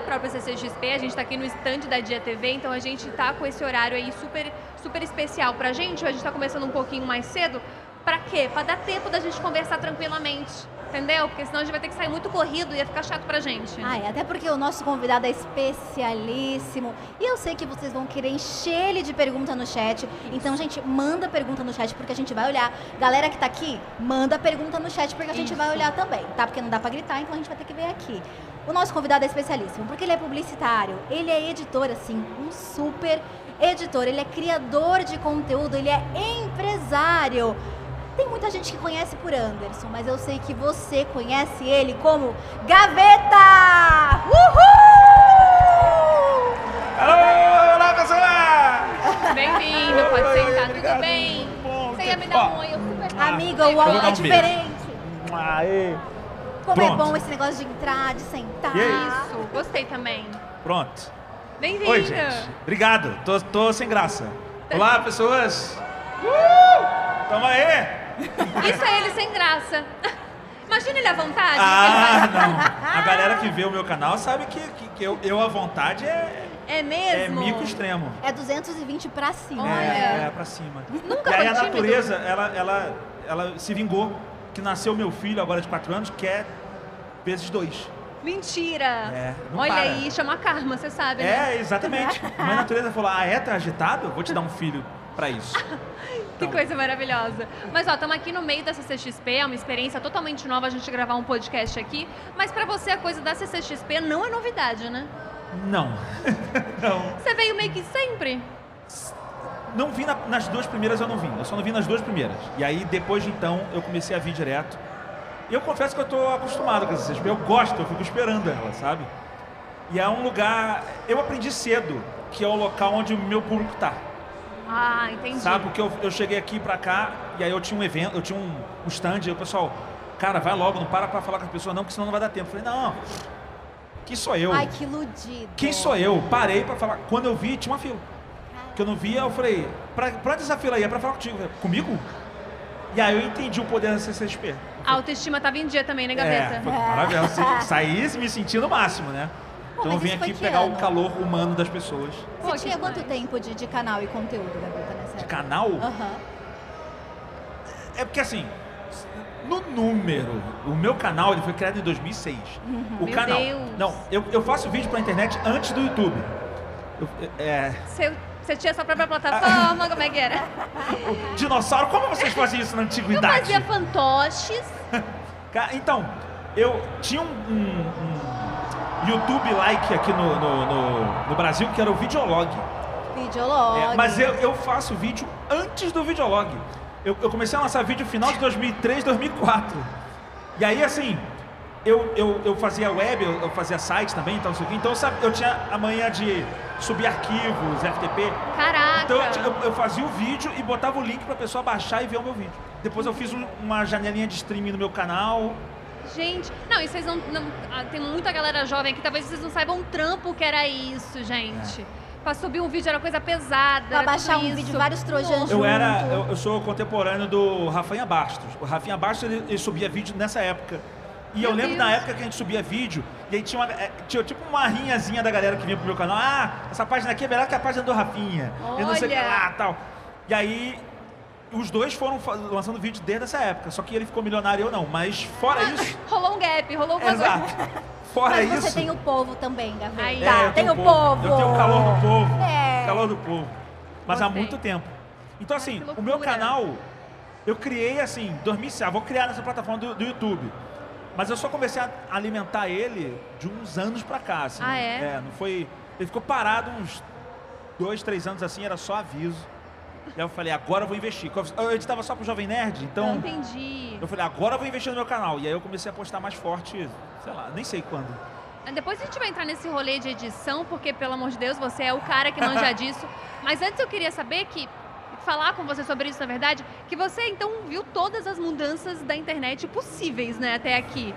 própria CCXP, a gente tá aqui no stand da Dia TV, então a gente tá com esse horário aí super, super especial pra gente. A gente tá começando um pouquinho mais cedo. Pra quê? Pra dar tempo da gente conversar tranquilamente. Entendeu? Porque senão a gente vai ter que sair muito corrido e ia ficar chato pra gente. Ai, até porque o nosso convidado é especialíssimo. E eu sei que vocês vão querer encher ele de pergunta no chat. Então, gente, manda pergunta no chat porque a gente vai olhar. Galera que tá aqui, manda pergunta no chat porque a gente Isso. vai olhar também, tá? Porque não dá pra gritar, então a gente vai ter que ver aqui. O nosso convidado é especialíssimo porque ele é publicitário, ele é editor, assim, um super editor, ele é criador de conteúdo, ele é empresário. Tem muita gente que conhece por Anderson, mas eu sei que você conhece ele como Gaveta! Uhul! Alô, olá pessoal! Bem-vindo, pode sentar, obrigado. tudo bem? Bom, Você ia me dar um oi, eu super... Amiga, Bem, o vou é diferente. Aê. Como é Pronto. bom esse negócio de entrar, de sentar. Aí? Isso, gostei também. Pronto. Bem-vindo. Oi, gente. Obrigado. Tô, tô sem graça. Olá, pessoas. Uh! Tamo aí. Isso é ele sem graça. Imagina ele à vontade. Ah, não. A galera que vê o meu canal sabe que, que, que eu, eu à vontade é, É é mesmo? mico extremo. É 220 pra cima. Olha. É, é pra cima. Nunca e aí a natureza, ela, ela, ela se vingou. Que nasceu meu filho agora de 4 anos, que é vezes dois. Mentira. É, não Olha para. aí, chama karma, você sabe, né? É, exatamente. A mãe natureza falou: Ah, é, agitado? Vou te dar um filho pra isso. Que Então, coisa maravilhosa. Mas ó, estamos aqui no meio da CCXP, é uma experiência totalmente nova a gente gravar um podcast aqui. Mas pra você a coisa da CCXP não é novidade, né? Não. não. Você veio meio que sempre. Não vi na- nas duas primeiras, eu não vim. Eu só não vi nas duas primeiras. E aí, depois de então, eu comecei a vir direto. E eu confesso que eu tô acostumado com essa CCXP. Eu gosto, eu fico esperando ela, sabe? E é um lugar. Eu aprendi cedo que é o local onde o meu público tá. Ah, entendi. Sabe? Porque eu, eu cheguei aqui pra cá e aí eu tinha um evento, eu tinha um, um stand e o pessoal, cara, vai logo, não para pra falar com as pessoas não, porque senão não vai dar tempo. Eu falei, não, quem sou eu? Ai, que iludido. Quem sou eu? Parei pra falar. Quando eu vi, tinha uma fila. Que eu não via, eu falei, pra, pra essa fila aí, é pra falar contigo. Falei, Comigo? E aí eu entendi o poder da CCXP. A autoestima tava em dia também, né, Gaveta? É, foi maravilhoso. Sa- Saí me sentindo o máximo, né? Pô, Então eu vim aqui pegar ano? o calor humano das pessoas. Pô, Você que tinha quanto tempo de, de canal e conteúdo, Gaveta, nessa De época? canal? Aham. É porque assim, no número, o meu canal ele foi criado em 2006. O Uhum. Meu canal. Deus. Não, eu, eu faço vídeo pra internet antes do YouTube. Eu- é, Você, você tinha sua própria plataforma, como é que era? dinossauro, como vocês faziam isso na antiguidade? fazia fantoches. Então, eu tinha um, um- um YouTube like aqui no, no, no- no Brasil que era o Videolog. Videolog. É, mas eu, eu faço vídeo antes do Videolog. Eu, eu comecei a lançar vídeo no final de 2003, 2004. E aí, assim, eu, eu, eu fazia web, eu, eu fazia site também, então, não sei o quê. então sabe, eu tinha a manhã de subir arquivos, FTP. Caraca. Então eu, eu- eu fazia o vídeo e botava o link pra pessoa baixar e ver o meu vídeo. Depois eu fiz um- uma janelinha de streaming no meu canal. Gente, não, e vocês não, não- ah, Tem muita galera jovem aqui, talvez vocês não saibam o trampo que era isso, gente. Pra subir um vídeo era coisa pesada. Pra era baixar tudo um isso. vídeo, vários trojans Eu era, eu, eu sou contemporâneo do Rafinha Bastos. O Rafinha Bastos ele, ele subia vídeo nessa época. E eu Meu lembro na Deus. época que a gente subia vídeo, e aí tinha, uma, é, tinha tipo uma rinhazinha da galera que vinha pro meu canal. Ah, essa página aqui é melhor que a página do Rafinha. Eu não sei o que Olha. lá tal. E aí, os dois foram lançando vídeo desde essa época. Só que ele ficou milionário e eu não. Mas fora isso. Rolou um gap, rolou alguma exato. coisa. Fora Mas isso. você tem o povo também, Gaveta. Aí. É, eu tem tenho o povo. Eu tenho o calor do povo. É. O calor do povo. Mas há Gostei. muito tempo. Então, assim, o meu canal, eu criei assim, 2006. Ah, vou criar nessa plataforma do, do YouTube. Mas eu só comecei a alimentar ele de uns anos pra cá. Assim, Ah, é? não foi. Ele ficou parado uns dois, três anos assim, era só aviso. E aí eu falei, agora eu vou investir. Eu editava só pro Jovem Nerd, então. Entendi. Eu falei, agora eu vou investir no meu canal. E aí eu comecei a postar mais forte, sei lá, nem sei quando. Depois a gente vai entrar nesse rolê de edição, porque, pelo amor de Deus, você é o cara que manja disso. Mas antes eu queria saber que. Falar com você sobre isso, na verdade, que você então viu todas as mudanças da internet possíveis, né, até aqui.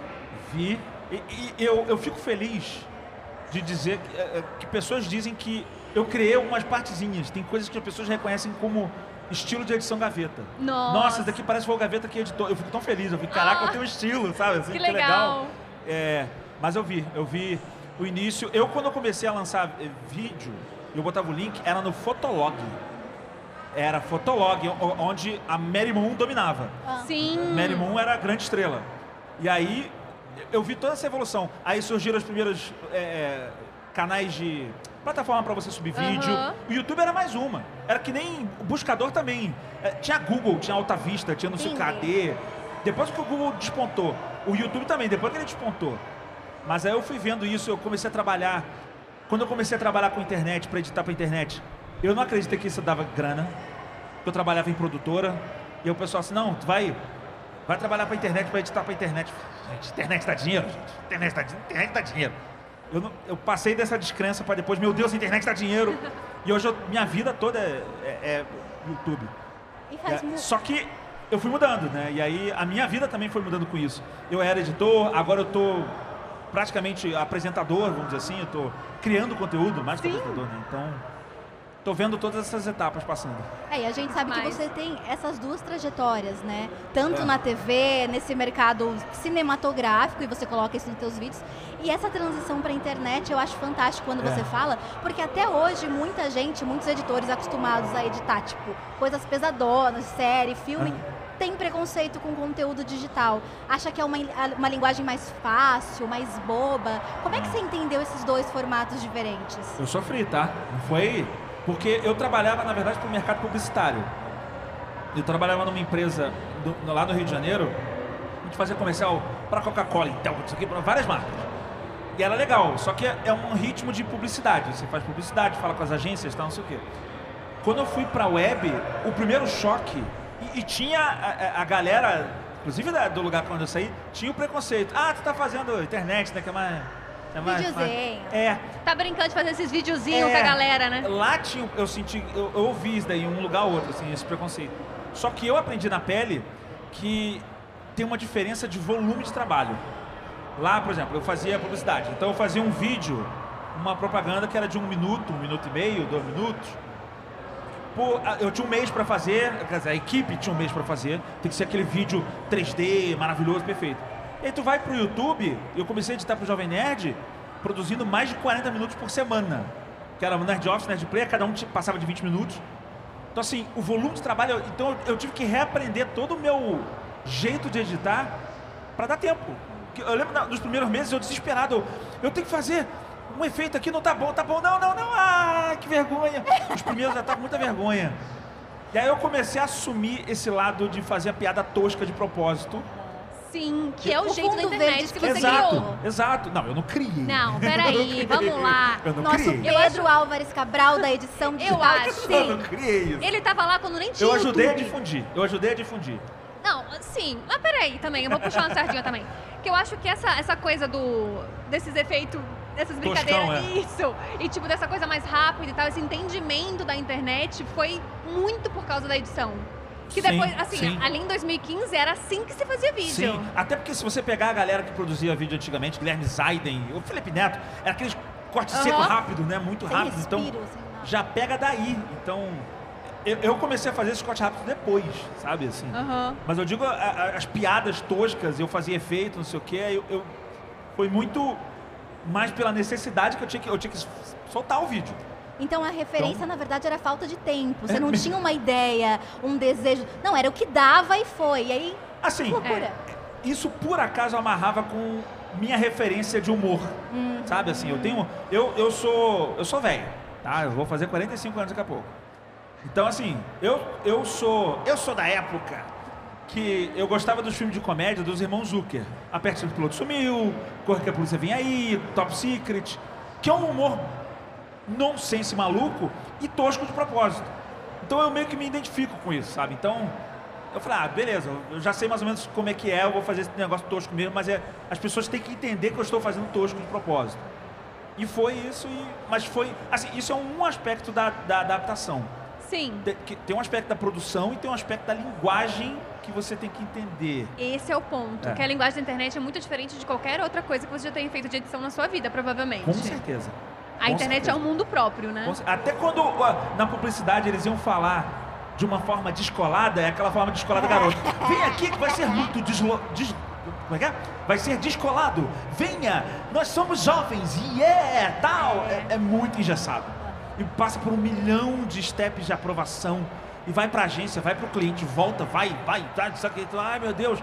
Vi. E, e eu, eu fico feliz de dizer que, é, é, que pessoas dizem que eu criei algumas partezinhas. Tem coisas que as pessoas reconhecem como estilo de edição gaveta. Nossa. Nossa, isso daqui parece que foi o gaveta que editou. Eu fico tão feliz. Eu fico, caraca, Ah. eu tenho um estilo, sabe? Assim, Que legal. É, mas eu vi, eu vi. O início, eu quando eu comecei a lançar eh, vídeo, eu botava o link, era no Fotolog. Era Fotolog, onde a Mary Moon dominava. Sim. Mary Moon era a grande estrela. E aí eu vi toda essa evolução. Aí surgiram os primeiros é, canais de plataforma para você subir vídeo. O YouTube era mais uma. Era que nem o buscador também. É, tinha Google, tinha Alta Vista, tinha não sei. KD. Depois que o Google despontou, o YouTube também, depois que ele despontou. Mas aí eu fui vendo isso, eu comecei a trabalhar. Quando eu comecei a trabalhar com internet, para editar para internet, eu não acreditei que isso dava grana. Eu trabalhava em produtora. E o pessoal assim, não, tu vai, vai trabalhar para internet, vai editar para internet. Gente, internet dá dinheiro, gente. Internet dá, internet dá dinheiro. Eu, não- eu passei dessa descrença para depois, meu Deus, a internet dá dinheiro. E hoje eu- minha vida toda é, é- é YouTube. É, só que eu fui mudando, né? E aí a minha vida também foi mudando com isso. Eu era editor, agora eu tô praticamente apresentador, vamos dizer assim, eu tô criando conteúdo, mais que apresentador, né? Então, tô vendo todas essas etapas passando. É, e a gente sabe que Mas- você tem essas duas trajetórias, né? Tanto É. na TV, nesse mercado cinematográfico, e você coloca isso nos seus vídeos. E essa transição para a internet eu acho fantástico quando É. você fala, porque até hoje muita gente, muitos editores acostumados a editar, tipo, coisas pesadonas, série, filme, Aham. tem preconceito com conteúdo digital. Acha que é uma, uma linguagem mais fácil, mais boba. Como é que você entendeu esses dois formatos diferentes? Eu sofri, tá? Não foi. Porque eu trabalhava, na verdade, para o mercado publicitário. Eu trabalhava numa empresa do- lá no Rio de Janeiro, a gente fazia comercial para Coca-Cola, então, isso aqui, para várias marcas. E era legal, só que é um ritmo de publicidade. Você faz publicidade, fala com as agências tal, não sei o quê. Quando eu fui pra web, o primeiro choque, e, e tinha a, a- a galera, inclusive da- do lugar quando eu saí, tinha o preconceito. Ah, tu tá fazendo internet, né? Que é mais. É mais, Videozinho. É. Tá brincando de fazer esses videozinhos É, com a galera, né? Lá tinha, eu senti, eu, eu ouvi isso daí em um lugar ou outro, assim, esse preconceito. Só que eu aprendi na pele que tem uma diferença de volume de trabalho. Lá, por exemplo, eu fazia publicidade. Então eu fazia um vídeo, uma propaganda que era de um minuto, um minuto e meio, dois minutos. A- eu tinha um mês pra fazer, quer dizer, a equipe tinha um mês pra fazer. Tem que ser aquele vídeo 3D, maravilhoso, perfeito. E aí tu vai pro YouTube, eu comecei a editar pro Jovem Nerd, produzindo mais de 40 minutos por semana. Que era o Nerd Office, Nerd Player, cada um passava de 20 minutos. Então assim, o volume de trabalho, então eu- tive que reaprender todo o meu jeito de editar pra dar tempo. Eu lembro nos primeiros meses eu desesperado, eu, eu tenho que fazer um efeito aqui, não tá bom, tá bom, não, não, não, ah, que vergonha. Os primeiros já estavam com muita vergonha. E aí eu comecei a assumir esse lado de fazer a piada tosca de propósito. Sim, que é o, O jeito da internet verde que você exato, criou. exato. Não, eu não criei. Não, Eu peraí, criei. vamos lá. Eu não Nosso criei. Eu Pedro Álvares Cabral da edição digital. acho. Eu não criei isso. Ele tava lá quando nem tinha Eu ajudei a YouTube. difundir. Eu ajudei a difundir. Não, sim. Mas peraí também, eu vou puxar uma sardinha também. Que eu acho que essa, essa coisa do. desses efeitos, dessas brincadeiras. é. Isso! E tipo, dessa coisa mais rápida e tal, esse entendimento da internet foi muito por causa da edição. Que Sim, depois, assim, sim. ali em 2015 era assim que se fazia vídeo. Sim, até porque se você pegar a galera que produzia vídeo antigamente, Guilherme Zaiden, o Felipe Neto, era aqueles cortes Aham. seco rápido, né? Muito Sem rápido. Então, respiro, nada. já pega daí. Então, eu, eu comecei a fazer esse corte rápido depois, sabe? Assim. Aham. Mas eu digo a- a- as piadas toscas, eu fazia efeito, não sei o quê, eu, eu- foi muito mais pela necessidade que eu tinha que, eu tinha que soltar o vídeo. Então a referência, Então- na verdade, era falta de tempo. Você É não tinha uma ideia, um desejo. Não, era o que dava e foi. E aí, Assim, loucura. isso por acaso amarrava com minha referência de humor. Sabe assim, eu tenho. Eu, eu sou. Eu sou velho, tá? Eu vou fazer 45 anos daqui a pouco. Então, assim, eu, eu sou. Eu sou da época que eu gostava dos filmes de comédia dos irmãos Zucker. Aperte o piloto sumiu, Corre que a polícia vem aí, Top Secret. Que é um humor nonsense maluco e tosco de propósito. Então eu meio que me identifico com isso, sabe? Então, eu falei, ah, beleza, eu já sei mais ou menos como é que é, eu vou fazer esse negócio tosco mesmo, mas é, as pessoas têm que entender que eu estou fazendo tosco de propósito. E foi isso, e, mas foi. Assim, isso é um aspecto da, da adaptação. Sim. Tem, que- tem um aspecto da produção e tem um aspecto da linguagem que você tem que entender. Esse é o ponto. É. Que a linguagem da internet é muito diferente de qualquer outra coisa que você já tenha feito de edição na sua vida, provavelmente. Com certeza. A Com internet certeza. é um mundo próprio, né? Até quando na publicidade eles iam falar de uma forma descolada, é aquela forma descolada garoto. Vem aqui que vai ser muito deslo- des- como é que é? Vai ser descolado. Venha, nós somos jovens, e yeah, tal. É, é muito engessado. E passa por um milhão de steps de aprovação. E vai pra agência, vai pro cliente, volta, vai, vai, vai, isso aqui, ai meu Deus.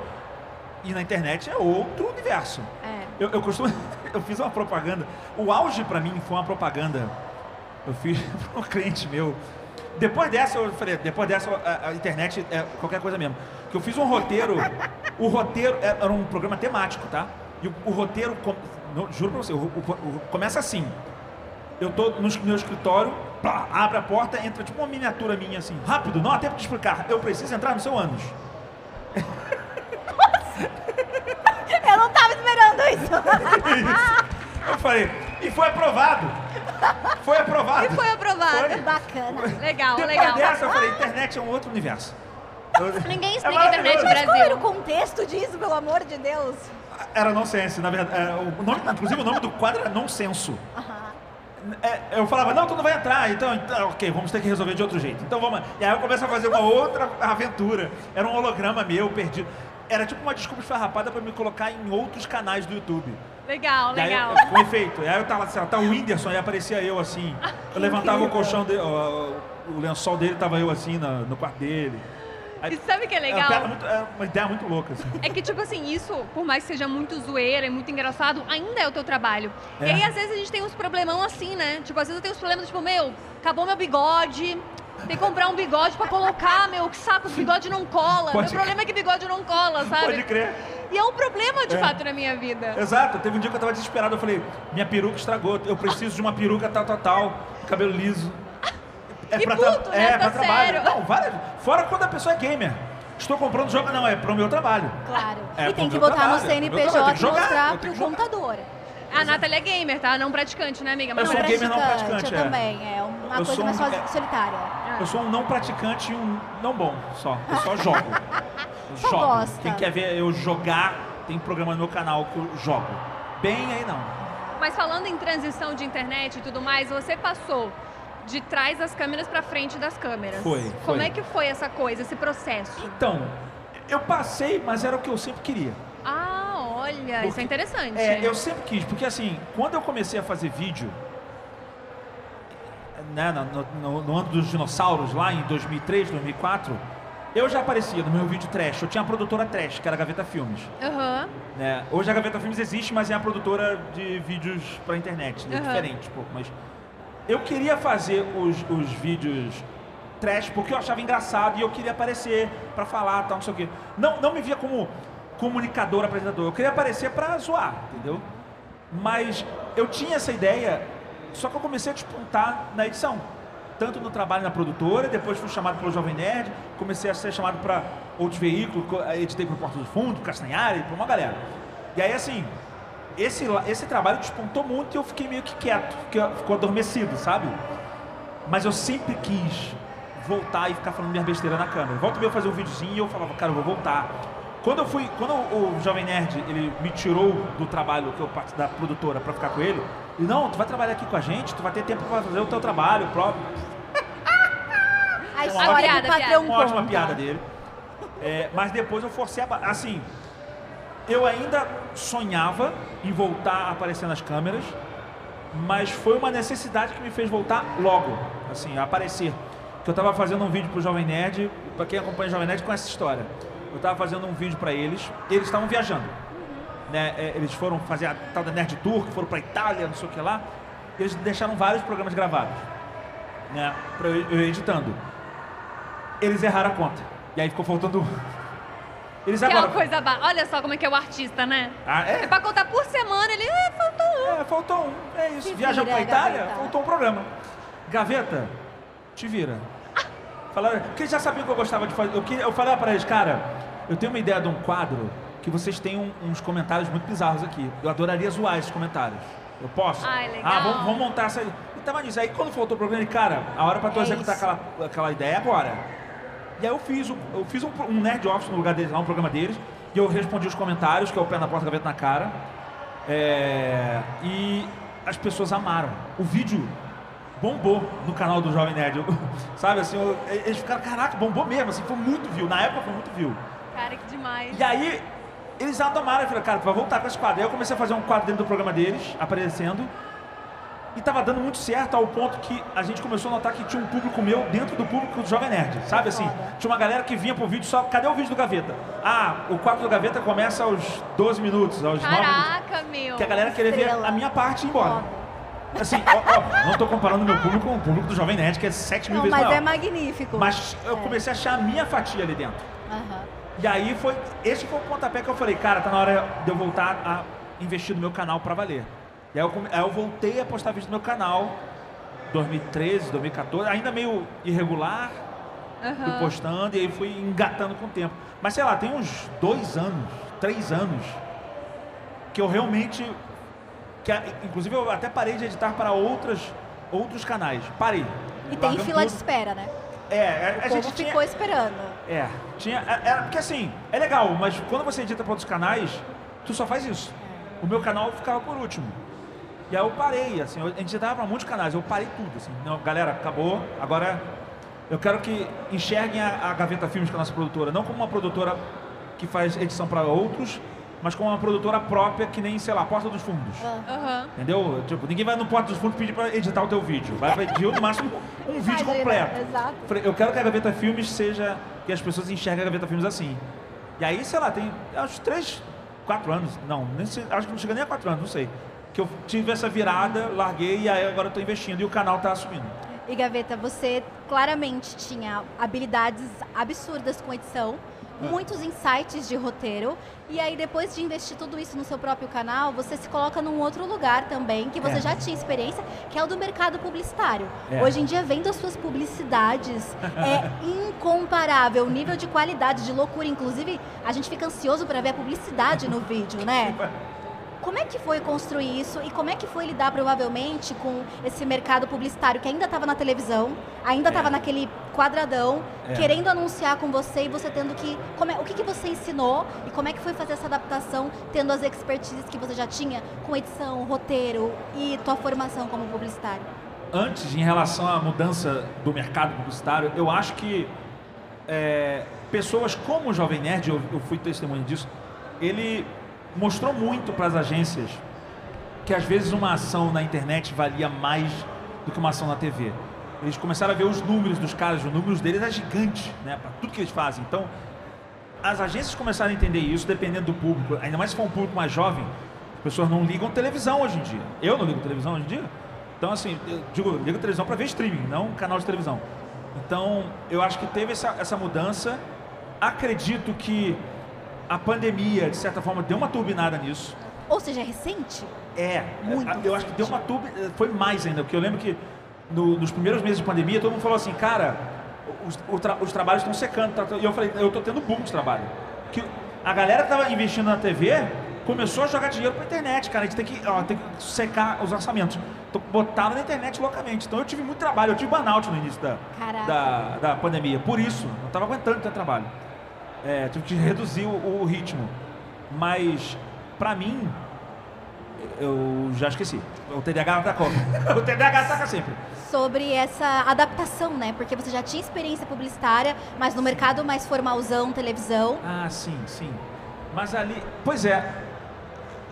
E na internet é outro universo. É. Eu, eu costumo. Eu fiz uma propaganda. O auge pra mim foi uma propaganda. Eu fiz para um cliente meu. Depois dessa, eu falei, depois dessa, a, a internet é qualquer coisa mesmo. Que eu fiz um roteiro. O roteiro é, era um programa temático, tá? E o, o roteiro, com- no- juro pra você, o, o- começa assim. Eu tô no meu escritório, plá, abre a porta, entra tipo uma miniatura minha assim. Rápido, não há tempo de explicar. Eu preciso entrar no seu ânus. Eu não tava esperando isso. Eu falei, e foi aprovado. Foi aprovado. E foi aprovado. Foi. Bacana. Legal, Depois legal. dessa, eu falei, internet é um outro universo. Ninguém É explica a internet no maravilhoso. Qual era o Brasil. contexto disso, pelo amor de Deus? Era nonsense, na verdade. é, o nome, inclusive o nome do quadro era nonsenso. Aham. É, eu falava, não, tu não vai entrar, então, então, ok, vamos ter que resolver de outro jeito. Então vamos. E aí eu começo a fazer uma outra aventura. Era um holograma meu, perdido. Era tipo uma desculpa esfarrapada pra me colocar em outros canais do YouTube. Legal, E aí, legal. eu- com efeito. E aí eu tava, sei lá, tá o Whindersson, aí aparecia eu assim. Eu levantava o colchão dele, ó, o lençol dele, tava eu assim na- no quarto dele. Aí- E sabe o que é É uma, legal? piada muito- é uma ideia muito louca, assim. É que, tipo assim, isso, por mais que seja muito zoeira e muito engraçado, ainda é o teu trabalho. É. E aí, às vezes, a gente tem uns problemão assim, né? Tipo, às vezes eu tenho uns problemas, tipo, meu, acabou meu bigode. Tem que comprar um bigode pra colocar, meu, que saco, o bigode não cola. Pode meu problema é que bigode não cola, sabe? Pode crer. E é um problema, de É. fato, na minha vida. Exato, teve um dia que eu tava desesperado, eu falei, minha peruca estragou, eu preciso de uma peruca tal, tal, tal, cabelo liso. É E pra, puto, né? é, Tá pra trabalho. Não, várias. Fora quando a pessoa é gamer. Estou comprando jogo, não, é pro meu trabalho. Claro. É, e tem que botar no trabalho, pro meu CNPJ e mostrar pro computador. A Nathalie é gamer, tá? Não praticante, né, amiga? Eu Mas sou não um gamer não praticante, eu é. também. É uma Eu coisa sou mais um- é. solitária. Eu sou um não praticante e um não bom, só. Eu só jogo. Eu Só jogo. gosta. Quem quer ver eu jogar, tem programa no meu canal que eu jogo. Bem aí não. Mas falando em transição de internet e tudo mais, você passou de trás das câmeras pra frente das câmeras. Foi, Como foi. é que foi essa coisa, esse processo? Então, eu passei, mas era o que eu sempre queria. Ah, olha, isso é Porque- interessante. É, eu sempre quis, porque assim, quando eu comecei a fazer vídeo, né, no, no- no ano dos dinossauros, lá em 2003, 2004, eu já aparecia no meu vídeo trash. Eu tinha a produtora trash, que era a Gaveta Filmes. Aham. né? Hoje a Gaveta Filmes existe, mas é a produtora de vídeos pra internet, né? Aham. diferente um pouco. Mas eu queria fazer os, os vídeos trash porque eu achava engraçado e eu queria aparecer pra falar, tal, não sei o quê. Não, não me via como comunicador, apresentador. Eu queria aparecer pra zoar, entendeu? Mas eu tinha essa ideia, só que eu comecei a despontar na edição. Tanto no trabalho na produtora, depois fui chamado pelo Jovem Nerd, comecei a ser chamado para outros veículos, co- editei pro Porta do Fundo, Castanhari, pra uma galera. E aí, assim, esse, esse trabalho despontou muito e eu fiquei meio que quieto, fiquei, ficou adormecido, sabe? Mas eu sempre quis voltar e ficar falando minha besteira na câmera. Volta e meia eu fazer um videozinho e eu falava, cara, eu vou voltar. Quando eu fui, quando o Jovem Nerd, ele me tirou do trabalho que eu da produtora pra ficar com ele, ele, não, tu vai trabalhar aqui com a gente, tu vai ter tempo pra fazer o teu trabalho próprio. A Uma história piada, do patrão piada. Uma ótima piada dele. É, mas depois eu forcei a. Assim, eu ainda sonhava em voltar a aparecer nas câmeras, mas foi uma necessidade que me fez voltar logo, assim, a aparecer. Que eu tava fazendo um vídeo pro Jovem Nerd, pra quem acompanha o Jovem Nerd conhece essa história. Eu tava fazendo um vídeo pra eles, eles estavam viajando. Né? É, eles foram fazer a tal da Nerd Tour, foram pra Itália, não sei o que lá. Eles deixaram vários programas gravados, né? Pra eu, editando. Eles erraram a conta. E aí ficou faltando. Eles Que é agora. uma coisa ba... Olha só como é que é o artista, né? Ah, É é? pra contar por semana, ele é, faltou um. É, faltou um. É isso. Viajando vira, pra Itália, Gaveta. faltou um programa. Gaveta, te vira. Falaram, porque eles já sabiam que eu gostava de fazer. Eu, queria, eu falava pra eles, cara, eu tenho uma ideia de um quadro que vocês têm um- uns comentários muito bizarros aqui. Eu adoraria zoar esses comentários. Eu posso? Ai, legal. Ah, vamos, vamos montar essa. E tava nisso. Aí quando faltou o programa, ele, cara, a hora pra tu É executar isso. aquela, aquela ideia é agora. E aí eu fiz, um- eu fiz um, um Nerd Office no lugar deles lá, um programa deles, e eu respondi os comentários, que é o pé na porta, gaveta na cara. É, e as pessoas amaram. O vídeo bombou no canal do Jovem Nerd. Eu- sabe assim, eu- eles ficaram, caraca, bombou mesmo, assim, foi muito view. Na época foi muito view. Cara, que demais. E aí, eles. Eu falei, cara, vai voltar com esse quadro. Aí eu comecei a fazer um quadro dentro do programa deles, aparecendo. E tava dando muito certo ao ponto que a gente começou a notar que tinha um público meu dentro do público do Jovem Nerd. Sabe assim? Tinha uma galera que vinha pro vídeo só. Cadê o vídeo do Gaveta? Ah, o quadro do Gaveta começa aos 12 minutos, aos 9 minutos. Caraca, meu. Que a galera queria ver a minha parte e ir embora. Assim, ó, ó, não tô comparando meu público com o público do Jovem Nerd, que é 7 mil Não, vezes mas maior. é magnífico. Mas eu É. comecei a achar a minha fatia ali dentro. Aham. E aí foi. Esse foi o pontapé que eu falei, cara, tá na hora de eu voltar a investir no meu canal pra valer. E aí eu, come- aí eu voltei a postar vídeo no meu canal, 2013, 2014, ainda meio irregular, fui Aham. postando e aí fui engatando com o tempo. Mas sei lá, tem uns dois anos, três anos, que eu realmente. Que, inclusive eu até parei de editar para outras, outros canais. Parei. E tem fila de tudo. espera, né? É, a, a gente tinha. ficou esperando. É, tinha. é- Era, porque assim, é legal, mas quando você edita para outros canais, tu só faz isso. O meu canal ficava por último. E aí eu parei, assim, eu- a gente editava para muitos canais, eu parei tudo, assim. Não, galera, acabou, agora eu quero que enxerguem a, a Gaveta Filmes, que é a nossa produtora, não como uma produtora que faz edição para outros, mas como uma produtora própria, que nem, sei lá, Porta dos Fundos. Aham. Entendeu? Tipo, ninguém vai no Porta dos Fundos pedir para editar o teu vídeo. Vai pedir no máximo um vídeo Imagina, completo. exato. Falei, eu quero que a Gaveta Filmes seja. que as pessoas enxerguem a Gaveta Filmes assim. E aí, sei lá, tem acho três, quatro anos. Não, nem acho que não chega nem a quatro anos, não sei. Que eu tive essa virada, larguei e aí agora eu tô investindo e o canal tá assumindo. E Gaveta, você claramente tinha habilidades absurdas com edição, É. muitos insights de roteiro, e aí depois de investir tudo isso no seu próprio canal, você se coloca num outro lugar também, que você É. já tinha experiência, que é o do mercado publicitário. É. Hoje em dia, vendo as suas publicidades, é incomparável o nível de qualidade, de loucura. Inclusive, a gente fica ansioso para ver a publicidade no vídeo, né? Como é que foi construir isso e como é que foi lidar provavelmente com esse mercado publicitário que ainda estava na televisão, ainda É. estava naquele quadradão, É. querendo anunciar com você e você tendo que. Como é- o que, que você ensinou e como é que foi fazer essa adaptação, tendo as expertises que você já tinha com edição, roteiro e tua formação como publicitário? Antes, em relação à mudança do mercado publicitário, eu acho que é, pessoas como o Jovem Nerd, eu, eu fui testemunha disso, ele mostrou muito para as agências que às vezes uma ação na internet valia mais do que uma ação na TV. Eles começaram a ver os números dos caras, os números deles é gigante, né, para tudo que eles fazem. Então, as agências começaram a entender isso, dependendo do público, ainda mais se for um público mais jovem, as pessoas não ligam televisão hoje em dia. Eu não ligo televisão hoje em dia. Então, assim, eu digo, ligo televisão para ver streaming, não canal de televisão. Então, eu acho que teve essa, essa mudança. Acredito que a pandemia, de certa forma, deu uma turbinada nisso. Ou seja, é recente? É, Muito eu acho que deu uma turbi... Foi mais ainda, porque eu lembro que no- nos primeiros meses de pandemia, todo mundo falou assim, cara, os, tra- os trabalhos estão secando. tá- E eu falei, eu tô tendo boom de trabalho. Que a galera que tava investindo na TV começou a jogar dinheiro pra internet, cara. A gente tem que, ó, tem que secar os orçamentos. Então, botaram na internet loucamente. Então eu tive muito trabalho, eu tive burnout no início da, Caraca. da, da pandemia. Por isso, não tava aguentando tanto trabalho. É, tive que reduzir o, o ritmo. Mas, pra mim, eu já esqueci. O TDAH ataca. o TDAH ataca sempre. sobre essa adaptação, né? Porque você já tinha experiência publicitária, mas no mercado mais formalzão, televisão. Ah, sim, sim. Mas ali. Pois é.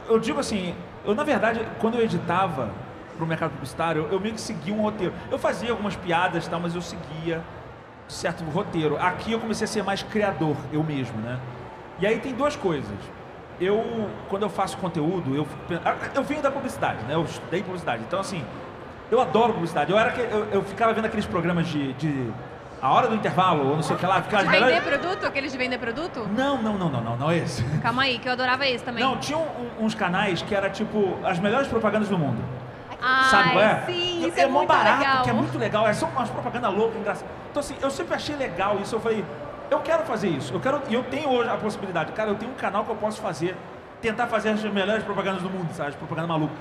Eu digo assim, eu na verdade, quando eu editava pro mercado publicitário, eu meio que seguia um roteiro. Eu fazia algumas piadas e tal, mas eu seguia certo roteiro. Aqui eu comecei a ser mais criador, eu mesmo, né? E aí tem duas coisas. Eu, quando eu faço conteúdo, eu, pen- eu venho da publicidade, né? Eu estudei publicidade. Então, assim, eu adoro publicidade. Eu, era, que- eu, eu ficava vendo aqueles programas de, de A Hora do Intervalo, ou não sei o que lá. Ficava De vender produto? Aqueles de vender produto? Não, não, não, não, não, não é esse. Calma aí, que eu adorava esse também. Não, tinha um- uns canais que era tipo as melhores propagandas do mundo. Ai, Sabe qual é? sim, é, isso é, mó muito barato, legal. que é muito legal. É só umas propagandas loucas, engraçadas. Então, assim, eu sempre achei legal isso. Eu falei, eu quero fazer isso. Eu quero, e eu tenho hoje a possibilidade. Cara, eu tenho um canal que eu posso fazer, tentar fazer as melhores propagandas do mundo, sabe? As propagandas malucas.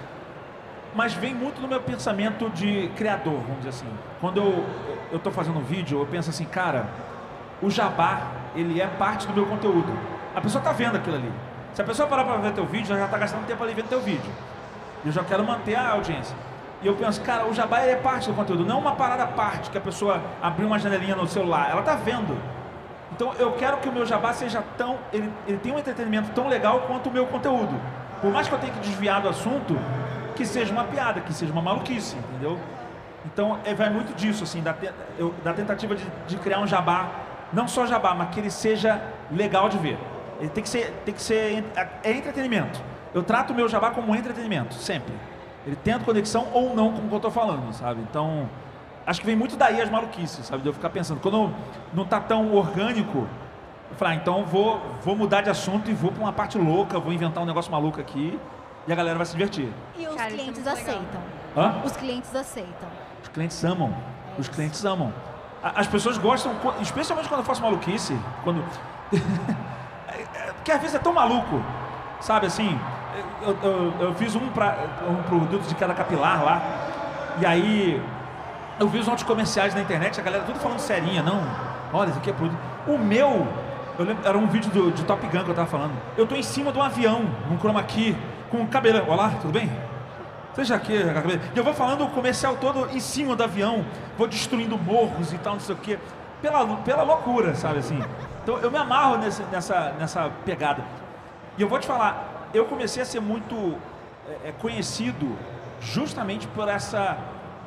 Mas vem muito do meu pensamento de criador, vamos dizer assim. Quando eu, eu tô fazendo um vídeo, eu penso assim, cara, o jabá, ele é parte do meu conteúdo. A pessoa tá vendo aquilo ali. Se a pessoa parar para ver teu vídeo, ela já tá gastando tempo ali vendo teu vídeo. Eu já quero manter a audiência. E eu penso, cara, o jabá é parte do conteúdo, não uma parada à parte que a pessoa abriu uma janelinha no celular. Ela tá vendo. Então eu quero que o meu jabá seja tão. Ele, ele tenha um entretenimento tão legal quanto o meu conteúdo. Por mais que eu tenha que desviar do assunto, que seja uma piada, que seja uma maluquice, entendeu? Então é, vai muito disso, assim, da, eu- da tentativa de, de criar um jabá, não só jabá, mas que ele seja legal de ver. Ele tem que ser, tem que ser é entretenimento. Eu trato o meu jabá como um entretenimento, sempre. Ele tendo conexão ou não com o que eu tô falando, sabe? Então, acho que vem muito daí as maluquices, sabe? De eu ficar pensando, quando não tá tão orgânico, eu falo, ah, então vou, vou mudar de assunto e vou pra uma parte louca, vou inventar um negócio maluco aqui e a galera vai se divertir. E os Cara, é clientes legal. aceitam. Hã? Os clientes aceitam. Os clientes amam. Os clientes amam. As pessoas gostam, especialmente quando eu faço maluquice, quando. Porque às vezes é tão maluco, sabe assim? Eu, eu- eu fiz um, pra, um produto de cada capilar lá, e aí eu vi os outros comerciais na internet, a galera tudo falando serinha, não, olha, isso aqui é produto. O meu, eu lembro, era um vídeo do, de Top Gun que eu tava falando. Eu tô em cima de um avião, num chroma key, com um cabelão. Olá, tudo bem? Seja aqui, e eu vou falando o comercial todo em cima do avião, vou destruindo morros e tal, não sei o quê, pela, pela loucura, sabe assim? Então eu me amarro nesse- nessa, nessa pegada. E eu vou te falar, eu comecei a ser muito é, é, conhecido justamente por essa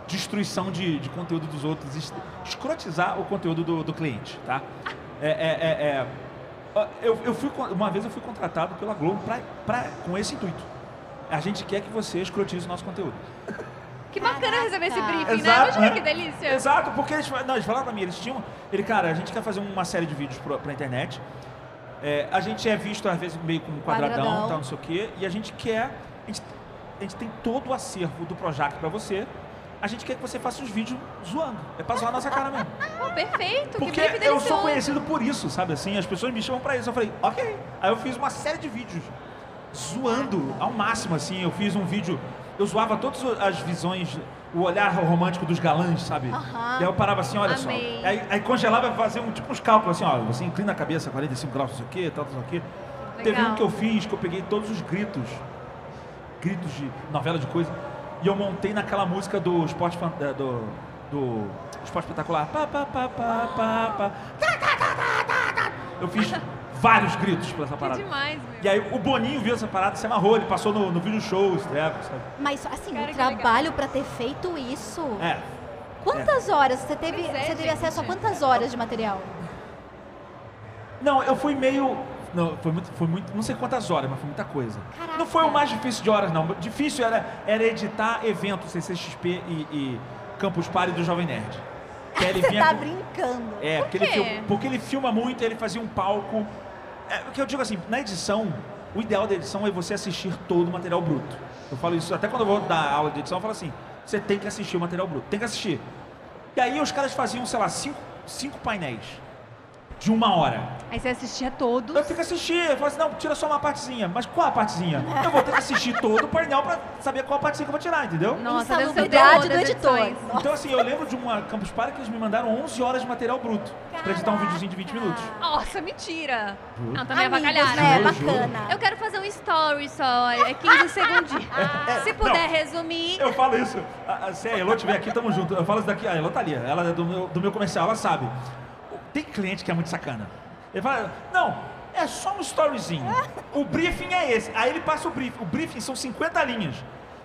destruição de, de conteúdo dos outros, es- escrotizar o conteúdo do, do cliente, tá? É, é, é, é, eu, eu fui, uma vez eu fui contratado pela Globo pra, pra, com esse intuito. A gente quer que você escrotize o nosso conteúdo. Que bacana receber esse Caraca. briefing, né? Exato, Imagina né? que delícia. Exato, porque eles, não, eles falaram pra mim, eles tinham. Ele, cara, a gente quer fazer uma série de vídeos pra, pra internet. É, a gente é visto, às vezes, meio com um quadradão, Quadradão. tal, não sei o quê. E a gente quer. A gente, a gente tem todo o acervo do Projac pra você. A gente quer que você faça os vídeos zoando. É pra zoar a nossa cara mesmo. Pô, perfeito, Porque que eu sou conhecido por isso, sabe assim? As pessoas me chamam pra isso. Eu falei, ok. Aí eu fiz uma série de vídeos zoando ao máximo, assim. Eu fiz um vídeo, eu zoava todas as visões, o olhar romântico dos galãs, sabe? Aham. E aí eu parava assim, olha Amei. só. Aí, aí congelava e fazia um, tipo uns cálculos assim, ó. Você inclina a cabeça 45 graus, não sei o quê, tal, não sei o quê. Teve Legal. um que eu fiz, que eu peguei todos os gritos, gritos de novela de coisa, e eu montei naquela música do esporte, eh, do, do esporte espetacular. Pá, pá, pá, pá, pá, pá. Tá. Eu fiz vários gritos pra essa Que parada. demais, meu. E aí o Boninho viu essa parada, se amarrou, ele passou no, no vídeo show, estreia, sabe? Mas assim, Cara, o que trabalho pra ter feito isso. É. Quantas horas? Você teve, é, você teve gente. acesso a quantas horas de material? Não, eu fui meio. Não, foi muito, foi muito. Não sei quantas horas, mas foi muita coisa. Caraca. Não foi o mais difícil de horas, não. Difícil era, era editar eventos CCXP e, e Campus Party do Jovem Nerd. Que ele Você vinha tá com- brincando. É, porque quê? ele, fil- porque ele filma muito, ele fazia um palco. É, o que eu digo assim, na edição, o ideal da edição é você assistir todo o material bruto. Eu falo isso, até quando eu vou dar aula de edição, eu falo assim, você tem que assistir o material bruto, tem que assistir. E aí os caras faziam, sei lá, cinco, cinco painéis de uma hora. Aí você assistia todos. Eu tenho que assistir, eu falo assim, não, tira só uma partezinha. Mas qual a partezinha? Eu vou ter que assistir todo o painel pra saber qual a partezinha que eu vou tirar, entendeu? Nossa, Insalubridade terror do editor. Então assim, eu lembro de uma Campus Party que eles me mandaram 11 horas de material bruto pra editar um Caraca. videozinho de 20 minutos. Nossa, mentira. Juro. Não, também Amigos, avacalharam. né? Juro, juro. Bacana. Eu quero fazer um story só, é 15 segundinhos. Se puder não. resumir. Eu falo isso. A- a- Se a Elô estiver aqui, tamo junto. Eu falo isso daqui. A Elô tá ali. Ela é do meu, do meu comercial, ela sabe. Tem cliente que é muito sacana. Ele fala, não, é só um storyzinho. O briefing é esse. Aí ele passa o briefing. O briefing são 50 linhas.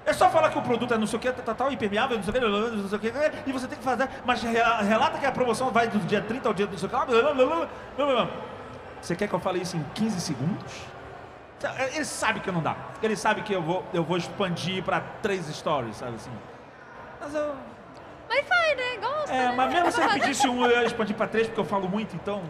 É só falar que o produto é não sei o que, tal, tal, impermeável, não sei o que, não sei o que, e você tem que fazer. Mas re- relata que a promoção vai do dia 30 ao dia não sei o que. Você quer que eu fale isso em 15 segundos? Ele sabe que não dá. Ele sabe que eu vou, eu vou expandir pra três stories, sabe assim. Mas eu. Mas faz, né? Gosta, É, né? mas mesmo se fazer. pedisse um, eu ia expandir pra três, porque eu falo muito, então.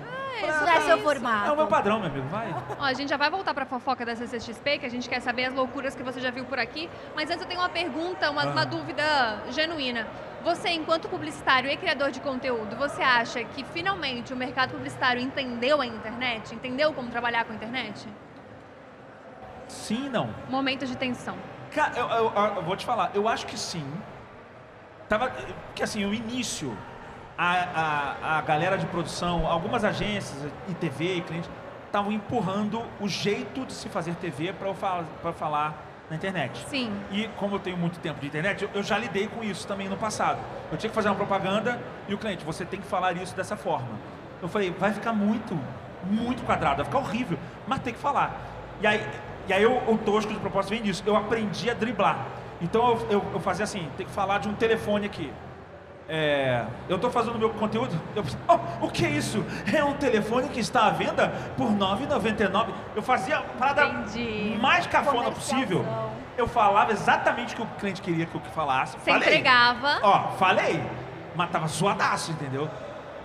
É, Isso não é seu formato. É o meu padrão, meu amigo, vai. Ó, a gente já vai voltar pra fofoca da CCXP, que a gente quer saber as loucuras que você já viu por aqui. Mas antes eu tenho uma pergunta, uma, uma Ah. dúvida genuína. Você, enquanto publicitário e criador de conteúdo, você acha que finalmente o mercado publicitário entendeu a internet? Entendeu como trabalhar com a internet? Sim e não. Momento de tensão. Cara, eu, eu- eu vou te falar, eu acho que sim. Tava. Porque assim, o início, a, a, a galera de produção, algumas agências e TV e clientes estavam empurrando o jeito de se fazer TV para fal falar na internet. Sim. E como eu tenho muito tempo de internet, eu, eu já lidei com isso também no passado. Eu tinha que fazer uma propaganda e o cliente, você tem que falar isso dessa forma. Eu falei, vai ficar muito, muito quadrado, vai ficar horrível, mas tem que falar. E aí, e aí eu, o tosco de propósito vem disso. Eu aprendi a driblar. Então eu, eu, eu fazia assim, tem que falar de um telefone aqui. É, eu estou fazendo meu conteúdo. Eu, oh, o que é isso? É um telefone que está à venda por R$ 9,99. Eu fazia a parada Entendi. mais cafona possível. Eu falava exatamente o que o cliente queria que eu falasse. Você falei. entregava. Ó, falei. Mas tava zoadaço, entendeu?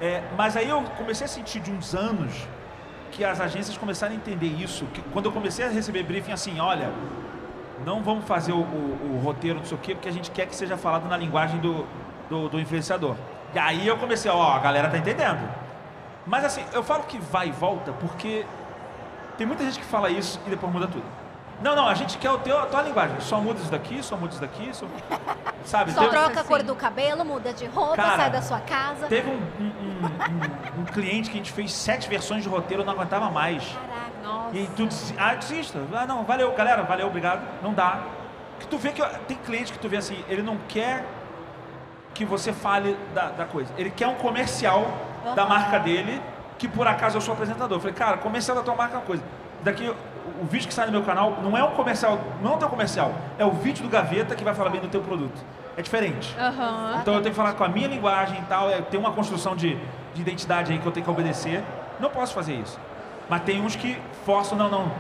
É, mas aí eu comecei a sentir de uns anos que as agências começaram a entender isso. Que quando eu comecei a receber briefing assim, olha, não vamos fazer o, o- o roteiro, não sei o quê, porque a gente quer que seja falado na linguagem do, do, do influenciador. E aí eu comecei, ó, a galera tá entendendo. Mas assim, eu falo que vai e volta porque tem muita gente que fala isso e depois muda tudo. Não, não, a gente quer o teu, a tua linguagem. Só muda isso daqui, só muda isso daqui, só... sabe? Só Tem- troca a cor do cabelo, muda de roupa, Cara, sai da sua casa. Teve um, um- um- um- um cliente que a gente fez sete versões de roteiro, eu não aguentava mais. Caraca. Nossa. E tu desi- ah, desista. Ah, não, valeu, galera, valeu, obrigado. Não dá. Que tu vê que tem cliente que tu vê assim, ele não quer que você fale da, da coisa. Ele quer um comercial da marca dele, que por acaso eu sou apresentador. Eu falei, cara, comercial da tua marca é uma coisa. Daqui, o, vídeo que sai no meu canal não é um comercial, não é o teu comercial, é o vídeo do Gaveta que vai falar bem do teu produto. É diferente. Aham. Então eu tenho que falar com a minha linguagem e tal, é, tem uma construção de, de identidade aí que eu tenho que obedecer. Não posso fazer isso. Mas tem uns que forçam, não, não.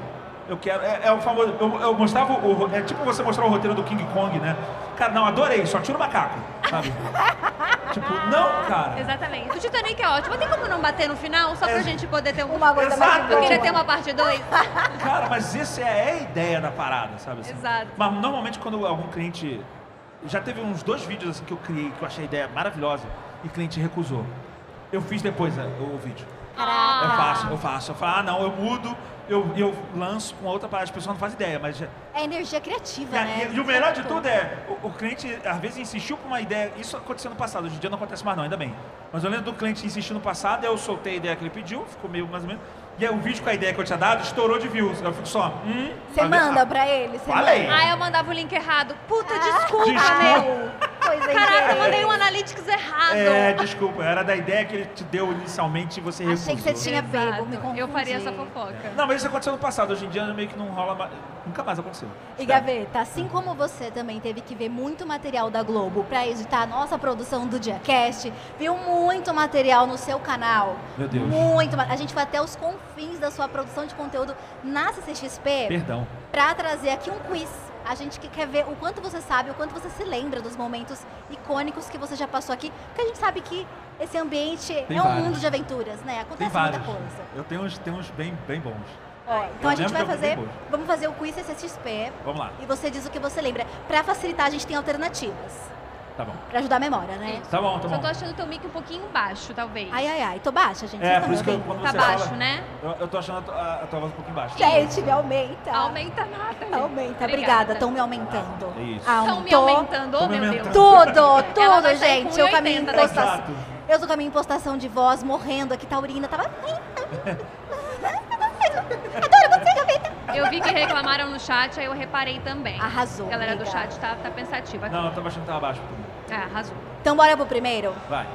Eu quero. É, é o famoso. Eu, eu mostrava o. É tipo você mostrar o roteiro do King Kong, né? Cara, não, adorei, só tira o macaco, sabe? tipo, não, cara. Exatamente. O Titanic é ótimo. Tem como não bater no final, só pra É. gente poder ter um... Uma coisa Exato. mais Eu queria ter uma parte 2. Cara, mas essa é a ideia da parada, sabe? assim? Exato. Mas normalmente quando algum cliente. Já teve uns dois vídeos assim que eu criei, que eu achei a ideia maravilhosa, e o cliente recusou. Eu fiz depois é, o vídeo. Caraca. Eu faço, eu faço. Eu falo, ah, não, eu mudo, eu, eu lanço com outra parada. As pessoas não fazem ideia, mas. É energia criativa, E, né? e- e o melhor de tudo é, o, o cliente às vezes insistiu com uma ideia. Isso aconteceu no passado, hoje em dia não acontece mais, não, ainda bem. Mas eu lembro do cliente insistir no passado, eu soltei a ideia que ele pediu, ficou meio mais ou menos. E aí o vídeo com a ideia que eu tinha dado estourou de views. Eu fico só. Hum, Você manda pra ele? Você Falei. manda? Ah, eu mandava o link errado. Puta, desculpa, Desculpa. meu. Coisa Caraca, eu mandei um analytics errado. É, desculpa, era da ideia que ele te deu inicialmente e você recusou. Achei que você tinha pego, me Exato. confundi. Eu faria essa fofoca. Não, mas isso aconteceu no passado, hoje em dia meio que não rola mais. Nunca mais aconteceu. E Gaveta, assim como você também teve que ver muito material da Globo pra editar a nossa produção do Diacast, viu muito material no seu canal. Meu Deus. Muito. A gente foi até os confins da sua produção de conteúdo na CCXP Perdão. pra trazer aqui um quiz. A gente que quer ver o quanto você sabe, o quanto você se lembra dos momentos icônicos que você já passou aqui, porque a gente sabe que esse ambiente Tem é um vários. mundo de aventuras, né? Acontece muita coisa. Eu tenho uns, tenho uns bem, bem bons. Ó, então a gente vai fazer, vamos fazer o quiz CCXP Vamos lá, e você diz o que você lembra. Pra facilitar, a gente tem alternativas. tá bom. Pra ajudar a memória, né? Tá bom, tá Só bom. tô achando teu mic um pouquinho baixo, talvez. Ai, ai, ai. Tô baixa, gente. É, Vocês por isso que eu, me quando Tá você baixo, fala, né? eu, eu tô achando a, tua- a tua voz um pouquinho baixa. Gente, me aumenta. Aumenta nada. gente. Aumenta. Obrigada. Estão me aumentando. É isso. Estão me Aumentou. aumentando, oh me meu aumentando. Deus. Tudo, tudo, gente. com Eu caminho em 1,80 daqui. impostação. Exato. Eu tô caminho em impostação de voz, morrendo aqui, taurina. Tava. Adoro você, Gaveta. Eu vi que reclamaram no chat, aí eu reparei também. Arrasou, A galera do chat tá, tá pensativa aqui. Não, eu tava achando que tava baixo. É, arrasou. Então, bora pro primeiro? Vai.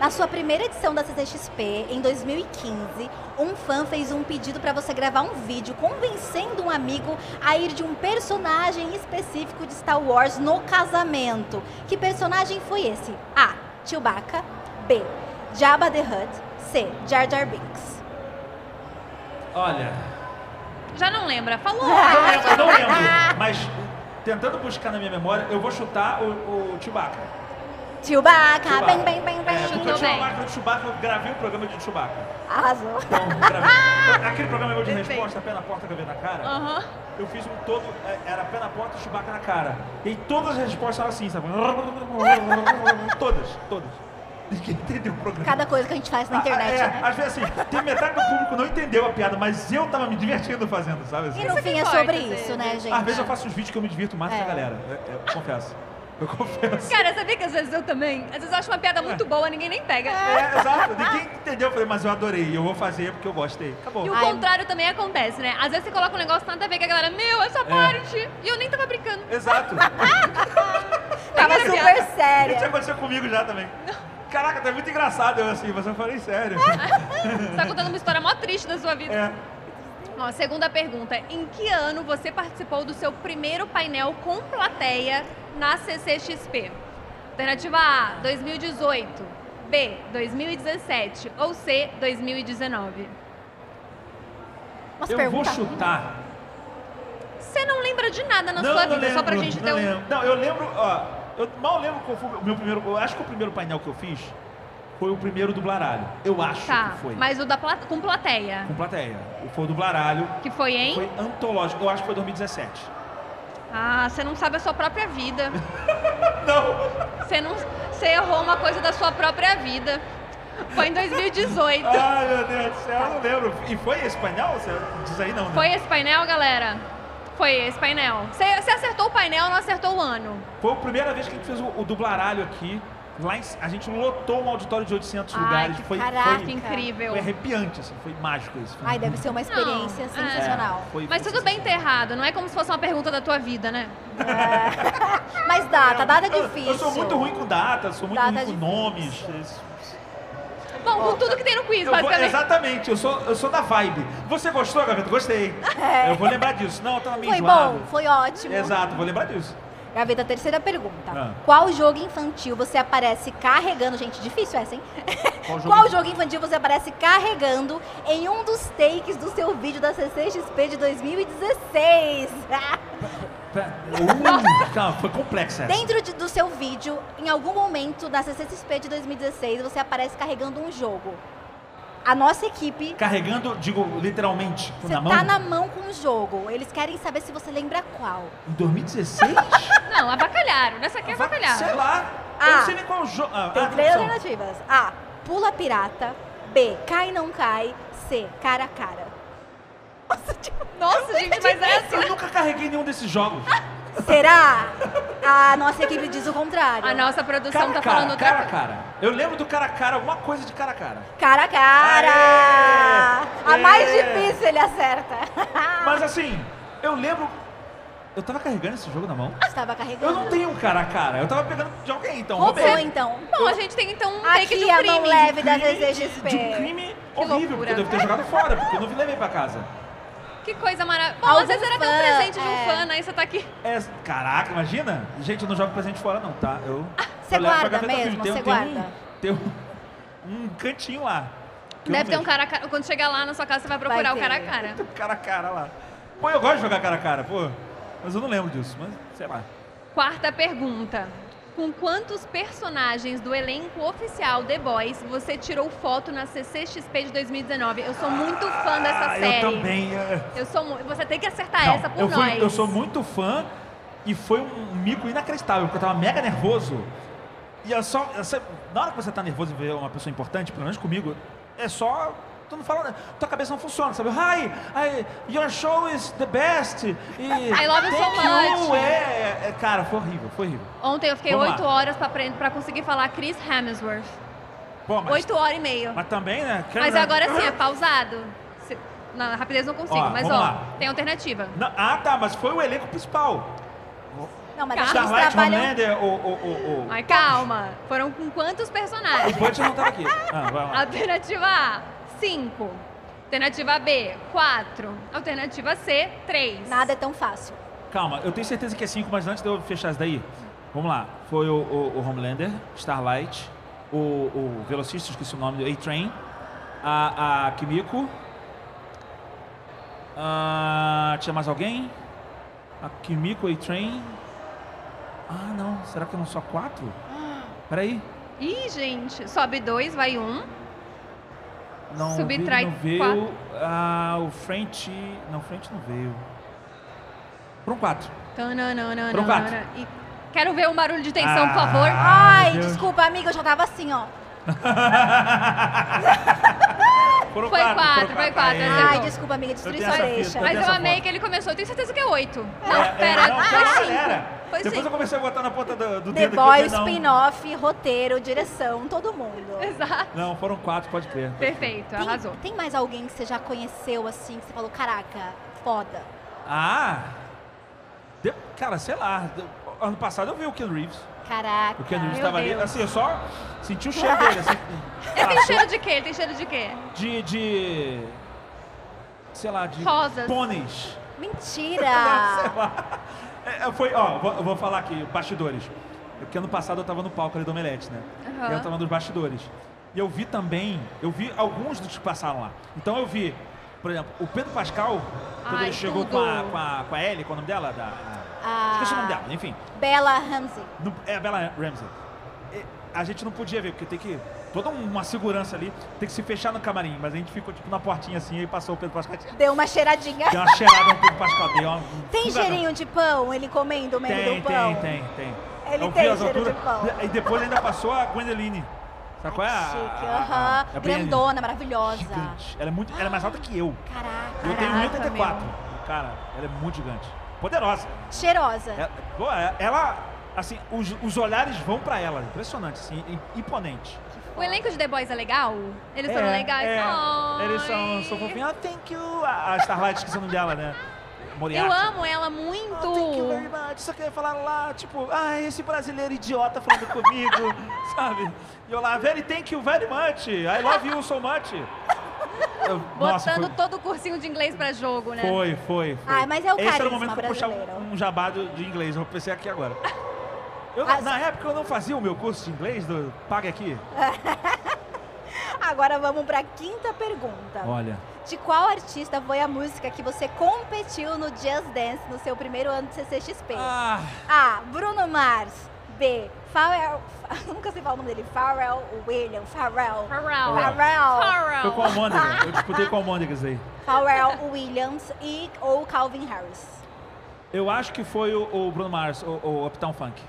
Na sua primeira edição da CCXP, em 2015, um fã fez um pedido para você gravar um vídeo convencendo um amigo a ir de um personagem específico de Star Wars no casamento. Que personagem foi esse? A. Chewbacca. B. Jabba the Hutt. C. Jar Jar Binks. Olha, Já não lembra? Falou. eu, lembro, não lembro, mas tentando buscar na minha memória, eu vou chutar o, o Chewbacca. Chewbacca, Chewbacca. bem, bem, bem, bem. É, porque eu tinha bem. uma máquina de Chewbacca, eu gravei o programa de Chewbacca. Arrasou. Então, gravei. Aquele programa meu de Perfeito. resposta, pé na porta, gravei na cara. Aham. Eu fiz um todo, é, era pé na porta e Chewbacca na cara. E todas as respostas eram assim, sabe? Todas, todas. Ninguém entendeu o programa. Cada coisa que a gente faz na internet, Ah, é, né? Às vezes assim, tem metade do público não entendeu a piada, mas eu tava me divertindo fazendo, sabe? Assim? E no Isso fim que é sobre isso, né, gente? Às vezes eu faço uns vídeos que eu me divirto mais que a É. galera. Eu, eu confesso. Eu confesso. Cara, sabia que às vezes eu também? Às vezes eu acho uma piada muito boa, ninguém nem pega. É, exato. Ninguém entendeu. Eu falei, mas eu adorei. Eu vou fazer porque eu gostei. Acabou. E o Ai. contrário também acontece, né? Às vezes você coloca um negócio nada a ver com a galera, meu, essa parte. E eu nem tava brincando. Exato. Tava super piada. Isso séria. aconteceu comigo já também. Caraca, tá muito engraçado eu assim, mas eu falei sério. Você tá contando uma história mó triste da sua vida. É. Ó, segunda pergunta. Em que ano você participou do seu primeiro painel com plateia na CCXP? Alternativa A, 2018. B, 2017. Ou C, 2019. Umas Eu vou perguntas. chutar. Você não lembra de nada na não, sua não vida, só pra lembro, gente ter um... lembro. Não, eu lembro, ó, eu mal lembro qual foi o meu primeiro. Eu acho que o primeiro painel que eu fiz foi o primeiro do Blaralho. Eu acho Tá, que foi. mas o da com plateia, Com plateia. Foi o do Blaralho. que foi em... Foi antológico. Eu acho que foi 2017. Ah, você não sabe a sua própria vida. Não! Você não... Você errou uma coisa da sua própria vida. Foi em 2018. Ai, meu Deus do céu, eu não lembro. E foi esse painel? Você diz aí não, né? Foi esse painel, galera? Foi esse painel. Você, você acertou o painel, não acertou o ano. Foi a primeira vez que a gente fez o, o dublaralho aqui. Lá em- a gente lotou um auditório de 800 Ai, lugares. que foi, caraca. Foi, incrível. foi arrepiante, assim. Foi mágico isso. Foi Ai, deve ser uma experiência Não, é. sensacional. É, foi- Mas foi tudo bem ter errado, não é como se fosse uma pergunta da tua vida, né? Mas data, data Eu- difícil. Eu sou muito ruim com datas, sou muito Data ruim com difícil. nomes. Bom, com tudo que tem no quiz, Eu vou- basicamente. exatamente, eu sou, eu sou da vibe. Você gostou, Gaveta? Gostei. Eu vou lembrar disso. Não, eu tava meio Foi enjoado. bom, foi ótimo. Exato, vou lembrar disso. Gaveta, terceira pergunta. Ah. Qual jogo infantil você aparece carregando? Gente, difícil essa, hein? Qual jogo Qual infantil? jogo infantil você aparece carregando em um dos takes do seu vídeo da CCXP de 2016? Uh, foi complexa essa. Dentro de- do seu vídeo, em algum momento da CCXP de 2016, você aparece carregando um jogo. A nossa equipe, Carregando, digo, literalmente, você na mão. tá na mão com o jogo. Eles querem saber se você lembra qual. Em 2016? Não, avacalharam. Nessa aqui é Sei avacalharam. lá. eu Ah. não sei nem qual jogo. Ah, Tem ah, três alternativas. A. Pula pirata. B. Cai não cai. C. Cara a cara. Nossa, tipo, Nossa, gente, mas é assim. Eu nunca carreguei nenhum desses jogos. será? A nossa equipe diz o contrário. A nossa produção Cara tá cara, falando outra cara a coisa. cara. Eu lembro do cara a cara, alguma coisa de cara a cara. Cara a cara! Aê! A mais difícil ele acerta. Mas assim, eu lembro. Eu tava carregando esse jogo na mão. Estava carregando. Eu não tenho um cara a cara. Eu tava pegando de alguém, então. Roubou, roubei. então. Bom, a gente tem então um take Aqui de um a crime. mão leve da Crime de- CCXP. De um crime Que horrível, loucura. porque eu devo ter jogado fora, porque eu não levei pra casa. Que coisa maravilhosa. Bom, às vezes era até um presente de um é. fã, né? E você tá aqui. É, caraca, imagina? Gente, eu não jogo presente fora, não, tá? Eu. Você levo pra guarda mesmo? Você tem Um, guarda? tem um, um cantinho lá. Deve ter um cara a cara. Quando chegar lá na sua casa, você vai procurar Vai o cara a cara. Tem um cara a cara lá. Pô, eu gosto de jogar cara a cara, pô. Mas eu não lembro disso, mas sei lá. Quarta pergunta. Com quantos personagens do elenco oficial The Boys você tirou foto na CCXP de 2019? Eu sou muito fã dessa Ah, série. Eu também. é. Eu sou Você tem que acertar Não, essa por eu, fui- nós. eu sou muito fã e foi um mico inacreditável, porque eu tava mega nervoso. E é só. é só- na hora que você tá nervoso e vê uma pessoa importante, pelo menos comigo, é só. Tu não fala nada. Tua cabeça não funciona, sabe? Hi, I, your show is the best. E I love you so thank you. much. É, é, cara, foi horrível, foi horrível. Ontem eu fiquei oito horas pra, aprender- pra conseguir falar Chris Hemsworth. Pô, mas, Oito horas e meia. mas também, né? Mas agora sim, é pausado. Se- Na rapidez não consigo, Ó, mas ó, lá. tem alternativa. Não, ah, tá, mas foi o elenco principal. Não, mas que eles Starlight, trabalham... Homelander, o, o, o, o, Mas calma, foram com quantos o personagens? Butch não tava aqui. Ah, vai lá. Alternativa A, 5. Alternativa B, 4. Alternativa C, 3. Nada é tão fácil. Calma, eu tenho certeza que é 5, mas antes de eu fechar isso daí, vamos lá. Foi o, o, o Homelander, Starlight, o, o velocista, esqueci o nome, do A-Train, a, a Kimiko, ah, tinha mais alguém? A Kimiko, A-Train. Ah, não, será que eram só quatro? Peraí. Ih, gente, sobe 2, vai 1. Um. Não, Subtrai não veio. Ah, o French. Não, o French não veio. Foram quatro. Foram quatro. E quero ver um barulho de tensão, por favor. Ah, Ai, Deus. desculpa, amiga, eu já tava assim, ó. Foram Foi quatro, foram foi quatro, Aê. acertou. Ai, desculpa, amiga, destruí sua deixa. Mas eu amei foto. que ele começou, eu tenho certeza que é 8. Não, É, é, pera, não, foi 5. galera. Foi Depois 5. eu comecei a botar na ponta do, do The dedo Boy, eu falei, spin-off, roteiro, direção, todo mundo. Exato. Não, foram quatro, pode crer. Perfeito, Tem, arrasou. tem mais alguém que você já conheceu, assim, que você falou, caraca, foda. Ah! cara, sei lá. ano passado eu vi o Keanu Reeves. Caraca. O Keanu Reeves Meu tava ali, assim, eu só senti o cheiro dele, assim. Ele tem cheiro de quê? Ele tem cheiro de quê? de, de, sei lá, de Rosas. pôneis. Mentira! Sei lá. É, é, foi, ó, vou, eu vou falar aqui, bastidores. Porque ano passado eu tava no palco ali do Omelete, né? Aham. E eu tava nos bastidores. E eu vi também, eu vi alguns dos que passaram lá. Então eu vi, por exemplo, o Pedro Pascal, quando Ai, ele chegou tudo. com a, com, a, com a Ellie, qual é o nome dela? Da, Ah. Esqueci o nome dela, enfim. Bella Ramsey. É a Bella Ramsey. A gente não podia ver, porque tem que. Toda uma segurança ali, tem que se fechar no camarim. Mas a gente ficou tipo na portinha assim e passou o Pedro Pascal. Deu uma cheiradinha. Deu uma cheirada no Pedro Pascal. Deu uma Tem cheirinho de pão? Ele comendo o meio Tem, do pão? tem, tem, tem. Ele Eu tem cheiro de pão. E depois ainda passou a Gwendoline. Sabe qual é? A, Chique, a- a- aham. a. Grandona, maravilhosa. Gigante. Ela é, muito, ela é mais alta que eu. Caraca. Eu tenho Caraca, 1,84. meu. Cara, ela é muito gigante. Poderosa. Cheirosa. Ela, é- ela, assim, os, os olhares vão pra ela. Impressionante, assim, im- imponente. O elenco de The Boys é legal? Eles foram legais? é. Eles são, são fofinhos. Ah, thank you. A, Starlight, esqueci o nome dela, né? Moriarty. Eu amo ela Ah, thank you muito. very much. Só que eu ia falar lá, tipo, ah, esse brasileiro idiota falando comigo, sabe? E eu lá, very thank you very much. I love you so much. Eu- nossa, Botando foi, todo o cursinho de inglês pra jogo, né? foi, foi, foi. Ah, mas é o Esse era o momento que eu puxava brasileiro. um, um jabado de inglês. Eu pensei aqui agora. Eu, As- Na época eu não fazia o meu curso de inglês do Pague Aqui. Agora vamos pra quinta pergunta. Olha, De qual artista foi a música que você competiu no Just Dance no seu primeiro ano de CCXP? ah, A. Bruno Mars. B. Pharrell. Nunca sei falar o nome dele. Pharrell William. Pharrell. Pharrell. Pharrell. foi com a Almôndega. Eu disputei com a Almôndegas aí. Pharrell Williams e ou Calvin Harris. Eu acho que foi o, o Bruno Mars, o, o Uptown Funk.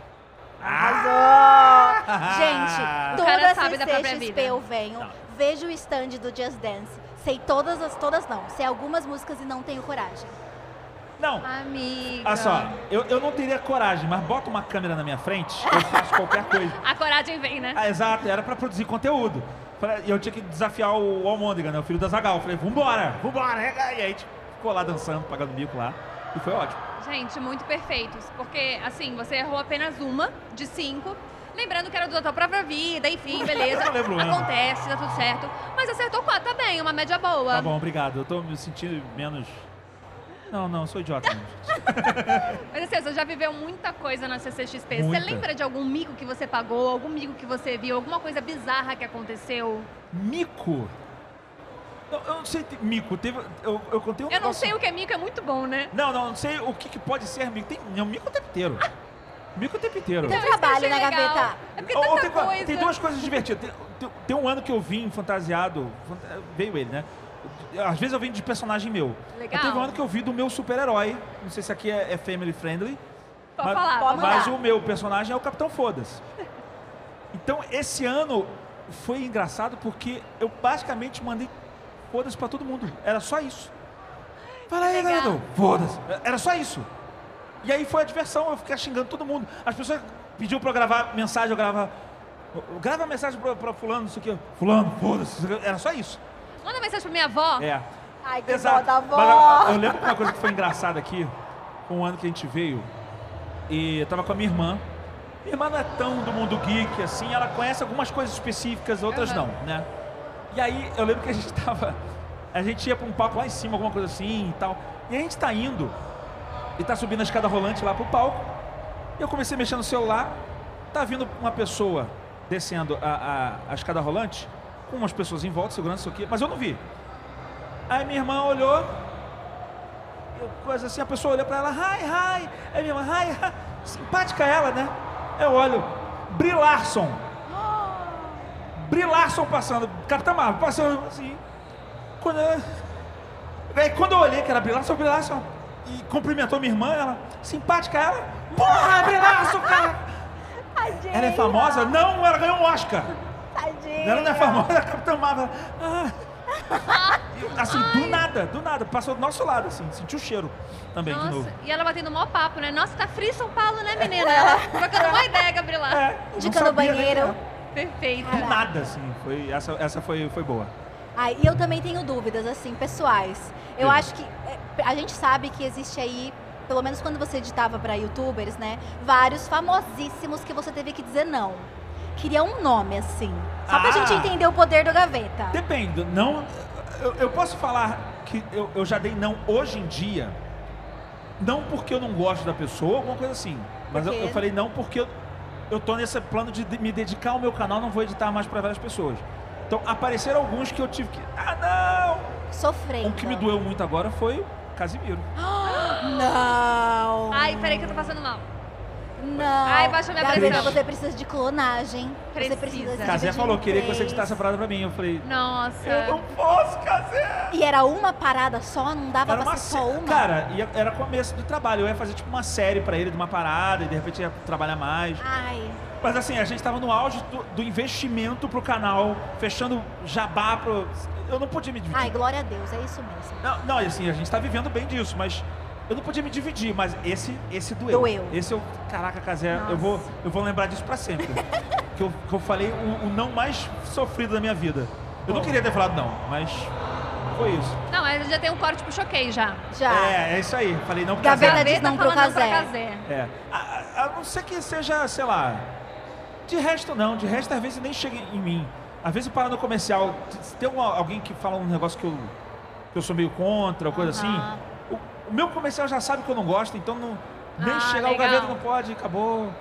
Arrasou! Ah! Gente, toda sabe CCXP eu venho, Não. vejo o stand do Just Dance. Sei todas as, todas não. Sei algumas músicas e não tenho coragem. Não, Amiga. olha só, eu, eu não teria coragem, mas bota uma câmera na minha frente, eu faço qualquer coisa. A coragem vem, né? Ah, exato, era pra produzir conteúdo. E eu tinha que desafiar o Almôndega, né, o filho da Zagal. Falei, vambora, vambora. E aí a gente ficou lá dançando, pagando mico lá. E foi ótimo. Gente, muito perfeitos. Porque, assim, você errou apenas uma de cinco. Lembrando que era da tua própria vida, enfim, beleza. Eu lembro. Acontece, tá tudo certo. Mas acertou quatro, tá bem, uma média boa. Tá bom, obrigado. Eu tô me sentindo menos... Não, não, sou idiota mesmo. Mas assim, você já viveu muita coisa na CCXP. Você Muita. lembra de algum mico que você pagou, algum mico que você viu, alguma coisa bizarra que aconteceu? Mico? Eu, eu não sei, mico, teve... Eu, eu contei um Eu não negócio- sei o que é mico, é muito bom, né? Não, não, não sei o que, que pode ser mico. Tem, não, mico o tempo inteiro. Mico o tempo inteiro. Tem trabalho na legal. gaveta. É porque tem, co- coisa. tem duas coisas divertidas. Tem, tem- tem um ano que eu vim fantasiado. fanta- Veio ele, né? Às vezes eu vim de personagem meu. Legal. Teve um ano que eu vi do meu super-herói. Não sei se aqui é, é family friendly. Pode mas, falar, pode Mas o meu personagem é o Capitão Foda-se. Então, esse ano foi engraçado porque eu basicamente mandei foda-se pra todo mundo. Era só isso. Fala aí, garoto. Foda-se. Era só isso. E aí foi a diversão, eu fiquei xingando todo mundo. As pessoas pediam pra eu gravar mensagem, eu gravava. Grava mensagem pra, pra fulano, não sei o quê. Fulano, foda-se. Era só isso. Manda mensagem pra minha avó. É. Ai, que Exato. da Mas avó. eu, eu lembro que uma coisa que foi engraçada aqui, um ano que a gente veio, e eu tava com a minha irmã. Minha irmã não é tão do mundo geek assim, ela conhece algumas coisas específicas, outras Aham. não, né? E aí eu lembro que a gente tava. A gente ia pra um palco lá em cima, alguma coisa assim e tal. E a gente tá indo e tá subindo a escada rolante lá pro palco. E eu comecei a mexer no celular. Tá vindo uma pessoa descendo a, a, a escada rolante, com umas pessoas em volta, segurando isso aqui, mas eu não vi. Aí minha irmã olhou, eu- coisa assim, a pessoa olhou pra ela, hi, hi. Aí minha irmã, hi, hi. Simpática ela, né? Eu olho, Brie Larson. Brie Larson passando, Capitã Marvel, passando assim. Quando eu, aí quando eu olhei que era Brie Larson, Brie Larson, e cumprimentou minha irmã, ela, simpática ela, porra, Brie Larson, cara. Ela é famosa? Não, ela ganhou um Oscar. Ela não é famosa, ela é Capitã Marvel. Ah. E, Assim, do nada, do nada. Passou do nosso lado, assim. Sentiu o cheiro também, de Nossa, novo. e ela batendo mó papo, né? Nossa, tá frio São Paulo, né, menina? Trocando uma ideia, Gabriela. É, Indicando banheiro. né? Perfeita. Do nada, assim. Foi, essa, essa foi, foi boa. Ai, e eu também tenho dúvidas, assim, pessoais. Eu Sim. acho que é, a gente sabe que existe aí pelo menos quando você editava pra youtubers, né? Vários famosíssimos que você teve que dizer não. Queria um nome, assim. Só pra Ah. gente entender o poder do gaveta. Depende, não. Eu, eu posso falar que eu, eu já dei não hoje em dia, não porque eu não gosto da pessoa, alguma coisa assim. Mas eu, eu falei não porque eu, eu tô nesse plano de me dedicar ao meu canal, não vou editar mais para várias pessoas. Então apareceram alguns que eu tive que. Ah, Sofrendo. não! O que me doeu muito agora foi o Casimiro. Não. Ai, peraí que eu tô passando mal. Não. Ai, baixa minha Gaveta, pressão. você precisa de clonagem. Você Precisa. precisa se Casé dividir falou, queria que você editasse a parada pra mim. Eu falei, Nossa. eu não posso, Casé! E era uma parada só? Não dava Era pra uma ser só uma? Cara, ia- era começo do trabalho. Eu ia fazer tipo uma série pra ele de uma parada e de repente ia trabalhar mais. Ai. Mas assim, a gente tava no auge do, do investimento pro canal, fechando jabá pro. Eu não podia me dividir. Ai, glória a Deus, é isso mesmo. Não, não, e assim, a gente tá vivendo bem disso, mas eu não podia me dividir, mas esse, esse doeu. Doeu. Esse eu. Caraca, Casé, eu vou, eu vou lembrar disso pra sempre. que, eu, que eu falei o, o não mais sofrido da minha vida. Eu não queria ter falado não, mas foi isso. Não, mas já tem um corte pro choquei já. Já. É, é isso aí. Falei não pro Gaveta Casé. não pro Casé. Casé. É. A, a- não ser que seja, sei lá. De resto, não. De resto, às vezes nem chega em mim. Às vezes, eu paro no comercial. Se tem alguma- alguém que fala um negócio que eu, que eu sou meio contra, ou coisa assim. O, o meu comercial já sabe que eu não gosto, então não, nem Ah, chegar o legal. gaveta não pode, acabou.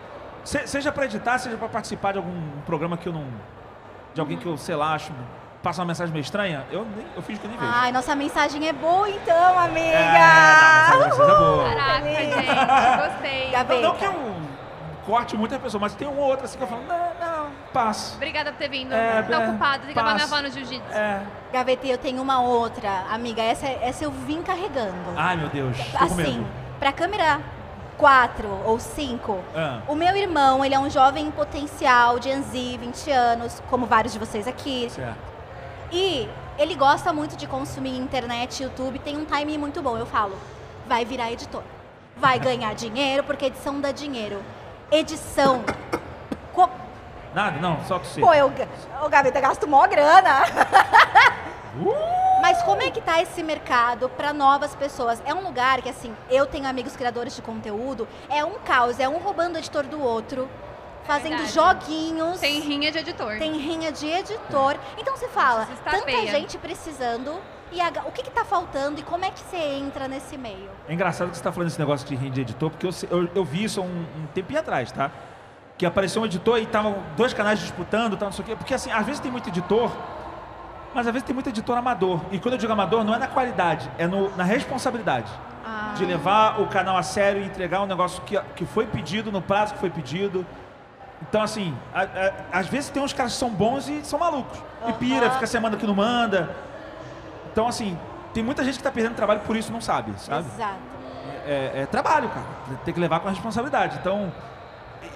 Se- seja pra editar, seja pra participar de algum programa que eu não. De alguém que eu, sei lá, acho. Passa uma mensagem meio estranha, eu, nem, eu fingo que eu nem vejo. Ai, nossa mensagem é boa então, amiga. É, não, essa é boa. Caraca, gente, gostei. Não, não que eu corte muita pessoa, mas tem um ou outro assim que eu falo, não, passo. Obrigada por ter vindo. É, tá é, ocupado, tem que avó no jiu-jitsu. É. Gaveta, eu tenho uma outra, amiga. Essa, essa eu vim carregando. Ai, meu Deus. Tô com assim, medo. pra câmera 4 ou 5, Ah. o meu irmão, ele é um jovem em potencial, Gen Z, 20 anos, como vários de vocês aqui. Certo. E ele gosta muito de consumir internet, YouTube, tem um timing muito bom. Eu falo, vai virar editor. Vai ganhar dinheiro, porque edição dá dinheiro. Edição. Nada? Não, só você. Pô, eu, o Gaveta gasto mó grana. Uh! Mas como é que tá esse mercado para novas pessoas? É um lugar que, assim, eu tenho amigos criadores de conteúdo, é um caos, é um roubando o editor do outro, fazendo verdade. joguinhos. Tem rinha de editor. tem rinha de editor. Então você fala, está tanta feia. gente precisando, e a o que que tá faltando e como é que você entra nesse meio? É engraçado que você tá falando esse negócio de ring de editor, porque eu, eu, eu vi isso há um, um tempinho atrás, tá? Que apareceu um editor e estavam dois canais disputando, tal, não sei o quê. Porque assim, às vezes tem muito editor, mas às vezes tem muito editor amador. E quando eu digo amador, não é na qualidade, é no- na responsabilidade. Ah. de levar o canal a sério e entregar um negócio que, que foi pedido no prazo que foi pedido. Então, assim, a- a- às vezes tem uns caras que são bons e são malucos. E pira, fica semana que não manda. Então, assim, tem muita gente que tá perdendo trabalho por isso não sabe, sabe? Exato. É, é trabalho, cara. Tem que levar com a responsabilidade. Então,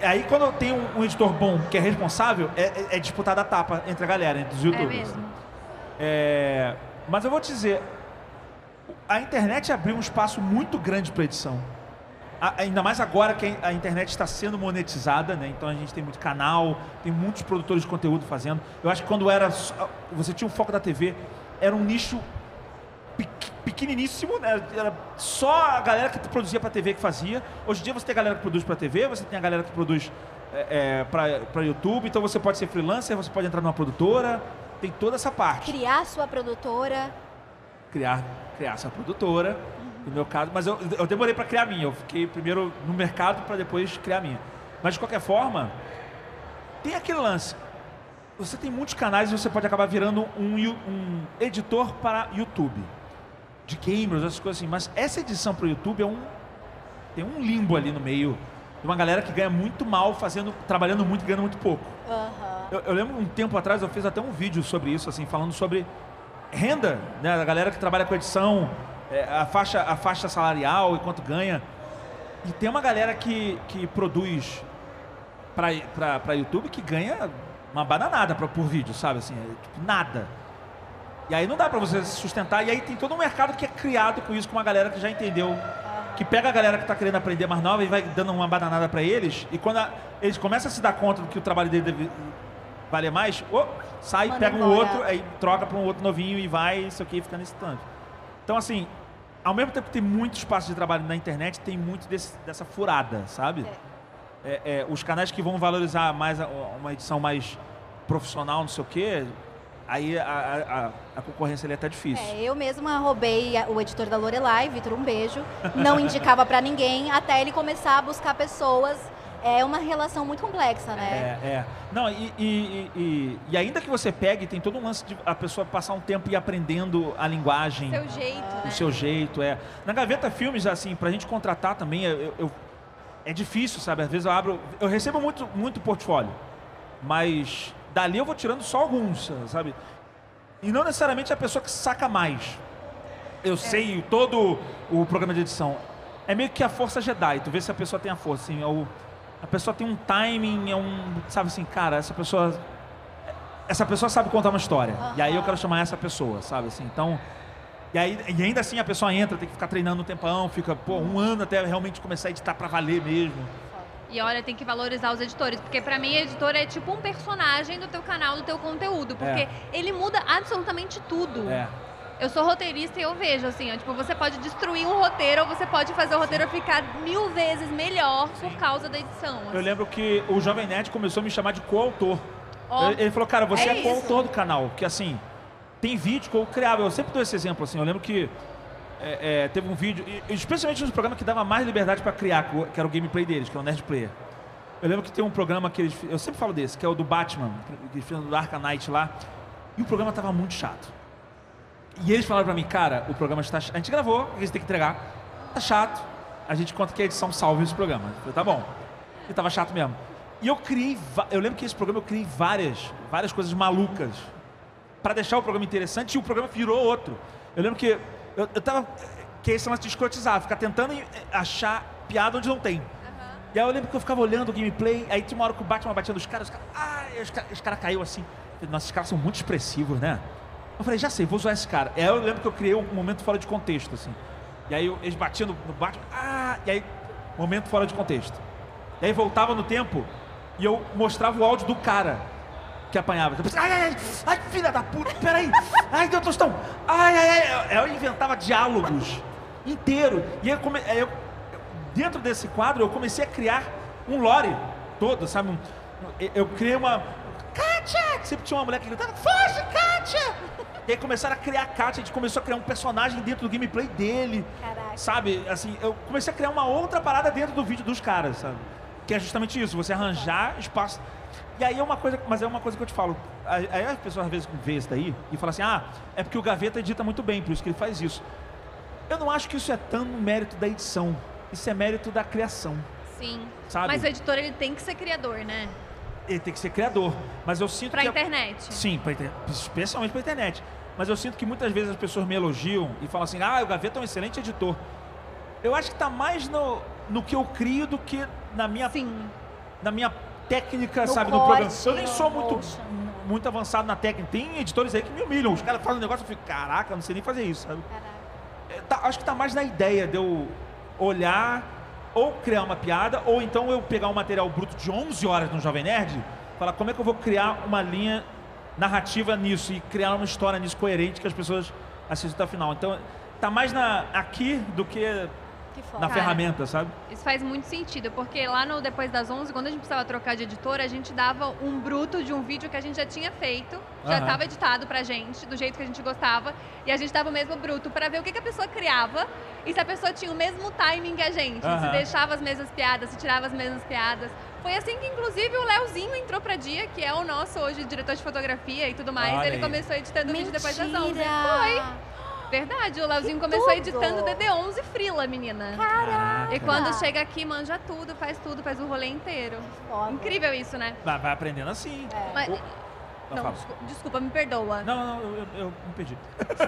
aí quando tem um, um editor bom que é responsável, é, é, é disputada a tapa entre a galera, entre os É youtubers. mesmo. É, mas eu vou te dizer, a internet abriu um espaço muito grande para edição. A- ainda mais agora que a internet está sendo monetizada, né? Então a gente tem muito canal, tem muitos produtores de conteúdo fazendo. Eu acho que quando era você tinha o foco da TV, era um nicho pequeniníssimo, né? Era só a galera que produzia para TV que fazia. Hoje em dia você tem a galera que produz para TV, você tem a galera que produz é, para YouTube. Então você pode ser freelancer, você pode entrar numa produtora. Tem toda essa parte Criar sua produtora. criar, criar essa produtora, no meu caso, mas eu, eu demorei para criar a minha. Eu fiquei primeiro no mercado para depois criar a minha. Mas de qualquer forma, tem aquele lance. Você tem muitos canais e você pode acabar virando um, um editor para YouTube. De gamers, essas coisas assim. Mas essa edição para o YouTube é um. Tem um limbo ali no meio. De uma galera que ganha muito mal fazendo, trabalhando muito e ganhando muito pouco. Aham. Eu, eu lembro um tempo atrás, eu fiz até um vídeo sobre isso, assim, falando sobre renda, né? Da galera que trabalha com edição, é, a, faixa, a faixa salarial e quanto ganha. E tem uma galera que, que produz para YouTube que ganha uma bananada pra, por vídeo, sabe? Assim, é, tipo, nada. E aí não dá pra você se sustentar. E aí tem todo um mercado que é criado com isso, com uma galera que já entendeu. Que pega a galera que tá querendo aprender mais nova e vai dando uma bananada pra eles. E quando eles começam a se dar conta do que o trabalho dele deve valer mais, ô, sai, pega um embora. outro, aí troca pra um outro novinho e vai, isso aqui fica nesse tanto. Então, assim, ao mesmo tempo que tem muito espaço de trabalho na internet, tem muito desse- dessa furada, sabe? É, é, os canais que vão valorizar mais a- uma edição mais profissional, não sei o quê, aí a, a- a- concorrência ali é até difícil. É, eu mesma roubei o editor da Lorelai, Vitor, um beijo. Não indicava pra ninguém, até ele começar a buscar pessoas. É uma relação muito complexa, né? É, é. Não, e, e, e- e- ainda que você pegue, tem todo um lance de a pessoa passar um tempo e ir aprendendo a linguagem, Seu jeito, né? o seu jeito, é. Na Gaveta Filmes, assim, pra gente contratar também, eu, eu- é difícil, sabe? Às vezes eu abro, eu recebo muito, muito portfólio, mas dali eu vou tirando só alguns, sabe? E não necessariamente a pessoa que saca mais. Eu sei todo o programa de edição. É meio que a força Jedi, tu vê se a pessoa tem a força, assim, é o- a pessoa tem um timing, é um, sabe assim, cara, essa pessoa essa pessoa sabe contar uma história. E aí eu quero chamar essa pessoa, sabe assim? Então, e, aí, e ainda assim a pessoa entra, tem que ficar treinando um tempão, fica, pô, um ano até realmente começar a editar pra valer mesmo. E olha, tem que valorizar os editores, porque pra mim, editor é tipo um personagem do teu canal, do teu conteúdo, porque ele muda absolutamente tudo. É. Eu sou roteirista e eu vejo assim, ó, tipo, você pode destruir um roteiro ou você pode fazer o roteiro ficar mil vezes melhor por causa da edição. Eu lembro que o Jovem Nerd começou a me chamar de coautor. Ó, Ele falou, cara, você é é, coautor do canal. Porque assim, tem vídeo que eu criava. Eu sempre dou esse exemplo, assim. Eu lembro que é, é, teve um vídeo, especialmente nos programas que dava mais liberdade pra criar, que era o gameplay deles, que é o Nerd Player. Eu lembro que tem um programa que eles. Eu sempre falo desse, que é o do Batman, que eles fizeram do Arca Knight lá. E o programa tava muito chato. E eles falaram pra mim, cara, o programa está. ch- A gente gravou, a gente tem que entregar. Tá chato. A gente conta que a edição salve esse programa. Eu falei, tá bom. E tava chato mesmo. E eu criei. Eu lembro que esse programa eu criei várias, várias coisas malucas pra deixar o programa interessante e o programa virou outro. Eu lembro que eu, eu tava. Que é esse lance de escrotizar, ficar tentando eh, achar piada onde não tem. E aí eu lembro que eu ficava olhando o gameplay, aí tinha uma hora que o Batman batia nos caras, os caras. Ai, os caras cara caiu assim. Falei, Nossa, esses caras são muito expressivos, né? Eu falei, já sei, vou zoar esse cara. Aí eu lembro que eu criei um momento fora de contexto, assim. E aí eles batiam no, no Batman, ah, e aí, momento fora de contexto. E aí voltava no tempo e eu mostrava o áudio do cara que apanhava. Pensei, ai, ai, ai, ai, filha da puta, peraí. Ai, Deus, Tostão. Ai, ai, ai. Eu, inventava diálogos inteiro. E eu, come, eu- dentro desse quadro, eu comecei a criar um lore todo, sabe? Eu- eu criei uma... Kátia! Sempre tinha uma mulher que gritava, foge, Kátia! E aí começaram a criar a Kátia, a gente começou a criar um personagem dentro do gameplay dele. Caraca. Sabe, assim, eu comecei a criar uma outra parada dentro do vídeo dos caras, sabe? Que é justamente isso, você arranjar espaço. E aí é uma coisa, mas é uma coisa que eu te falo. Aí as pessoas às vezes vê isso daí e falam assim: ah, é porque o Gaveta edita muito bem, por isso que ele faz isso. Eu não acho que isso é tão mérito da edição. Isso é mérito da criação. sim. Sabe? Mas o editor, ele tem que ser criador, né? Ele tem que ser criador. Mas eu sinto Pra que. a- internet. Sim, pra inter- especialmente pra internet. Mas eu sinto que muitas vezes as pessoas me elogiam e falam assim: ah, o Gaveta é um excelente editor. Eu acho que tá mais no, no que eu crio do que na minha, Sim. na minha técnica, No sabe, corte, programa. Eu nem sou no muito, motion. muito avançado na técnica. Tem editores aí que me humilham. Os caras fazem um negócio e eu fico, caraca, não sei nem fazer isso, sabe? Caraca. É, tá- acho que tá mais na ideia de eu olhar ou criar uma piada, ou então eu pegar um material bruto de 11 horas no Jovem Nerd, falar como é que eu vou criar uma linha narrativa nisso e criar uma história nisso coerente que as pessoas assistam até o final. Então, tá mais na, aqui do que. Na Cara, ferramenta, sabe? Isso faz muito sentido, porque lá no Depois das 11, quando a gente precisava trocar de editora, a gente dava um bruto de um vídeo que a gente já tinha feito, já estava editado pra gente, do jeito que a gente gostava, e a gente dava o mesmo bruto pra ver o que, que a pessoa criava e se a pessoa tinha o mesmo timing que a gente, se deixava as mesmas piadas, se tirava as mesmas piadas. Foi assim que, inclusive, o Leozinho entrou pra dia, que é o nosso hoje diretor de fotografia e tudo mais. Olha Ele aí. começou editando o vídeo Depois das 11. Mentira! Foi. Verdade, o Leozinho Que começou tudo! editando DD11 Frila, menina. Caraca. E quando chega aqui, manja tudo, faz tudo, faz o rolê inteiro. Foda. Incrível isso, né? Vai, vai aprendendo assim. É. Mas- O- Não, desculpa, desculpa, me perdoa. Não, não, eu, eu, eu me perdi.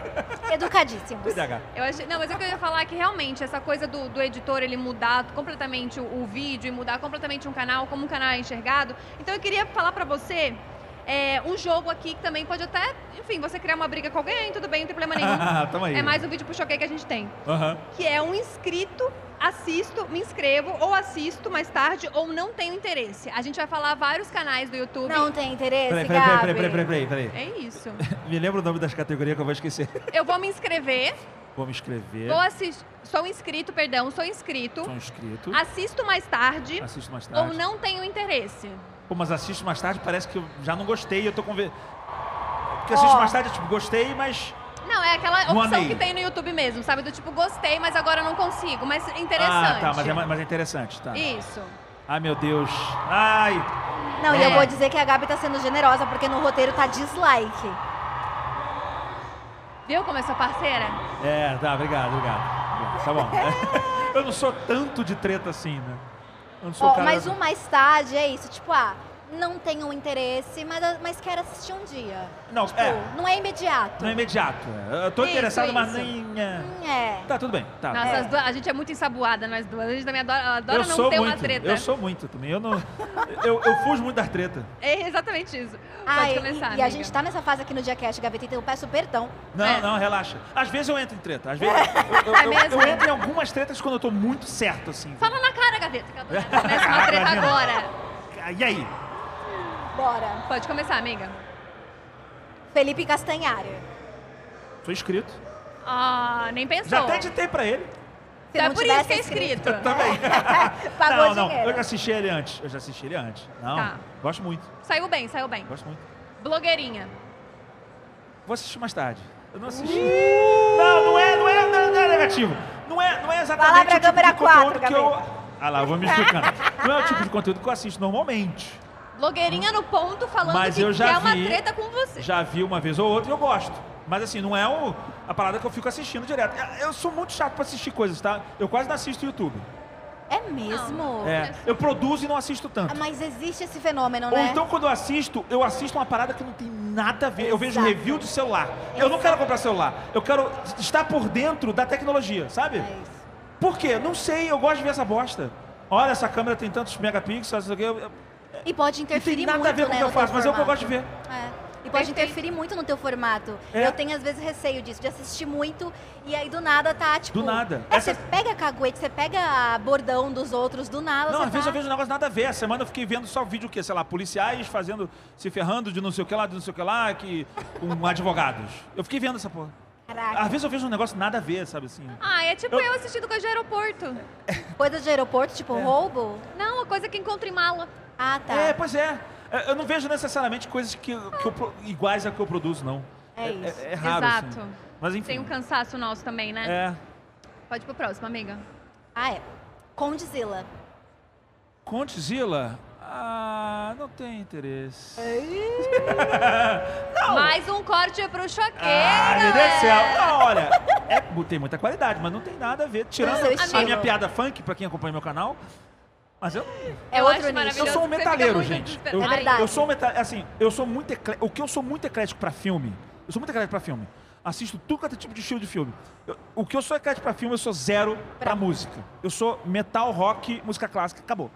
Educadíssimos. TDAH. Eu achei, não, mas é que eu ia falar que realmente essa coisa do, do editor ele mudar completamente o, o vídeo e mudar completamente um canal, como um canal é enxergado. Então eu queria falar pra você é, um jogo aqui que também pode até, enfim, você criar uma briga com alguém, tudo bem, não tem problema nenhum. Tamo aí. É mais um vídeo pro choquei que a gente tem. Aham. que é um inscrito, assisto, me inscrevo, ou assisto mais tarde, ou não tenho interesse. A gente vai falar vários canais do YouTube. Não tem interesse, Peraí, peraí, peraí, Gabi? peraí, peraí, peraí, peraí. É isso. Me lembra o nome das categorias que eu vou esquecer. Eu vou me inscrever, Vou me inscrever. Vou assistir. Sou inscrito, perdão, sou inscrito. Sou inscrito. Assisto mais tarde Assisto mais ou tarde. não tenho interesse. Pô, mas assisto mais tarde, parece que eu já não gostei, eu tô com... Porque assisto Ó. mais tarde, tipo, gostei, mas... Não, é aquela opção amei. que tem no YouTube mesmo, sabe? Do tipo, gostei, mas agora não consigo. Mas é interessante. Ah, tá, mas é, ma- mas é interessante, tá. Isso. Ai, meu Deus. Ai, Não, e eu É. vou dizer que a Gabi tá sendo generosa, porque no roteiro tá dislike. Viu como eu sou parceira? É, tá, obrigado, obrigado. Tá bom. eu não sou tanto de treta assim, né? Ó, cara... mas um mais tarde é isso, tipo, ah, não tenho interesse, mas, mas quero assistir um dia. Não, Tipo, é, não é imediato. não é imediato. Eu tô Isso, interessado, mas isso. nem... é. Hum, É. Tá, tudo bem, tá. Nossa, É. as duas- a gente é muito ensaboada, nós duas. A gente também adora, adora eu não sou ter muito, uma treta. eu sou muito também. Eu não... eu, eu fujo muito das tretas. É exatamente isso. Pode e- começar, e, amiga. a gente tá nessa fase aqui no Diacast, Gaveta, então eu peço perdão. Não, É. não, relaxa. Às vezes eu entro em treta. Às vezes eu, eu- É eu- mesmo? eu entro em algumas tretas quando eu tô muito certo, assim. Fala na cara, gaveta. que eu tô- uma treta agora. E aí? Bora. Pode começar, amiga. Felipe Castanhari. Sou inscrito. Ah, nem pensou. Já até editei pra ele. Se Então é por isso que é inscrito. Também. Pagou não, não. dinheiro. Eu já assisti ele antes. Eu já assisti ele antes. Não. Tá. Gosto muito. Saiu bem, saiu bem. Gosto muito. Blogueirinha. Vou assistir mais tarde. Eu não assisti. Não, não é, não é, não é, não é negativo. Não é, não é exatamente Vai lá pra o tipo câmera de conteúdo quatro, que eu. Ah lá, eu vou me explicando. Não é o tipo de conteúdo que eu assisto normalmente. Blogueirinha no ponto falando Mas que eu já quer uma vi- treta com você. Já vi uma vez ou outra e eu gosto. Mas assim, não é o, a parada que eu fico assistindo direto. Eu- sou muito chato pra assistir coisas, tá? Eu quase não assisto YouTube. É mesmo? É, eu produzo e não assisto tanto. Mas existe esse fenômeno, Ou né? então, quando eu assisto, eu assisto uma parada que não tem nada a ver. Eu vejo Exato. review de celular. Eu não quero comprar celular. Eu quero estar por dentro da tecnologia, sabe? É isso. Por quê? Não sei. Eu gosto de ver essa bosta. Olha, essa câmera tem tantos megapixels, não sei o quê. E pode Não interferir tem nada muito, a ver com o né, que eu faço, mas é o que eu gosto de ver. É. E pode Perfeito. interferir muito no teu formato. É. Eu tenho, às vezes, receio disso, de assistir muito e aí do nada tá, tipo... Do nada. É, Essa- Você pega caguete, você pega bordão dos outros, do nada Não, às vezes tá... eu vejo um negócio nada a ver. Essa semana eu fiquei vendo só vídeo que, sei lá, policiais fazendo, se ferrando de não sei o que lá, de não sei o que lá, que, com advogados. Eu fiquei vendo essa porra. Caraca, Às vezes eu vejo um negócio nada a ver, sabe assim. Ah, é tipo Eu- eu, assistindo coisa de aeroporto. coisa de aeroporto, tipo É. roubo. Não, uma coisa que encontra em mala. Ah, tá. É, pois é. É, Eu não vejo necessariamente coisas que, que eu iguais a que eu produzo, não. É isso. É, raro, Exato. assim. Mas enfim. Tem um cansaço nosso também, né? É. Pode ir pro próximo, amiga. Ah, é. Condzilla. Contzilla? Ah, não tem interesse. Mais um corte pro choqueiro. Ah, meu Deus do céu. é. Não, olha, é, tem muita qualidade, mas não tem nada a ver. Tirando a minha piada funk, pra quem acompanha meu canal. Mas eu, É Eu outro nicho. eu sou um metaleiro, gente. Eu, É verdade. eu sou um meta, assim, eu sou muito eclé- o que eu sou muito eclético pra filme. Eu sou muito eclético pra filme. Assisto tudo quanto é tipo de estilo de filme. Eu- o que eu sou eclético pra filme, eu sou zero pra, Pra música. Eu sou metal, rock, música clássica, acabou.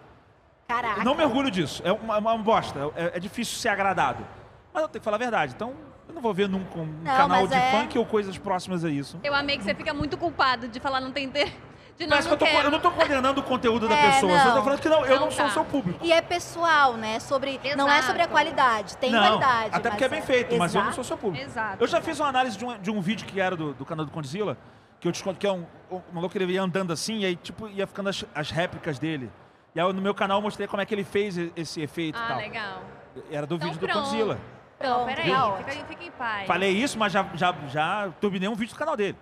Caraca. Eu não me orgulho disso. É uma, uma bosta. É, é difícil ser agradado. Mas eu tenho que falar a verdade. Então, eu não vou ver nunca um Não, canal de é- funk ou coisas próximas a isso. Eu amei que você fica muito culpado de falar não tem ter. De não, Parece que não eu, tô, eu não tô condenando o conteúdo da É, pessoa. Eu só tô não. falando que não, eu Não não sou tá. o seu público. E é pessoal, né? Sobre, não é sobre a qualidade. Tem não, qualidade. até porque é bem feito, mas eu não sou seu público. Exato. Eu já fiz uma análise de um, de um vídeo que era do, do canal do Condzilla, que eu te conto que é um, um maluco ele ia andando assim, e aí tipo, ia ficando as, as réplicas dele. E aí no meu canal eu mostrei como é que ele fez esse efeito e Ah, tal. legal. Era do Então vídeo do pronto. Condzilla. Não, Pronto, peraí. Fica, fica em paz. Falei isso, mas já, já, já turbinei um vídeo do canal dele.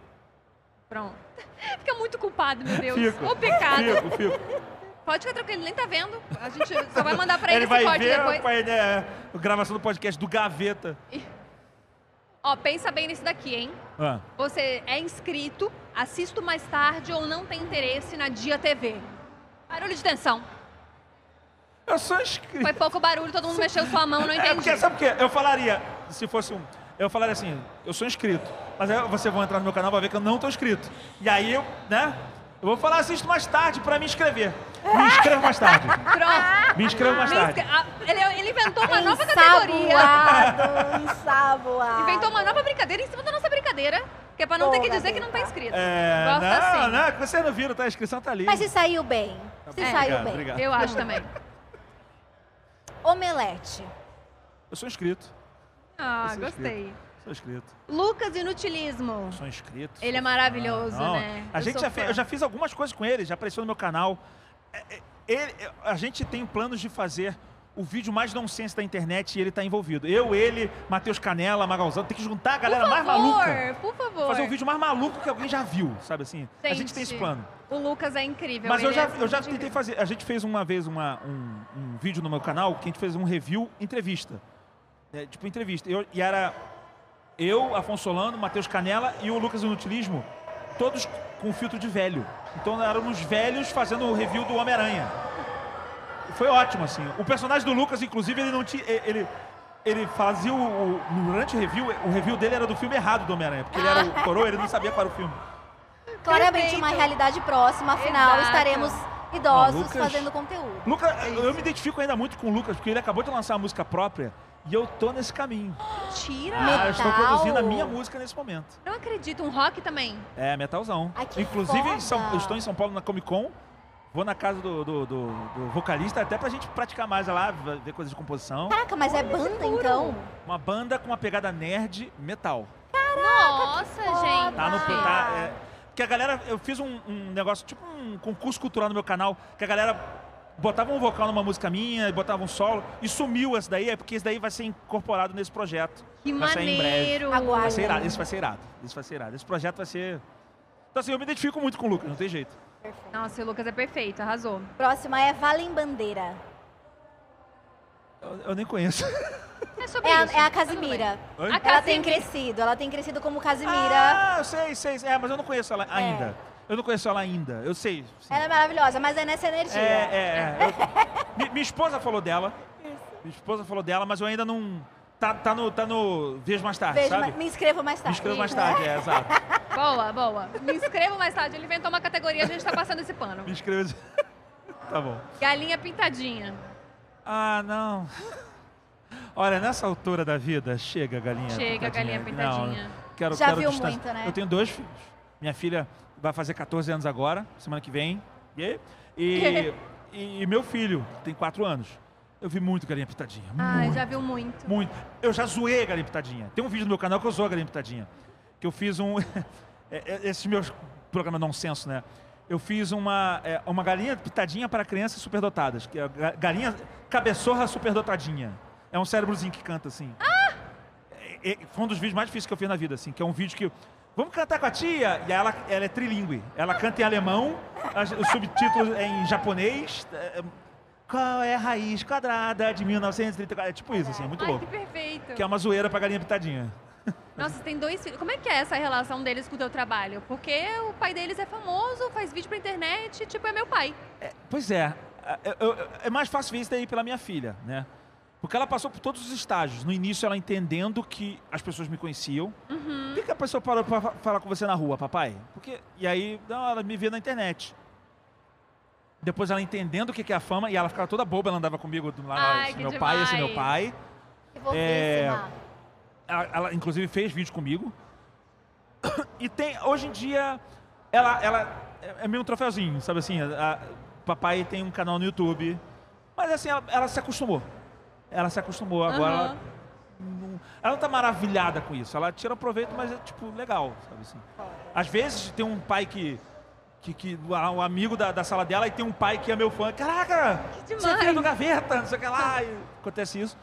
Pronto. Fica muito culpado, meu Deus. Fico. O pecado. Fico, fico. Pode ficar tranquilo, ele nem tá vendo. A gente só vai mandar pra ele, Ele esse ver depois. o pai, né, a gravação do podcast do Gaveta. Ó, pensa bem nisso daqui, hein? Ah, Você é inscrito, assisto mais tarde ou não tem interesse na Dia TV. Barulho de tensão. eu sou inscrito. Foi pouco barulho, todo mundo mexeu sua mão, não É entendi. porque, sabe por quê? Eu falaria, se fosse um. Eu falaria assim, eu sou inscrito. Mas aí você vai entrar no meu canal vai ver que eu não tô inscrito. E aí eu, né? Eu vou falar, assisto mais tarde pra me inscrever. Me inscreva mais tarde. Pronto. Me inscreva mais tarde. Ele, ele inventou uma nova categoria. Ensaboado. Inventou uma nova brincadeira em cima da nossa brincadeira. Que é pra não Pô, ter que dizer que não tá inscrito. É, Gosto não, assim. não, que vocês não viram, tá? A inscrição tá ali. Mas se saiu bem. Se É. saiu Obrigado, bem. obrigado. Eu acho também. Omelete. Eu sou inscrito. Ah, é gostei. Sou inscrito. Lucas Inutilismo. Sou inscrito. Ele é sou maravilhoso, fã. Não, né? A Eu gente sou já fez, eu já fiz algumas coisas com ele, já apareceu no meu canal. É, é, ele- a gente tem planos de fazer o vídeo mais nonsense da internet e ele tá envolvido. Eu, ele, Matheus Canela, Magalzão, tem que juntar a galera por mais favor, maluca. por favor. Fazer um vídeo mais maluco que alguém já viu, sabe assim? A gente Gente, tem esse plano. O Lucas é incrível. Mas eu já, é eu já tentei incrível. fazer. A gente fez uma vez uma- um, um vídeo no meu canal que a gente fez um review entrevista. É, tipo entrevista. Eu- e era eu, Afonso Solano, Matheus Canela e o Lucas Inutilismo, todos com filtro de velho. Então éramos velhos fazendo o review do Homem-Aranha. Foi ótimo, assim. O personagem do Lucas, inclusive, ele não tinha. Ele, ele fazia o, o- Durante o review, o review dele era do filme errado do Homem-Aranha, porque ele era o coroa, ele não sabia era o filme. Claramente Perfeito. uma realidade próxima, afinal Exato. estaremos idosos Não, Lucas- fazendo conteúdo. Lucas, É eu me identifico ainda muito com o Lucas, porque ele acabou de lançar a música própria e eu tô nesse caminho. Mentira. Ah, eu estou Metal? produzindo a minha música nesse momento. Não acredito. Um rock também. É, metalzão. Ai, que Inclusive, em foda. São- eu estou em São Paulo na Comic Con. Vou na casa do, do- do- do vocalista até pra gente praticar mais lá, ver coisas de composição. Caraca, mas é banda então? Uma banda com uma pegada nerd metal. Nossa, gente. Tá no. Tá, é, que a galera. Eu fiz um, um negócio, tipo um concurso cultural no meu canal, que a galera botava um vocal numa música minha, botava um solo, e sumiu esse daí, é porque esse daí vai ser incorporado nesse projeto. Que vai sair em breve. maneiro. Aguarde. Vai ser irado, esse vai ser irado. Esse vai ser irado. Esse projeto vai ser. Então assim, eu me identifico muito com o Lucas, não tem jeito. Nossa, o Lucas é perfeito, arrasou. Próxima é Valem Bandeira. Eu, eu nem conheço. É sobre É a, isso. é a Casimira. Oi? A Ela tem crescido, ela tem crescido como Casimira. Ah, eu sei, sei. É, mas eu não conheço ela ainda. Eu não conheço ela ainda. Eu sei. sim. Ela é maravilhosa, mas é nessa É, energia. é, é. Eu- Mi- minha esposa falou dela. Minha esposa falou dela, mas eu ainda não. Tá, tá no. Tá no. Vejo mais tarde, Vejo, sabe? ma- me inscreva mais Me tarde. inscrevo mais tarde, é, exato. Boa, boa. Me inscrevo mais tarde. Ele inventou uma categoria, a gente tá passando esse pano. Me inscrevo. tá bom. Galinha pintadinha. Ah, não. Olha, nessa altura da vida, chega, galinha. Chega, galinha pintadinha. Não, quero, Já quero viu distância. muito, né? Eu tenho dois filhos. Minha filha vai fazer 14 anos agora, semana que vem. E, e, e meu filho tem 4 anos. Eu vi muito galinha pintadinha. Ai, muito, já viu muito. muito. Eu já zoei a galinha pintadinha. Tem um vídeo no meu canal que eu zoo a galinha pintadinha. Que eu fiz um. é, é, Esses meus programas nonsenso, né? Eu fiz uma, é, uma galinha pitadinha para crianças superdotadas. Que é galinha cabeçorra superdotadinha. É um cérebrozinho que canta assim. É, é, foi um dos vídeos mais difíceis que eu fiz na vida, assim. Que é um vídeo que. Vamos cantar com a tia? E ela, ela é trilingue. Ela canta em alemão, os subtítulos é em japonês. É, é, qual é a raiz quadrada de 1934? É tipo isso, assim, é muito Ai, louco. que perfeito. Que é uma zoeira pra galinha pitadinha. Nossa, você tem dois filhos. Como é que é essa relação deles com o teu trabalho? Porque o pai deles é famoso, faz vídeo pra internet, tipo, é meu pai. Pois é, é, eu- eu- é mais fácil ver isso daí pela minha filha, né? Porque ela passou por todos os estágios. No início, ela entendendo que as pessoas me conheciam. Por que, que a pessoa parou pra fa- falar com você na rua, papai? Porque, e aí, não, ela me vê na internet. Depois ela entendendo o que que é a fama, e ela ficava toda boba, ela andava comigo do lado, Ai, esse que meu pai, esse demais. meu pai. Que. É, Ela, ela, inclusive fez vídeo comigo. E tem, hoje em dia, ela, ela é é meio um troféuzinho, sabe assim? A, a- papai tem um canal no YouTube. Mas assim, ela, ela se acostumou. Ela se acostumou. Agora ela, Aham. não, ela não tá maravilhada com isso. Ela tira proveito, mas é tipo legal, sabe assim? Às vezes tem um pai que. Que, que o amigo da, da sala dela e tem um pai que é meu fã. Caraca! Que Você é demais. do gaveta, não sei o que lá. E acontece isso.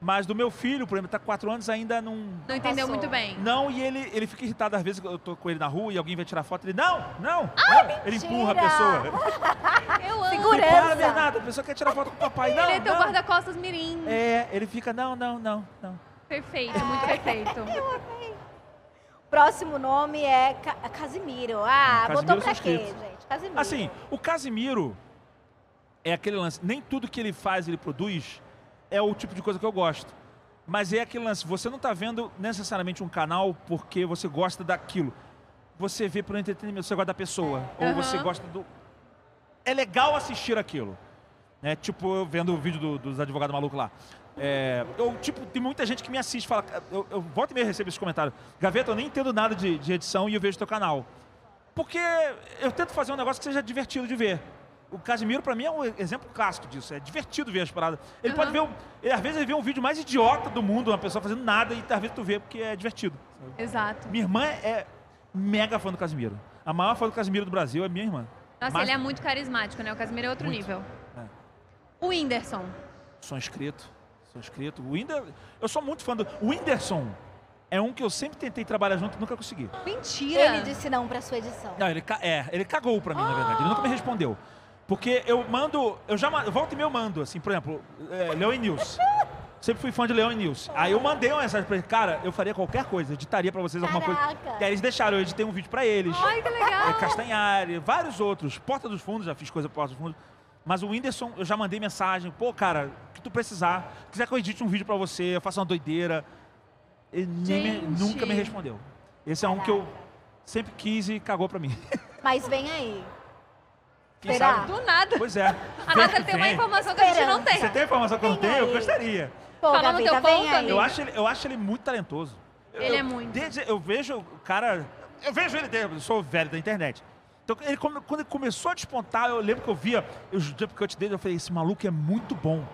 Mas do meu filho, por exemplo, tá com 4 anos, ainda não. Não entendeu Passou. muito bem. Não, e ele, ele fica irritado às vezes eu tô com ele na rua e alguém vai tirar foto, ele, não, não, Ah, não. Ele empurra a pessoa. Eu amo. Segura. Ele para, Segurança. Bernardo, a pessoa quer tirar foto com o papai, não, Ele é teu guarda-costas mirim. É, ele fica, não, não, não, não. Perfeito, muito perfeito. Próximo nome é Ca Casimiro. Ah, Casimiro botou pra quê, gente? Casimiro. Assim, o Casimiro é aquele lance, nem tudo que ele faz, ele produz, é o tipo de coisa que eu gosto. Mas é aquele lance, você não tá vendo necessariamente um canal porque você gosta daquilo. Você vê por entretenimento, você gosta da pessoa. Ou Aham. você gosta do. É legal assistir aquilo. Né? Tipo, vendo o vídeo do- dos advogados malucos lá. É, eu, tipo, tem muita gente que me assiste fala. Eu, eu volto e meia recebo esse comentário. Gaveta, eu nem entendo nada de, de edição e eu vejo teu canal. Porque eu tento fazer um negócio que seja divertido de ver. o Casimiro, pra mim, é um exemplo clássico disso. É divertido ver as paradas. Ele Aham. pode ver, um- ele, às vezes, ele vê um vídeo mais idiota do mundo, uma pessoa fazendo nada, e às vezes tu vê porque é divertido. sabe? Exato. Minha irmã é mega fã do Casimiro. A maior fã do Casimiro do Brasil é minha irmã. Nossa, Mas- ele é muito carismático, né? O Casimiro é outro Muito. nível. É. O Whindersson. Sou inscrito. Sou inscrito. O Whindersson, eu sou muito fã do. O Whindersson é um que eu sempre tentei trabalhar junto e nunca consegui. Mentira! Ele disse não pra sua edição. Não, ele, ca- é, ele cagou pra mim, na verdade. Ele nunca me respondeu. Porque eu mando. Eu já ma- volta e meia eu mando, assim, por exemplo, é, Leão e News. Sempre fui fã de Leão e News. Aí eu mandei uma mensagem pra ele, cara, eu faria qualquer coisa, editaria pra vocês alguma coisa. Caraca. E aí eles deixaram, eu editei um vídeo pra eles. Ai, que legal! É, Castanhari, vários outros. Porta dos Fundos, já fiz coisa pra Porta dos Fundos. Mas o Whindersson, eu já mandei mensagem. Pô, cara, o que tu precisar. Quiser que eu edite um vídeo pra você, eu faça uma doideira. Ele nem me- nunca me respondeu. Esse é um que eu sempre quis e cagou pra mim. Mas vem aí. Quem Será? sabe? Do nada. Pois é. A que tem uma informação que a gente não tem. Você tem informação que eu não tenho? Eu gostaria. Pô, Fala no Gaveta, teu vem ponto. Eu acho ele, eu acho ele muito talentoso. Eu- Ele é eu- muito. desde- eu vejo o cara. Eu vejo ele, eu sou velho da internet. Então, ele, quando ele começou a despontar, eu lembro que eu via o Jump Cut dele, eu falei, esse maluco é muito bom.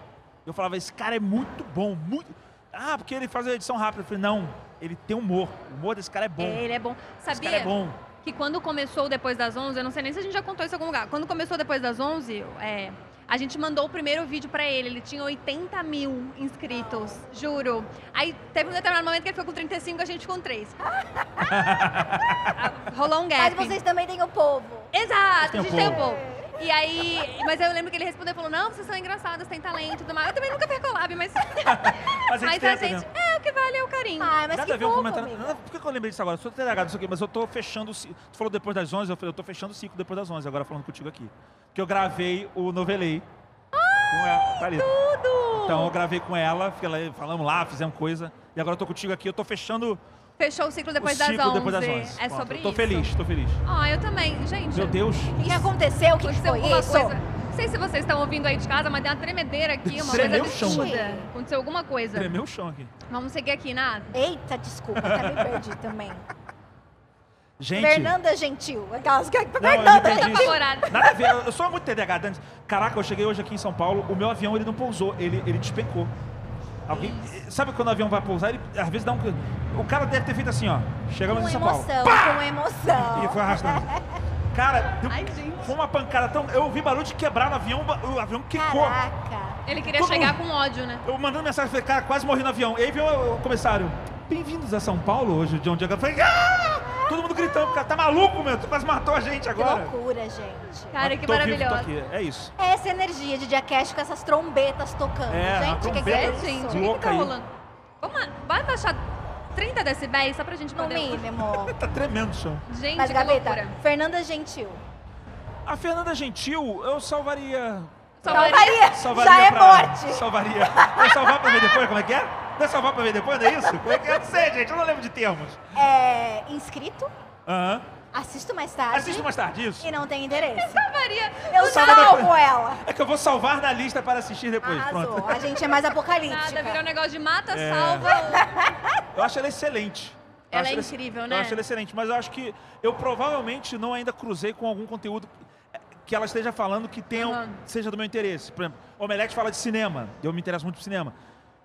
Eu falava, esse cara é muito bom, muito. Ah, porque ele faz a edição rápida. Eu falei, não, ele tem humor. O humor desse cara é bom. É, ele é bom. esse Sabia cara é bom. que quando começou Depois das 11, eu não sei nem se a gente já contou isso em algum lugar. Quando começou Depois das 11, é, a gente mandou o primeiro vídeo pra ele. Ele tinha 80 mil inscritos, juro. Aí teve um determinado momento que ele ficou com 35 e a gente com 3. Rolou um Mas gap. vocês também têm o povo. Exato, Tem a o gente tem um povo. E aí, mas eu lembro que ele respondeu e falou: Não, vocês são engraçadas, têm talento e tudo mais. Eu também nunca perco collab, mas. Mas a gente a gente. É, o que vale é o carinho. Ai, mas Nada que a ver um fofo, comentário. Nada- Por que eu lembrei disso agora? Eu sou TDAH, não sei o quê, mas eu tô fechando o ciclo. Tu falou depois das 11, eu falei, eu tô fechando o ciclo depois das 11, agora falando contigo aqui. Que eu gravei o Novelei. com ela. Tá. Tudo! Então eu gravei com ela, fiquei lá, falamos lá, fizemos coisa. E agora eu tô contigo aqui, eu tô fechando Fechou o ciclo depois o das ciclo 11. depois das 11. É Pronto, sobre tô isso. feliz, tô feliz. Ah, eu também. Gente, Meu Deus. O que aconteceu? O que, que aconteceu foi alguma isso? coisa. Não sei se vocês estão ouvindo aí de casa, mas deu uma tremedeira aqui, uma Tremeu coisa o chão. Aconteceu alguma coisa. Tremeu o chão aqui. Vamos seguir aqui, Nath. Eita, desculpa, até me perdi também. Gente. Fernanda Gentil. Aquelas que... Fernanda. Gentil. Nada a ver, eu sou muito TDAH. Caraca, eu cheguei hoje aqui em São Paulo, o meu avião ele não pousou, ele, ele despencou. Alguém, sabe quando o avião vai pousar, ele às vezes dá um. O cara deve ter feito assim, ó. Chegamos Com em São Paulo. emoção, Pá! com emoção. E foi arrastando. Cara, deu- Ai, gente. foi uma pancada tão. Eu ouvi barulho de quebrar no avião, o avião quicou. Caraca. Ele queria Todo chegar mundo- com ódio, né? Eu mandando mensagem, falei, cara, quase morri no avião. E aí veio o, o comissário. Bem-vindos a São Paulo hoje, de onde eu falei, ah! Todo mundo gritando, cara, tá maluco, meu? Tu quase matou a gente Que agora. loucura, gente. Cara, Mas que tô vivo, tô. É isso. Essa energia de Diacast com essas trombetas tocando. É, gente, uma que que É, é trombeta. gente, o isso? que, que Louca tá aí. rolando? Vamos lá, vai baixar 30 decibéis só pra gente No poder... mínimo. Tá tremendo o chão. Gente, Mas, que Gaveta, loucura. Fernanda Gentil. A Fernanda Gentil, eu salvaria. Salvaria. Salvaria Já é pra- morte. Salvaria. É salvar pra ver depois, como é que é? Não é salvar pra ver depois, não é isso? Como é que é? Eu não sei, gente, eu não lembro de termos. É, inscrito, Aham. assisto mais tarde. Assiste mais tarde, isso? E não tem endereço. Salvaria. Eu Salva salvo depois. ela. É que eu vou salvar na lista para assistir depois, Arrasou. pronto. A gente é mais apocalíptica. Nada, virou um negócio de mata, É. salva. Eu acho ela excelente. Eu Ela acho é ela- incrível, Eu né? acho ela excelente, mas eu acho que eu provavelmente não ainda cruzei com algum conteúdo que ela esteja falando que tenha, Aham. seja do meu interesse. Por exemplo, o Omelete fala de cinema, eu me interesso muito por cinema.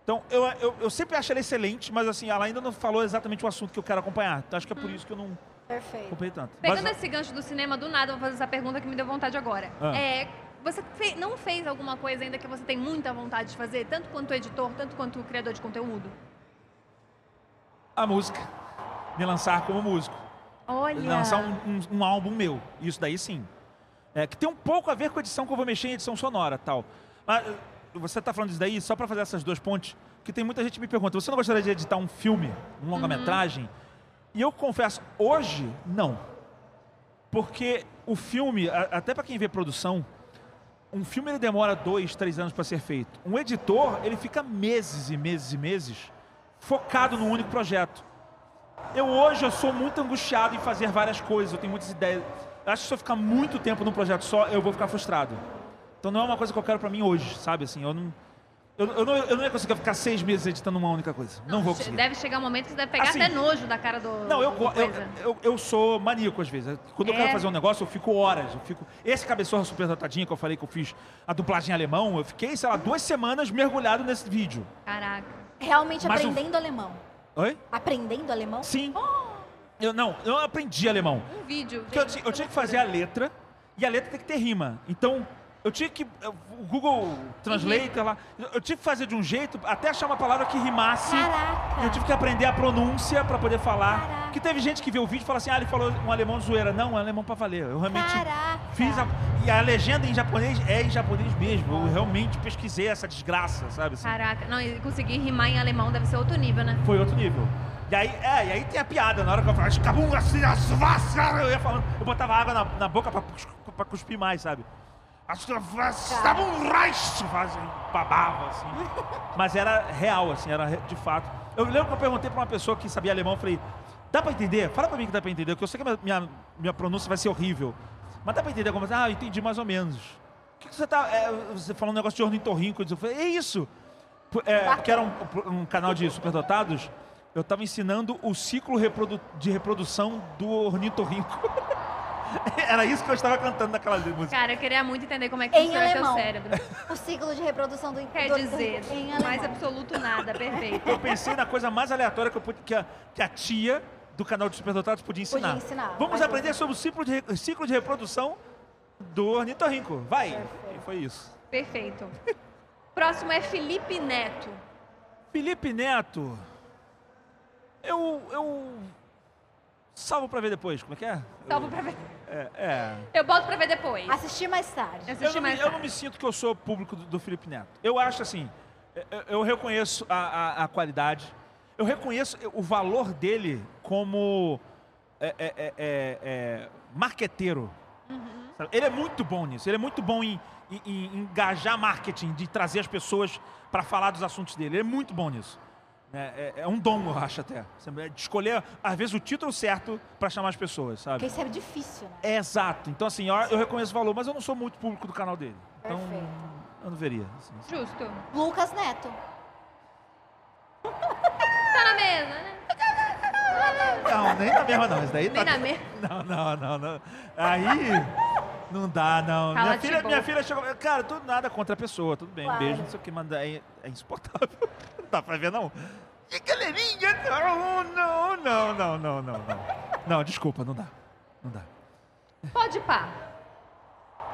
Então, eu, eu, eu sempre acho ela excelente, mas assim, ela ainda não falou exatamente o assunto que eu quero acompanhar. Então, acho que é por Hum. isso que eu não Perfeito. acompanhei tanto. Pegando Mas- esse gancho do cinema, do nada, eu vou fazer essa pergunta que me deu vontade agora. Ah. É, você fe- não fez alguma coisa ainda que você tem muita vontade de fazer, tanto quanto editor, tanto quanto criador de conteúdo? a música. Me lançar como músico. Olha. lançar um, um- um álbum meu. Isso daí sim. É, que tem um pouco a ver com a edição que eu vou mexer em edição sonora tal. Mas você está falando disso daí só para fazer essas duas pontes, que tem muita gente que me pergunta, você não gostaria de editar um filme, um longa-metragem? E eu confesso, hoje, não. Porque o filme, a- até para quem vê produção, um filme ele demora dois, três anos para ser feito. Um editor, ele fica meses e meses e meses focado num único projeto. Eu hoje eu sou muito angustiado em fazer várias coisas, eu tenho muitas ideias. Acho que se eu ficar muito tempo num projeto só, eu vou ficar frustrado. Então não é uma coisa que eu quero pra mim hoje, sabe? Assim, eu não. Eu, eu não, eu não ia conseguir ficar seis meses editando uma única coisa. Não, vou conseguir. Deve chegar um momento que você deve pegar Assim, até nojo da cara do. Não, eu, do eu, eu, eu sou maníaco às vezes. Quando eu É? quero fazer um negócio, eu fico horas. Eu fico... Esse cabeçorra super dotadinha que eu falei que eu fiz a dublagem em alemão, eu fiquei, sei lá, duas semanas mergulhado nesse vídeo. Caraca. Realmente Mas aprendendo alemão. Oi? Aprendendo alemão? Sim. Eu não, eu não aprendi alemão. Um vídeo. Porque eu, eu tinha que fazer a letra e a letra tem que ter rima. Então, eu tinha que. O Google Translator lá. Eu tive que fazer de um jeito até achar uma palavra que rimasse. Caraca. Eu tive que aprender a pronúncia pra poder falar. Caraca. Porque teve gente que vê o vídeo e fala assim: ah, ele falou um alemão de zoeira. Não, é um alemão pra valer. Eu realmente Caraca. fiz a. E a legenda em japonês é em japonês mesmo. Eu realmente pesquisei essa desgraça, sabe? assim? Caraca. Não, e conseguir rimar em alemão deve ser outro nível, né? Foi outro nível. E aí, é, e aí tem a piada, na hora que eu falava, "Escabum, assim, as vasca", eu ia falando, eu botava água na, na boca pra, pra cuspir mais, sabe? As vasca- "Escabum, reich", fazia, babava, assim. Mas era real, assim, era de fato. Eu lembro que eu perguntei pra uma pessoa que sabia alemão, falei, dá pra entender? Fala pra mim que dá pra entender, porque eu sei que minha, minha, minha pronúncia vai ser horrível. Mas dá pra entender como Ah, eu entendi mais ou menos. O que, que você tá. é, você falou um negócio de ornitorrinco, eu falei, é isso! É, porque era um, um canal de superdotados, eu estava ensinando o ciclo reprodu- de reprodução do ornitorrinco. era isso que eu estava cantando naquela música. Cara, eu queria muito entender como é que Em funciona teu alemão. cérebro. O ciclo de reprodução do Quer do- dizer, em mais alemão. absoluto nada, perfeito. Eu pensei na coisa mais aleatória que, eu pude- que a, que a tia do canal de superdotados podia ensinar. Podia ensinar, Vamos aprender sobre o ciclo de, ciclo de reprodução do ornitorrinco. Vai! E foi isso. Perfeito. Próximo é Felipe Neto. Felipe Neto. Eu. Eu. Salvo pra ver depois, como é que é? Salvo pra ver. É. é. Eu boto pra ver depois. Assistir mais tarde. Eu Assistir não, me, mais eu não tarde. me sinto que eu sou público do, do Felipe Neto. Eu acho assim, eu, eu reconheço a, a- a qualidade, eu reconheço o valor dele como é, é, é, é, é, marqueteiro. Sabe? Ele é muito bom nisso, ele é muito bom em, em- em engajar marketing, de trazer as pessoas para falar dos assuntos dele. Ele é muito bom nisso. É, é- é um dom, eu acho até. Sabe? De escolher, às vezes, o título certo para chamar as pessoas, sabe? Porque isso é difícil, né? É exato. Então, assim, eu, eu reconheço o valor, mas eu não sou muito público do canal dele. Então, Perfeito. eu não veria. assim. Justo. Lucas Neto. Tá na mesa, né? Não, nem na mesma não. Isso daí Nem tá... na mesa. Não, não, não, não. Aí, não dá, não. Cala Minha filha, boca. minha filha chegou... Cara, tudo nada contra a pessoa, tudo bem. Um Claro. beijo, não sei o que, mas é, é insuportável. Não dá pra ver, não. E galerinha, não, não, não, não, não, não, não. Não, desculpa, não dá. Não dá. Pode pá.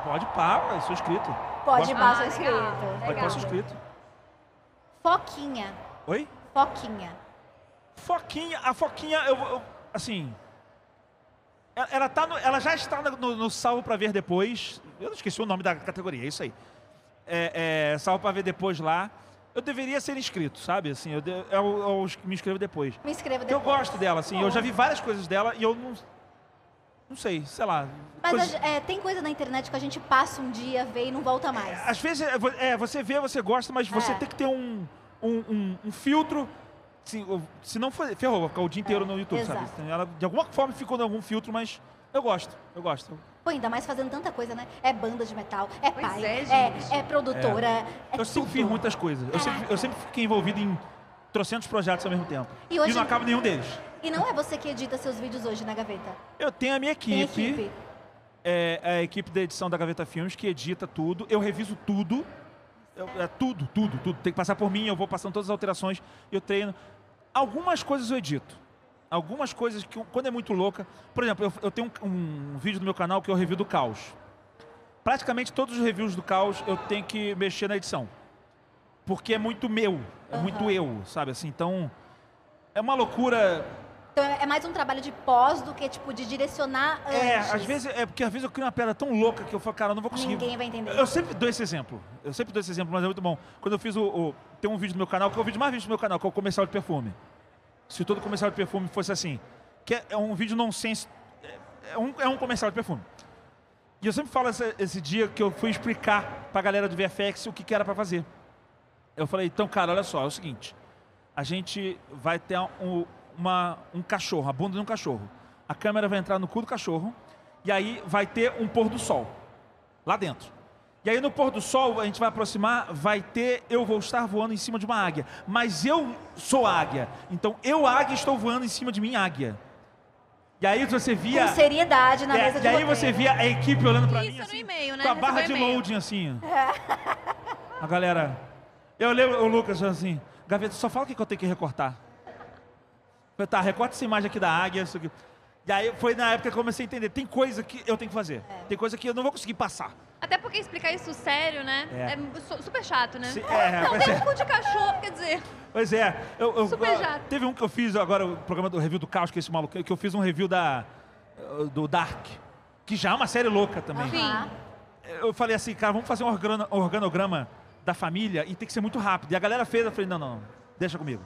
Pode pá, eu sou inscrito. Pode pá, Ah, sou legal. inscrito. Pode pá, sou inscrito. Foquinha. Oi? Foquinha. Foquinha, a Foquinha, eu, eu- assim. Ela, tá no- ela já está no, no- salvo para ver depois. Eu não esqueci o nome da categoria, é isso aí. É, é, salvo para ver depois lá. Eu deveria ser inscrito, sabe? Assim, eu, de- eu, eu me inscrevo depois. Me inscreva Porque eu depois. gosto dela, assim. Eu já vi várias coisas dela e eu não. Não sei, sei lá. Mas coisas- a- é, tem coisa na internet que a gente passa um dia, vê e não volta mais. Às vezes é, é, você vê, você gosta, mas você É. tem que ter um, um, um- um filtro. Se, se não for, ferrou, vai ficar o dia inteiro É, no YouTube, sabe? exato. Ela, de alguma forma ficou em algum filtro, mas eu gosto, eu gosto. Pô, ainda mais fazendo tanta coisa, né? É banda de metal, é Pois pai, é, é, é produtora, é, eu sempre fiz muitas coisas. Eu sempre, eu sempre fiquei envolvido em trocentos projetos ao mesmo tempo. E hoje- não acabo nenhum deles. E não é você que edita seus vídeos hoje na gaveta. Eu tenho a minha Tem equipe, equipe. É, a equipe da edição da Gaveta Filmes, que edita tudo. Eu reviso tudo. Eu- é tudo, tudo, tudo. Tem que passar por mim, eu vou passando todas as alterações, eu treino. Algumas coisas eu edito. Algumas coisas que, quando é muito louca. Por exemplo, eu, eu tenho um, um vídeo no meu canal que é o review do caos. Praticamente todos os reviews do caos eu tenho que mexer na edição. Porque é muito meu, é Aham. muito eu, sabe assim? Então, é uma loucura Então é mais um trabalho de pós do que, tipo, de direcionar antes. É, às vezes é porque às vezes eu crio uma pedra tão louca que eu falo, cara, eu não vou conseguir. Ninguém vai entender. Eu sempre dou esse exemplo. Eu sempre dou esse exemplo, mas é muito bom. Quando eu fiz o, o- Tem um vídeo no meu canal, que é o vídeo mais visto do meu canal, que é o comercial de perfume. Se todo comercial de perfume fosse assim. Que é, é um vídeo nonsense. É, é um, é um comercial de perfume. E eu sempre falo esse, esse dia que eu fui explicar pra galera do VFX o que, que era pra fazer. Eu falei, então, cara, olha só, é o seguinte. A gente vai ter um, uma, um cachorro, a bunda de um cachorro. A câmera vai entrar no cu do cachorro e aí vai ter um pôr do sol lá dentro. E aí no pôr do sol, a gente vai aproximar, vai ter eu vou estar voando em cima de uma águia. Mas eu sou águia. Então eu, águia, estou voando em cima de mim, águia. E aí você via. Com seriedade na É, mesa de e aí roteiro. você via a equipe olhando pra Isso mim no assim, e-mail, né? com a barra de loading assim. A galera. Eu lembro o Lucas assim, Gaveta, só fala o que eu tenho que recortar. Falei, tá, recorta essa imagem aqui da águia, isso aqui. E aí foi na época que eu comecei a entender, tem coisa que eu tenho que fazer. É. Tem coisa que eu não vou conseguir passar. Até porque explicar isso sério, né? É. É, su- super chato, né? Se- é, não, tem é. um cu de cachorro, quer dizer. Pois é, eu, eu- Super eu- chato. teve um que eu fiz agora, o programa do review do Caos, que é esse maluco, que eu fiz um review da, do Dark, que já é uma série louca também. Sim. Aham. Eu falei assim, cara, vamos fazer um organo- organograma da família e tem que ser muito rápido. E a galera fez, eu falei, não, não, deixa comigo.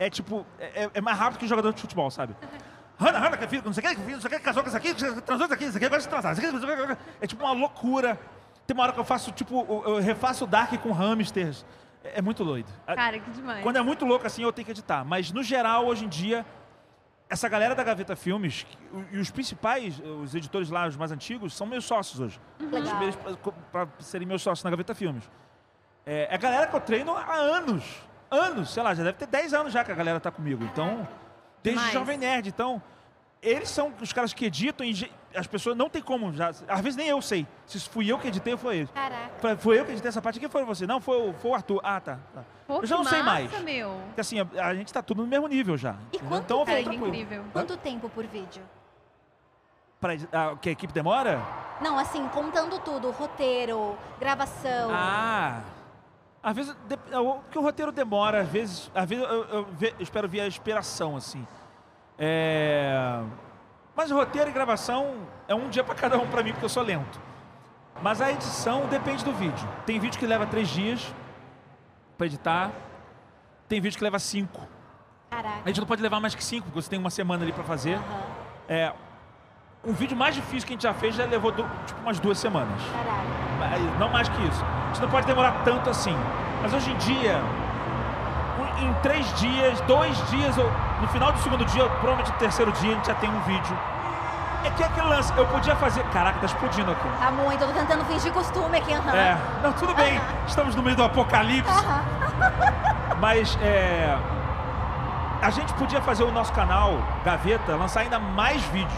É tipo, é, é mais rápido que jogador de futebol, sabe? Hanna, Hanna, que filho, não sei o que, não sei o que, casou com isso aqui, transou com isso aqui, gosta de transar. É tipo uma loucura. Tem uma hora que eu faço, tipo, eu refaço o Dark com hamsters. É, é muito doido. Cara, que demais. Quando é muito louco assim, eu tenho que editar. Mas no geral, hoje em dia, essa galera da Gaveta Filmes e os principais, os editores lá, os mais antigos, são meus sócios hoje. Os Legal. primeiros para serem meus sócios na Gaveta Filmes. É, é a galera que eu treino há anos. Anos, sei lá, já deve ter 10 anos já que a galera tá comigo. Então, desde Demais. Jovem Nerd. Então, eles são os caras que editam e as pessoas não tem como. Já, às vezes nem eu sei. Se fui eu que editei, foi eles. Caraca. Foi- eu que editei essa parte. Quem foi você? Não, foi, o- foi o Arthur. Ah, tá. tá. Pô, eu já não sei massa, mais. meu. Porque assim, a, a gente tá tudo no mesmo nível já. E entendeu? quanto então Cara, incrível. Quanto tempo por vídeo? Pra, ah, que a equipe demora? Não, assim, contando tudo, roteiro, gravação. Ah. Às vezes, de- o que o roteiro demora, às vezes, às vezes eu, eu eu espero ver a inspiração, assim. É... Mas roteiro e gravação é um dia pra cada um pra mim, porque eu sou lento. Mas a edição depende do vídeo. Tem vídeo que leva três dias pra editar. Tem vídeo que leva cinco. A Caraca. gente não pode levar mais que cinco, porque você tem uma semana ali pra fazer. Aham. É, o vídeo mais difícil que a gente já fez já levou du- tipo umas duas semanas. Mas Não mais que isso. Gente não pode demorar tanto assim. Mas hoje em dia, em três dias, dois dias, ou no final do segundo dia, provavelmente no terceiro dia, a gente já tem um vídeo. É que é aquele lance, eu podia fazer. Caraca, tá explodindo aqui. Tá muito, eu tô tentando fingir costume aqui, aham. É, não, tudo bem. Estamos no meio do apocalipse. Mas é, a gente podia fazer o nosso canal Gaveta, lançar ainda mais vídeos.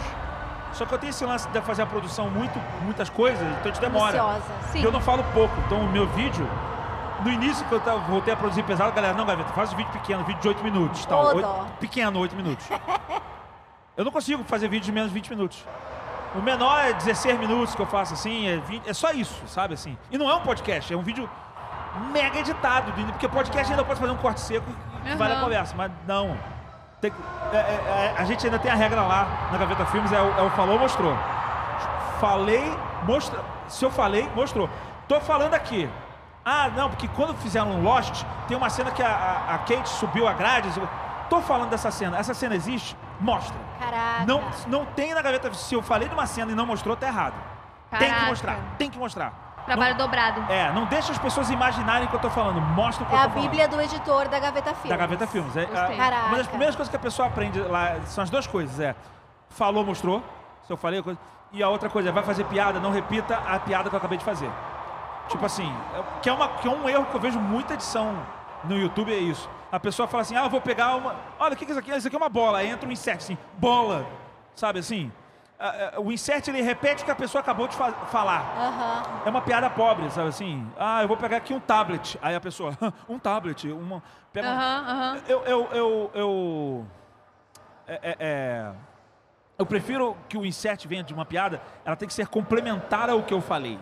Só que eu tenho esse lance de fazer a produção muito, muitas coisas, então a gente demora. Eu não falo pouco. Então o meu vídeo, no início que eu tava- voltei a produzir pesado, a galera, não, Gaveta, faz um vídeo pequeno, vídeo de 8 minutos. Tal. Oito- pequeno, 8 minutos. eu não consigo fazer vídeo de menos de 20 minutos. O menor é 16 minutos que eu faço assim, é, 20, é só isso, sabe assim. E não é um podcast, é um vídeo mega editado, porque podcast ainda pode fazer um corte seco e vale a conversa, mas não. Tem é- é- é- a gente ainda tem a regra lá na Gaveta Filmes, é o, é o falou, mostrou. Falei, mostra. Se eu falei, mostrou. Tô falando aqui. Ah, não, porque quando fizeram um Lost, tem uma cena que a, a- a Kate subiu a grade. Tô falando dessa cena. Essa cena existe? Mostra. Caraca. Não, não tem na gaveta. Se eu falei de uma cena e não mostrou, tá errado. Tem que Caraca. mostrar. Tem que mostrar. Trabalho não, dobrado. É, não deixa as pessoas imaginarem o que eu tô falando. Mostra o que É eu a tô falando. bíblia do editor da Gaveta Filmes. Da Gaveta Filmes. É, Gostei. a- Caraca. uma das primeiras coisas que a pessoa aprende lá são as duas coisas. É, falou, mostrou. Se eu falei, a coisa. E a outra coisa é, vai fazer piada, não repita a piada que eu acabei de fazer. Tipo assim, é- que é, uma, que é um erro que eu vejo muita edição no YouTube, é isso. A pessoa fala assim, ah, eu vou pegar uma... Olha, o que que é isso aqui? Isso aqui é uma bola. Aí entra um insert, assim, bola. Sabe assim? O insert, ele repete o que a pessoa acabou de fa- falar. Aham. É uma piada pobre, sabe assim? Ah, eu vou pegar aqui um tablet. Aí a pessoa, um tablet, uma. Pega um- Aham, aham. Eu, eu, eu, eu, é, é, é, eu prefiro que o insert venha de uma piada, ela tem que ser complementar ao que eu falei.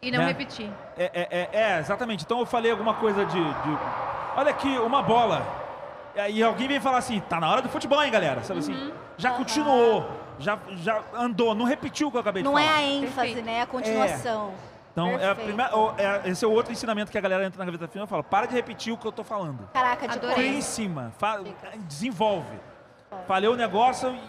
E não Né? repetir. É, é, é, é, exatamente. Então eu falei alguma coisa de, de- Olha aqui, uma bola. E alguém vem falar assim, tá na hora do futebol, hein, galera? Sabe assim? Já continuou, já, já andou, não repetiu o que eu acabei Não de é falar. a ênfase, Perfeito. né? É a continuação. Então, é a Perfeito. primeira, é- esse é o outro ensinamento que a galera entra na gaveta final e fala: para de repetir o que eu tô falando. Caraca, de Adorei. Em cima, fa- desenvolve. Falei o negócio e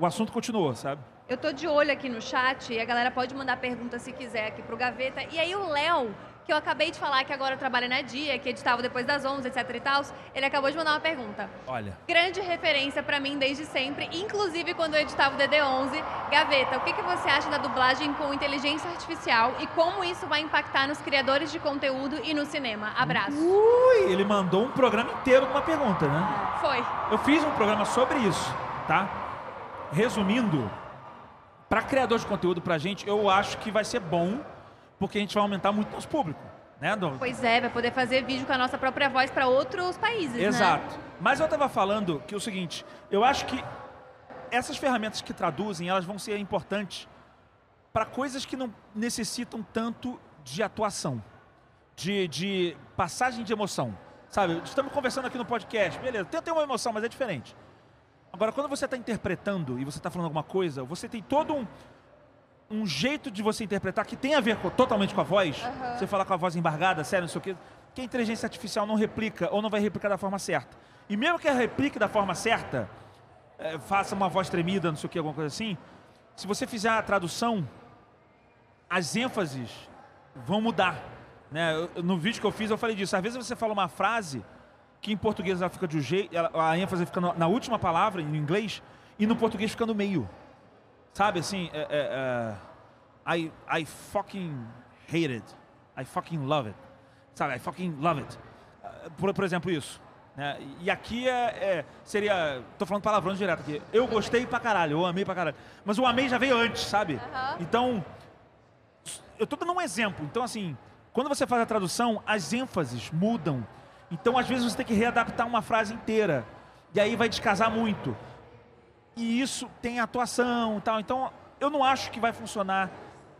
o assunto continuou, sabe? Eu tô de olho aqui no chat e a galera pode mandar pergunta se quiser aqui pro Gaveta. E aí o Léo que eu acabei de falar que agora trabalha na Dia, que editava depois das 11, etc e tal, ele acabou de mandar uma pergunta. Olha. Grande referência pra mim desde sempre, inclusive quando eu editava o DD11. Gaveta, o que, que você acha da dublagem com inteligência artificial e como isso vai impactar nos criadores de conteúdo e no cinema? Abraço. Ui, ele mandou um programa inteiro com uma pergunta, né? Foi. Eu fiz um programa sobre isso, tá? Resumindo, para criador de conteúdo pra gente, eu acho que vai ser bom, porque a gente vai aumentar muito nosso público, né? Do- Pois é, vai poder fazer vídeo com a nossa própria voz pra outros países, né? Exato. Mas eu tava falando que é o seguinte, eu acho que essas ferramentas que traduzem, elas vão ser importantes para coisas que não necessitam tanto de atuação, de, de passagem de emoção. Sabe, estamos conversando aqui no podcast, beleza, tem, tem uma emoção, mas é diferente. Agora, quando você está interpretando e você está falando alguma coisa, você tem todo um, um jeito de você interpretar que tem a ver com- totalmente com a voz. Aham. Você fala com a voz embargada, sério, não sei o quê. Que a inteligência artificial não replica ou não vai replicar da forma certa. E mesmo que ela replique da forma certa, é, faça uma voz tremida, não sei o que, alguma coisa assim, se você fizer a tradução, as ênfases vão mudar. Né? Eu- No vídeo que eu fiz, eu falei disso. Às vezes você fala uma frase que em português ela fica de um jeito, a ênfase fica na última palavra, em inglês, e no português fica no meio. Sabe assim, é, é, é, I, I fucking hate it. I fucking love it. Sabe, I fucking love it. Ah, Por, por exemplo, isso. né? E aqui é, é- seria. Tô falando palavrão direto aqui. Eu gostei pra caralho, eu amei pra caralho. Mas o amei já veio antes, sabe? Então, eu tô dando um exemplo. Então, assim, quando você faz a tradução, as ênfases mudam. Então, às vezes, você tem que readaptar uma frase inteira. E aí vai descasar muito. E isso tem atuação e tal. Então, eu não acho que vai funcionar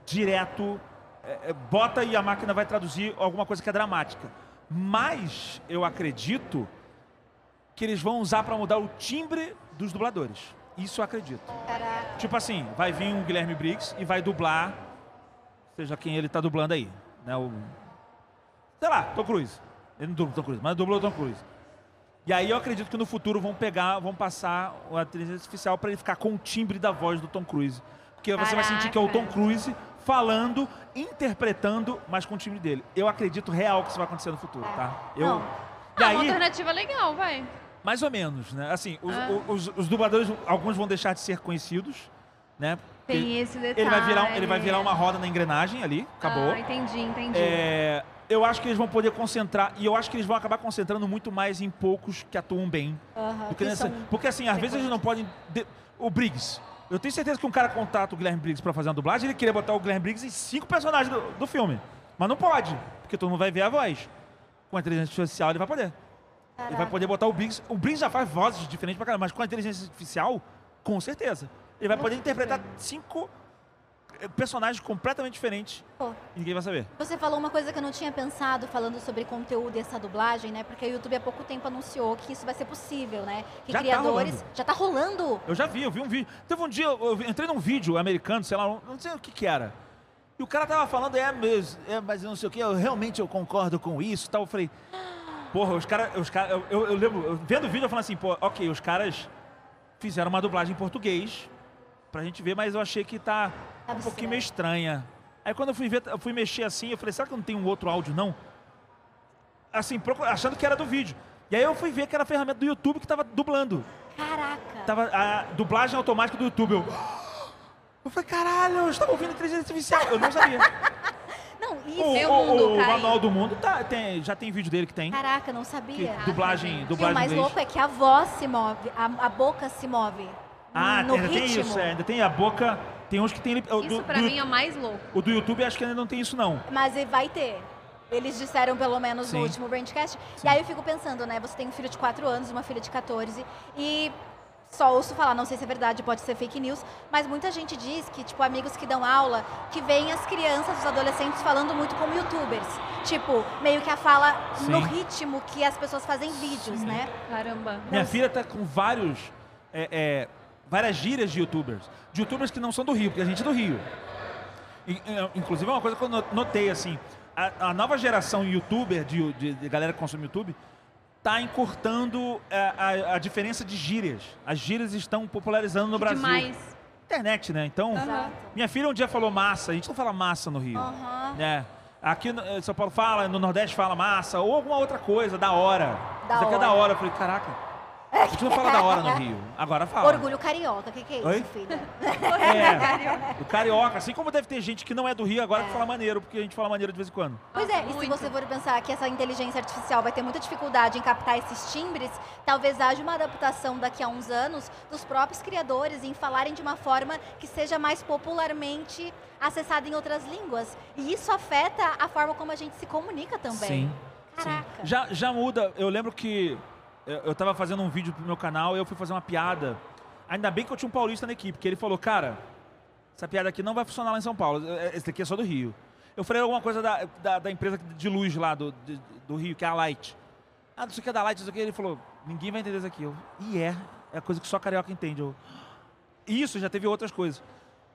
direto. é, é, bota e a máquina vai traduzir alguma coisa que é dramática. Mas eu acredito que eles vão usar para mudar o timbre dos dubladores. Isso eu acredito. Caraca. Tipo assim, vai vir um Guilherme Briggs e vai dublar, seja quem ele tá dublando aí, né? O, sei lá, Tom Cruise. Ele não dubla o Tom Cruise, mas dublou o Tom Cruise. E aí eu acredito que no futuro vão pegar, vão passar a inteligência artificial para ele ficar com o timbre da voz do Tom Cruise. Porque você vai sentir que é o Tom Caraca. Cruise falando, interpretando, mas com o timbre dele. Eu acredito real que isso vai acontecer no futuro, tá? Eu, Não. e Ah, uma aí, alternativa legal, vai. mais ou menos, né? Assim, os, Ah. os, os dubladores, alguns vão deixar de ser conhecidos, né? Tem Ele- esse detalhe. ele vai virar, ele vai virar uma roda na engrenagem ali, acabou. Ah, entendi, entendi. É, eu acho que eles vão poder concentrar, e eu acho que eles vão acabar concentrando muito mais em poucos que atuam bem. Aham, do que que nessa- porque assim, às vezes eles não podem. de- O Briggs. Eu tenho certeza que um cara contata o Guilherme Briggs pra fazer uma dublagem, ele queria botar o Guilherme Briggs em cinco personagens do, do filme. Mas não pode, porque todo mundo vai ver a voz. Com a inteligência artificial ele vai poder. Ele vai Caraca. poder botar o Briggs. O Briggs já faz vozes diferentes pra caramba, mas com a inteligência artificial, com certeza. Ele vai poder interpretar cinco personagens completamente diferentes Pô, e ninguém vai saber. Você falou uma coisa que eu não tinha pensado falando sobre conteúdo e essa dublagem, né? Porque o YouTube há pouco tempo anunciou que isso vai ser possível, né? Que Já tá criadores. rolando. já tá rolando. Eu já vi, eu vi um vídeo. Teve um dia, eu entrei num vídeo americano, sei lá, não sei o que que era. E o cara tava falando, é mesmo, é, mas não sei o que, eu realmente eu concordo com isso e tal. Eu falei, porra, os caras, os cara, eu, eu, eu lembro, eu vendo o vídeo, eu falei assim, pô, ok, os caras fizeram uma dublagem em português pra gente ver, mas eu achei que tá um pouquinho meio estranha. Aí quando eu fui ver, eu fui mexer assim, eu falei, será que não tem um outro áudio, não? Assim, achando que era do vídeo. E aí eu fui ver que era a ferramenta do YouTube que tava dublando. Caraca. Tava a dublagem automática do YouTube. Eu, eu falei, caralho, eu estava ouvindo inteligência artificial. Eu não sabia. Não, o, isso. Seu o- mundo o cai. Manual do Mundo tá, tem, já tem vídeo dele que tem. Caraca, não sabia. Que dublagem, E o dublagem mais inglês. louco é que a voz se move, a, a boca se move. Ah, no ainda tem ritmo. isso, é, ainda tem a boca. Tem uns que tem. o Isso do, pra do- mim é o mais louco. o do YouTube acho que ainda não tem isso, não. Mas vai ter. Eles disseram pelo menos Sim. no último Brandcast. E aí eu fico pensando, né? Você tem um filho de 4 anos e uma filha de 14. E só ouço falar, não sei se é verdade, pode ser fake news, mas muita gente diz que, tipo, amigos que dão aula, que veem as crianças, os adolescentes falando muito como youtubers. Tipo, meio que a fala no Sim. ritmo que as pessoas fazem vídeos, né? Caramba. Minha filha tá com vários. é, é, várias gírias de youtubers. De youtubers que não são do Rio, porque a gente é do Rio. E, inclusive é uma coisa que eu no- notei, assim. A, a nova geração youtuber, de, de- de galera que consome YouTube, tá encurtando é, a, a diferença de gírias. As gírias estão popularizando no Que Brasil. demais. Internet, né? Então, Exato. minha filha um dia falou massa. A gente não fala massa no Rio. Aham. né? Aqui em São Paulo fala, no Nordeste fala massa, ou alguma outra coisa, da hora. Da Isso aqui é da hora. hora. Eu falei, caraca. A gente não fala da hora no Rio. Agora fala. Orgulho carioca, o que, que é isso, Oi? filha? É, o carioca. Assim como deve ter gente que não é do Rio agora que fala maneiro, porque a gente fala maneiro de vez em quando. Pois é, e se você for pensar que essa inteligência artificial vai ter muita dificuldade em captar esses timbres, talvez haja uma adaptação daqui a uns anos dos próprios criadores em falarem de uma forma que seja mais popularmente acessada em outras línguas. E isso afeta a forma como a gente se comunica também. Sim. Caraca. Já, já muda. Eu lembro que eu, eu tava fazendo um vídeo pro meu canal e eu fui fazer uma piada. Ainda bem que eu tinha um paulista na equipe, que ele falou, cara, essa piada aqui não vai funcionar lá em São Paulo. eh, Esse daqui é só do Rio. Eu falei alguma coisa da, da, da empresa de luz lá do, de- do Rio, que é a Light. Ah, não sei o que é da Light, não sei o que. Ele falou, ninguém vai entender isso aqui. E é, é a coisa que só carioca entende. Eu, isso, já teve outras coisas.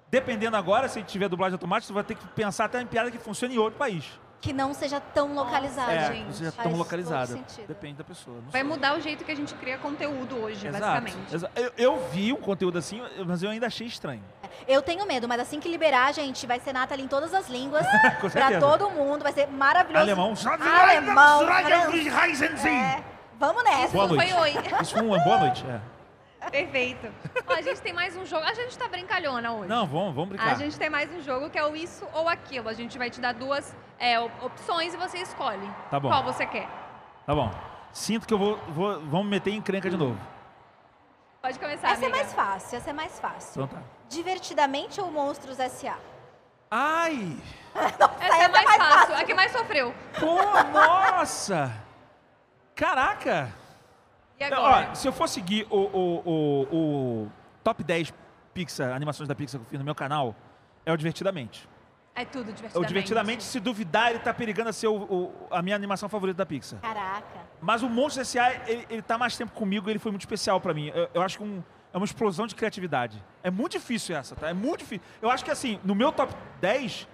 Dependendo agora, se tiver dublagem automática, você vai ter que pensar até em piada que funcione em outro país. Que não seja tão localizada. é, gente, que seja tão localizada. Depende da pessoa. não Vai sei. mudar o jeito que a gente cria conteúdo hoje, Exato, basicamente. exa- Eu, eu vi um conteúdo assim, mas eu ainda achei estranho. Eu tenho medo, mas assim que liberar, gente, vai ser Nathalie em todas as línguas, pra todo mundo, vai ser maravilhoso. Alemão. Alemão, É, vamos nessa. Boa Não noite. foi oi. Isso foi uma boa noite. É. Perfeito. Ó, a gente tem mais um jogo. A gente tá brincalhona hoje. Não, vamos, vamos brincar. A gente tem mais um jogo que é o isso ou aquilo. A gente vai te dar duas é, op- opções e você escolhe Tá bom. qual você quer. Tá bom. Sinto que eu vou, vou vamos me meter em encrenca de novo. Pode começar, Essa é amiga. mais fácil, essa é mais fácil. Então tá. Divertidamente ou Monstros S.A.? Ai! Essa é mais fácil. A que mais sofreu. Pô, nossa! Caraca! Não, agora? Ó, se eu for seguir o, o, o, o top 10 Pixar, animações da Pixar que eu fiz no meu canal, é o Divertidamente. É tudo divertidamente. o Divertidamente, se duvidar, ele tá perigando a ser o- o- a minha animação favorita da Pixar. Caraca. Mas o Monstro S.A., ele, ele tá mais tempo comigo, ele foi muito especial pra mim. Eu, eu acho que um- é uma explosão de criatividade. É muito difícil essa, tá? É muito difícil. Eu acho que assim, no meu top 10,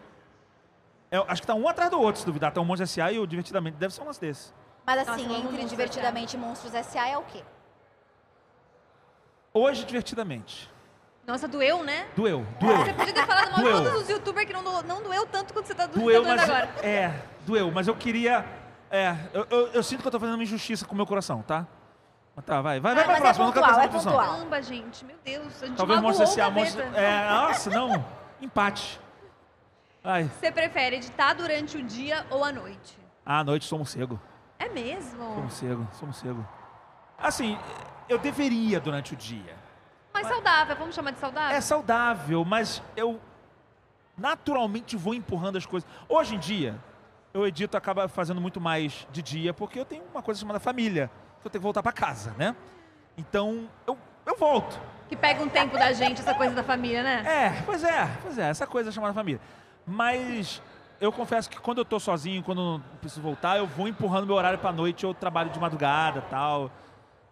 eu acho que tá um atrás do outro, se duvidar. Tá o Monstro S.A. e o Divertidamente. Deve ser um lance desse. Mas Nossa, assim, amo entre Divertidamente e Monstros S.A. é o quê? Hoje, Divertidamente. Nossa, doeu, né? Doeu, doeu. Você podia ter falado mal de Doeu. todos os youtubers que não, do- não doeu tanto quanto você tá, do, Doeu, tá doendo mas. agora. É, doeu, mas eu queria. É, eu, eu- eu sinto que eu tô fazendo uma injustiça com o meu coração, tá? Mas tá, vai, vai, vai Ah, pra mas é próxima, eu não quero pontual, é pontual. Caramba, gente. Meu Deus. A gente Talvez S.A. Monstro. Gaveta. É, nossa, não. Empate. Ai. Você prefere editar durante o dia ou a noite? Ah, à noite sou morcego. É mesmo? sou morcego. Assim, eu deveria durante o dia. Mas saudável, vamos chamar de saudável? É saudável, mas eu naturalmente vou empurrando as coisas. Hoje em dia, eu edito acaba fazendo muito mais de dia, porque eu tenho uma coisa chamada família, que eu tenho que voltar pra casa, né? Então, eu, eu volto. Que pega um tempo da gente, essa coisa da família, né? É, pois é, pois é, essa coisa chamada família. Mas eu confesso que quando eu tô sozinho, quando não preciso voltar, eu vou empurrando meu horário pra noite, eu trabalho de madrugada tal.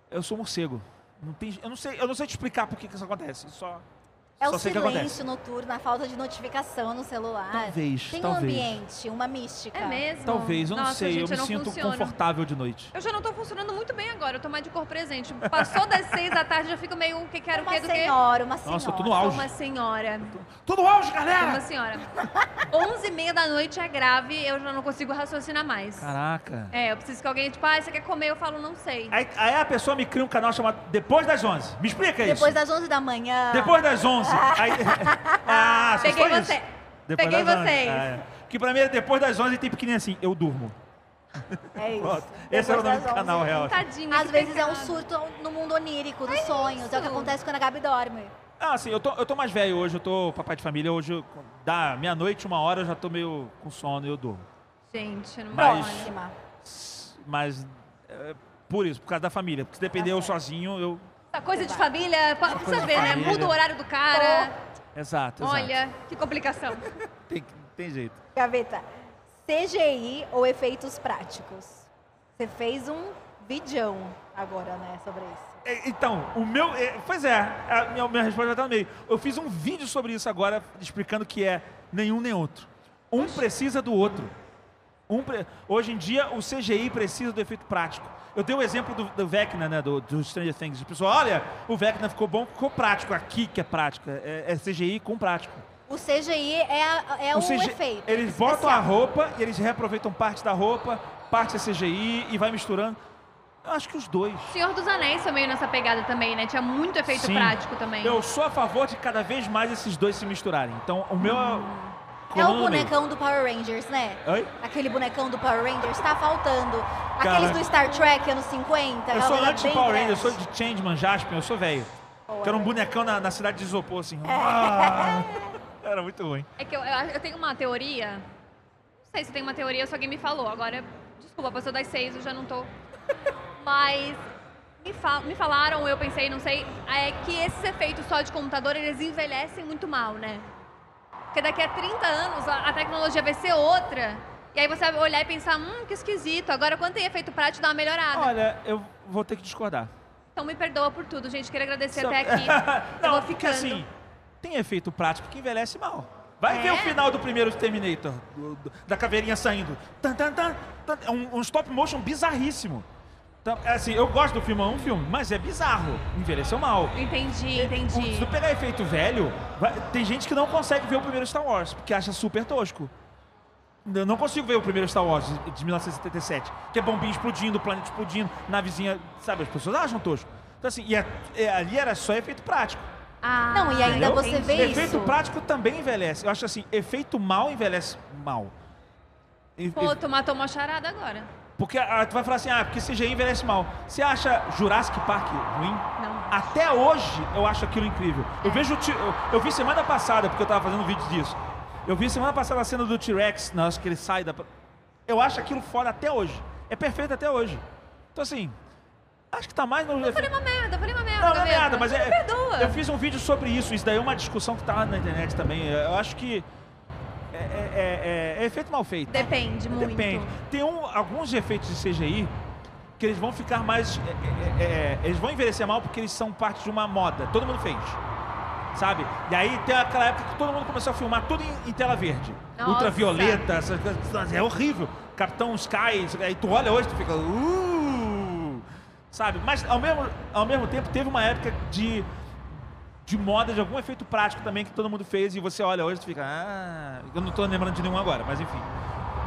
Eu sou morcego. Não tem, eu, não sei, eu não sei te explicar por que, que isso acontece. Só, É só o silêncio noturno, a falta de notificação no celular. Talvez, Tem um talvez. ambiente, uma mística. É mesmo? Talvez, eu não Nossa, sei, gente, eu me não sinto funciono. confortável de noite. Eu já não tô funcionando muito bem agora, eu tô mais de cor presente. Passou das seis da tarde, já fico meio o que quero o Uma que do que. senhora, uma senhora. Nossa, eu tô no auge. uma senhora. Tô no auge, galera! uma senhora. Onze e meia da noite é grave, eu já não consigo raciocinar mais. Caraca. É, eu preciso que alguém, tipo, ah, você quer comer? Eu falo, não sei. Aí, aí a pessoa me cria um canal chamado Depois das 11. Me explica isso. Depois das 11 da manhã. Depois das 11. Aí, ah, só Peguei foi você. isso. Depois Peguei das 11. vocês. Ah, é. Que pra mim é depois das 11 e tem pequenininho assim, eu durmo. É isso. Pronto. Esse era o nome do canal 11. real. Tadinha. Às vezes é um pecado. surto no mundo onírico, dos sonhos. É o que isso. acontece quando a Gabi dorme. Ah, assim, eu tô, eu tô mais velho hoje, eu tô papai de família, hoje eu- dá meia-noite, uma hora, eu já tô meio com sono e eu durmo. Gente, não Mas-. Mas é, por isso, por causa da família. Porque se depender Tá eu sozinho, eu. Essa coisa de família, coisa precisa de ver, né? família. Muda o horário do cara. Exato, exato. Olha, que complicação. Tem, tem jeito. Gaveta, CGI ou efeitos práticos? Você fez um vidão agora, né, sobre isso. É, Então, o meu. é, Pois é, a minha, minha resposta vai estar no meio. Eu fiz um vídeo sobre isso agora, explicando que é nenhum nem outro. Um precisa do outro. Um pre- Hoje em dia, o CGI precisa do efeito prático. Eu dei o exemplo do, do Vecna, né, do, do Stranger Things. O pessoal, olha, o Vecna ficou bom, ficou prático. Aqui que é prático, é, é CGI com prático. O CGI é, a- é o, O CG efeito. Eles especial. botam a roupa e eles reaproveitam parte da roupa, parte é CGI e vai misturando. Eu acho que os dois. Senhor dos Anéis foi meio nessa pegada também, né? Tinha muito efeito Sim. prático também. Eu sou a favor de cada vez mais esses dois se misturarem. Então, o meu é. É o bonecão do Power Rangers, né? Oi? Aquele bonecão do Power Rangers tá faltando. Cara, Aqueles do Star Trek, anos 50. Eu sou anti-Power bem Ranger, eu sou de Changeman, Jaspion, eu sou velho. Boa. Quero um bonecão na, na cidade de isopor, assim. É. Ah, Era muito ruim. É que eu, eu, eu tenho uma teoria. Não sei se tenho uma teoria, se alguém me falou. Agora, desculpa, passou das seis, eu já não tô. Mas me, fa- me falaram, eu pensei, não sei, é que esses efeitos só de computador, eles envelhecem muito mal, né? Porque daqui a 30 anos a, tecnologia vai ser outra. E aí você vai olhar e pensar, hum, que esquisito. Agora, quando tem efeito prático, dá uma melhorada. Olha, eu vou ter que discordar. Então me perdoa por tudo, gente. Queria agradecer Só- até aqui. eu Não, vou porque ficando. assim, tem efeito prático que envelhece mal. Vai É? ver o final do primeiro Terminator, do- do- da caveirinha saindo. Tan, tan, tan, tan. É um, um stop motion bizarríssimo. Então, é assim, eu gosto do filme, é um filme, mas é bizarro. Envelheceu mal. Entendi, entendi. Se tu pegar efeito velho, vai- tem gente que não consegue ver o primeiro Star Wars, porque acha super tosco. Eu não consigo ver o primeiro Star Wars de- de 1977, que é bombinha explodindo, planeta explodindo, navezinha, sabe? As pessoas acham tosco. Então assim, e é- é- ali era só efeito prático. Ah, Não, e ainda entendeu? você vê efeito isso. prático também envelhece. Eu acho assim, efeito mal envelhece mal. E- e- Pô, tu matou uma charada agora. Porque ah, tu vai falar assim, ah, porque CGI envelhece mal. Você acha Jurassic Park ruim? Não. Até hoje eu acho aquilo incrível. Eu vejo o T- eu, eu vi semana passada, porque eu tava fazendo um vídeo disso. Eu vi semana passada a cena do T-Rex, na hora que ele sai da. Eu acho aquilo foda até hoje. É perfeito até hoje. Então assim, acho que tá mais no. Eu falei uma merda, eu falei uma merda. Não, não é merda, mas é. perdoa. Eu fiz um vídeo sobre isso. Isso daí é uma discussão que tá na internet também. Eu acho que. É, é- é- é efeito mal feito. Depende muito. Depende. Tem um- alguns efeitos de CGI que eles vão ficar mais. é, é, eles vão envelhecer mal porque eles são parte de uma moda. Todo mundo fez. Sabe? E aí tem aquela época que todo mundo começou a filmar tudo em, em tela verde. Nossa. Ultravioleta, essas coisas. É horrível. Capitão Sky, aí tu olha hoje e tu fica. Uh, sabe? Mas ao mesmo, ao mesmo tempo teve uma época de de moda, de algum efeito prático também que todo mundo fez e você olha hoje e fica, ah, eu não tô lembrando de nenhum agora, mas enfim.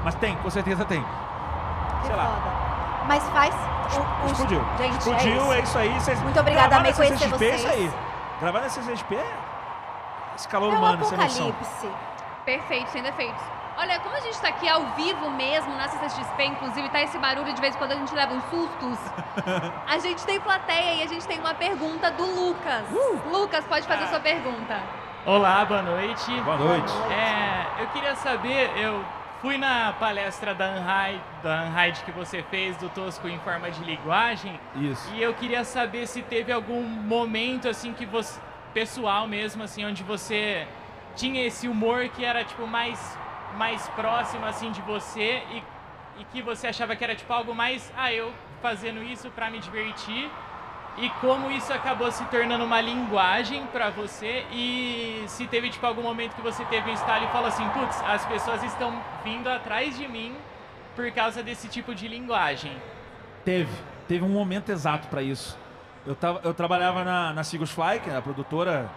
Mas tem, com certeza tem. Que Sei lá. foda. Mas faz. o- o- Explodiu. Gente, Explodiu, é é isso. isso aí. Cês- Muito obrigada, amei conhecer CCXP É isso vocês. aí. Gravar na CCXP é esse calor É um humano, essa emoção. apocalipse. Perfeito, sem defeitos. Olha, como a gente tá aqui ao vivo mesmo na CCXP, inclusive tá esse barulho de vez em quando a gente leva uns sustos. A gente tem plateia e a gente tem uma pergunta do Lucas. Lucas, pode fazer sua pergunta. Olá, boa noite. Boa noite. É, eu queria saber, eu fui na palestra da Unhide, da Unhide que você fez do Tosco em forma de linguagem Isso. e eu queria saber se teve algum momento assim que você pessoal mesmo assim onde você tinha esse humor que era tipo mais mais próximo assim de você e, e que você achava que era tipo algo mais ah eu fazendo isso pra me divertir e como isso acabou se tornando uma linguagem pra você e se teve tipo algum momento que você teve um estalo e falou assim, putz, as pessoas estão vindo atrás de mim por causa desse tipo de linguagem. Teve. Teve um momento exato pra isso. Eu, tava, eu trabalhava na, na Sigus Fly, que é a produtora,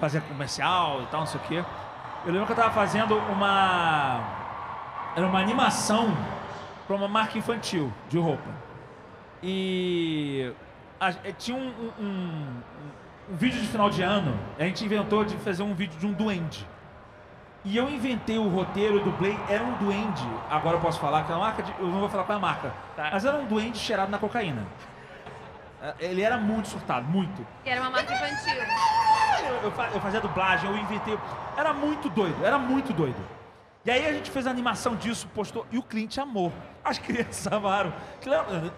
fazia comercial e tal, não sei o quê. Eu lembro que eu tava fazendo uma. Era uma animação pra uma marca infantil de roupa. E. a- eh, tinha um, um- um- um vídeo de final de ano. A gente inventou de fazer um vídeo de um duende. E eu inventei o roteiro, eu dublei, era um duende. Agora eu posso falar que é uma marca de. Eu não vou falar qual é a marca. Tá. Mas era um duende cheirado na cocaína. Eh, Ele era muito surtado, muito. E era uma marca infantil. Eu, eu fa- eu fazia dublagem, eu inventei. Era muito doido, era muito doido. E aí a gente fez a animação disso, postou, e o cliente amou. As crianças amaram.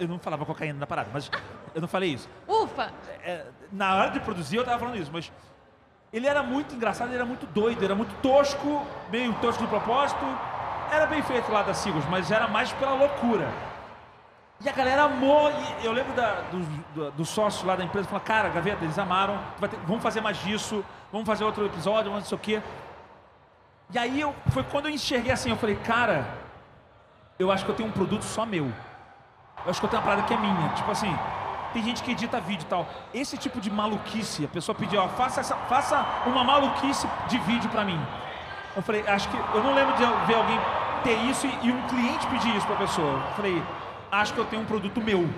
Eu- não falava cocaína na parada, mas eu não falei isso. Ufa! É, na hora de produzir eu tava falando isso, mas ele era muito engraçado, ele era muito doido, era muito tosco, meio tosco de propósito. Era bem feito lá da Sigos, mas era mais pela loucura. E a galera amou, e eu lembro da, do, do, do sócio lá da empresa, falou, cara, Gaveta, eles amaram, ter- vamos fazer mais disso, vamos fazer outro episódio, vamos não sei o quê. E aí eu, foi quando eu enxerguei assim, eu falei, cara, eu acho que eu tenho um produto só meu. Eu acho que eu tenho uma parada que é minha. Tipo assim, tem gente que edita vídeo e tal. Esse tipo de maluquice, a pessoa pediu, ó, faça, essa, faça uma maluquice de vídeo pra mim. Eu falei, acho que. Eu não lembro de ver alguém ter isso e, e um cliente pedir isso pra pessoa. Eu falei, acho que eu tenho um produto meu.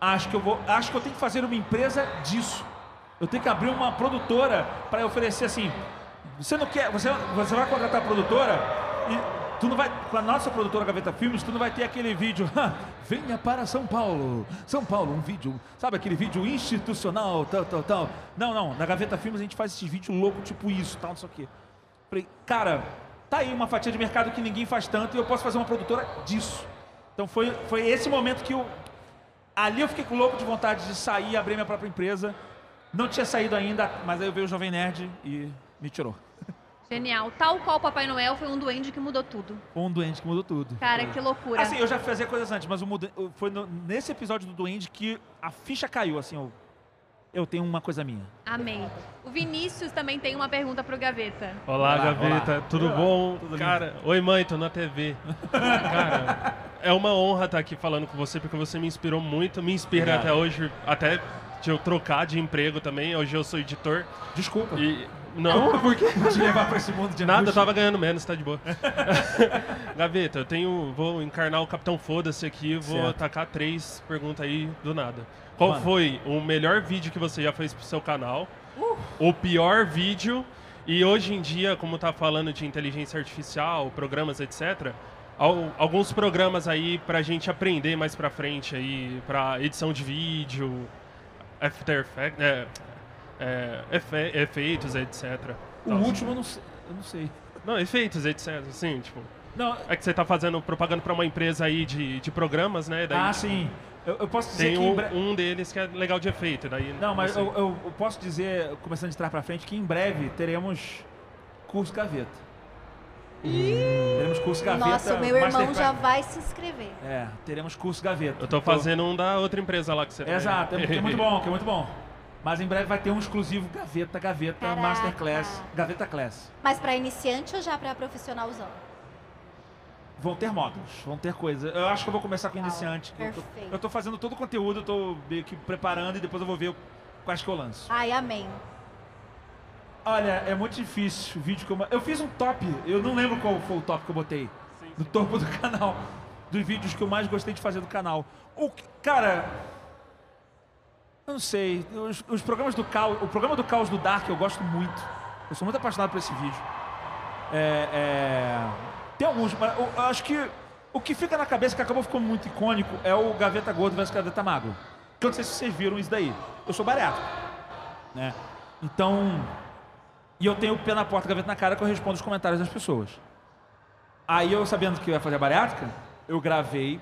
Acho que eu vou. Acho que eu tenho que fazer uma empresa disso. Eu tenho que abrir uma produtora para oferecer assim. Você não quer. Você, você vai contratar a produtora e tu não vai. Com a nossa produtora Gaveta Filmes, tu não vai ter aquele vídeo. Venha para São Paulo. São Paulo, um vídeo. Sabe aquele vídeo institucional, tal, tal, tal. Não, não. Na Gaveta Filmes a gente faz esses vídeos loucos, tipo isso, tal, não sei o quê. Falei, cara, tá aí uma fatia de mercado que ninguém faz tanto e eu posso fazer uma produtora disso. Então foi, foi esse momento que eu. Ali eu fiquei com louco de vontade de sair e abrir minha própria empresa. Não tinha saído ainda, mas aí eu veio o Jovem Nerd e me tirou. Genial. Tal qual o Papai Noel foi um duende que mudou tudo. Um duende que mudou tudo. Cara, que loucura. Assim, eu já fazia coisas antes, mas o foi no- nesse episódio do duende que a ficha caiu, assim, eu, eu tenho uma coisa minha. Amei. O Vinícius também tem uma pergunta pro Gaveta. Olá, Olá, Gaveta, olá. tudo bom? Tudo cara, oi mãe, tô na TV. cara, é uma honra estar aqui falando com você, porque você me inspirou muito, me inspira Obrigado. até hoje, até de eu trocar de emprego também. Hoje eu sou editor Desculpa. e. Não, Por que te levar pra esse mundo de Nada, eu angústia? tava ganhando menos, tá de boa. Gaveta, eu tenho. Vou encarnar o Capitão Foda-se aqui, vou Certo. atacar três perguntas aí do nada. Qual Mano. foi o melhor vídeo que você já fez pro seu canal? Uh! O pior vídeo? E hoje em dia, como tá falando de inteligência artificial, programas, etc., al- alguns programas aí pra gente aprender mais pra frente aí, pra edição de vídeo, After Effects, é, é, efe- efeitos, etc. O último eu não sei. Eu não sei. Não, efeitos, etc. Assim, tipo. Não, É que você tá fazendo propaganda pra uma empresa aí de, de programas, né? Daí ah, sim. Eu, eu posso dizer Tem que um, bre- um deles que é legal de efeito. Daí, Não, mas eu, eu- eu posso dizer, começando de trás pra frente, que em breve teremos curso gaveta. Teremos curso gaveta. Nossa, o meu irmão já vai se inscrever. É, teremos curso gaveta. Eu tô fazendo um da outra empresa lá que você Exato, é, que é muito bom, que é muito bom. Mas em breve vai ter um exclusivo Gaveta, Gaveta, Caraca. Masterclass, Gaveta Class. Mas pra iniciante ou já pra profissionalzão? Vão ter módulos, vão ter coisas. Eu acho que eu vou começar com Legal, iniciante. que Eu tô, perfeito. eu tô fazendo todo o conteúdo, eu tô meio que preparando e depois eu vou ver quais que eu lanço. Ai, amém. Olha, é muito difícil o vídeo que eu... Eu fiz um top, eu não lembro qual foi o top que eu botei no topo do canal. Dos vídeos que eu mais gostei de fazer do canal. O que- cara... Eu não sei, os, os programas do caos... O programa do caos do Dark eu gosto muito. Eu sou muito apaixonado por esse vídeo. É, é, Tem alguns, mas eu, acho que o que fica na cabeça, que acabou ficando muito icônico, é o Gaveta Gordo versus Gaveta Magro. Que eu não sei se vocês viram isso daí. Eu sou bariátrico, né? Então... E eu tenho o pé na porta, gaveta na cara, que eu respondo os comentários das pessoas. Aí eu, sabendo que eu ia fazer a bariátrica, eu gravei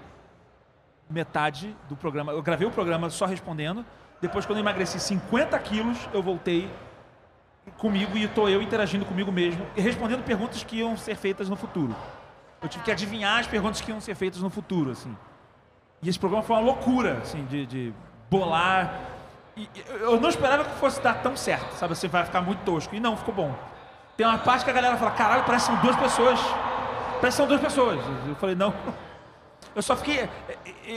metade do programa. Eu gravei o programa só respondendo. Depois, quando eu emagreci 50 quilos, eu voltei comigo e tô eu interagindo comigo mesmo e respondendo perguntas que iam ser feitas no futuro. Eu tive que adivinhar as perguntas que iam ser feitas no futuro, assim. E esse programa foi uma loucura, assim, de, de bolar. E eu não esperava que fosse dar tão certo, sabe? Assim, vai ficar muito tosco. E não, ficou bom. Tem uma parte que a galera fala, caralho, parece que são duas pessoas. Parece que são duas pessoas. Eu falei, não. Eu só fiquei.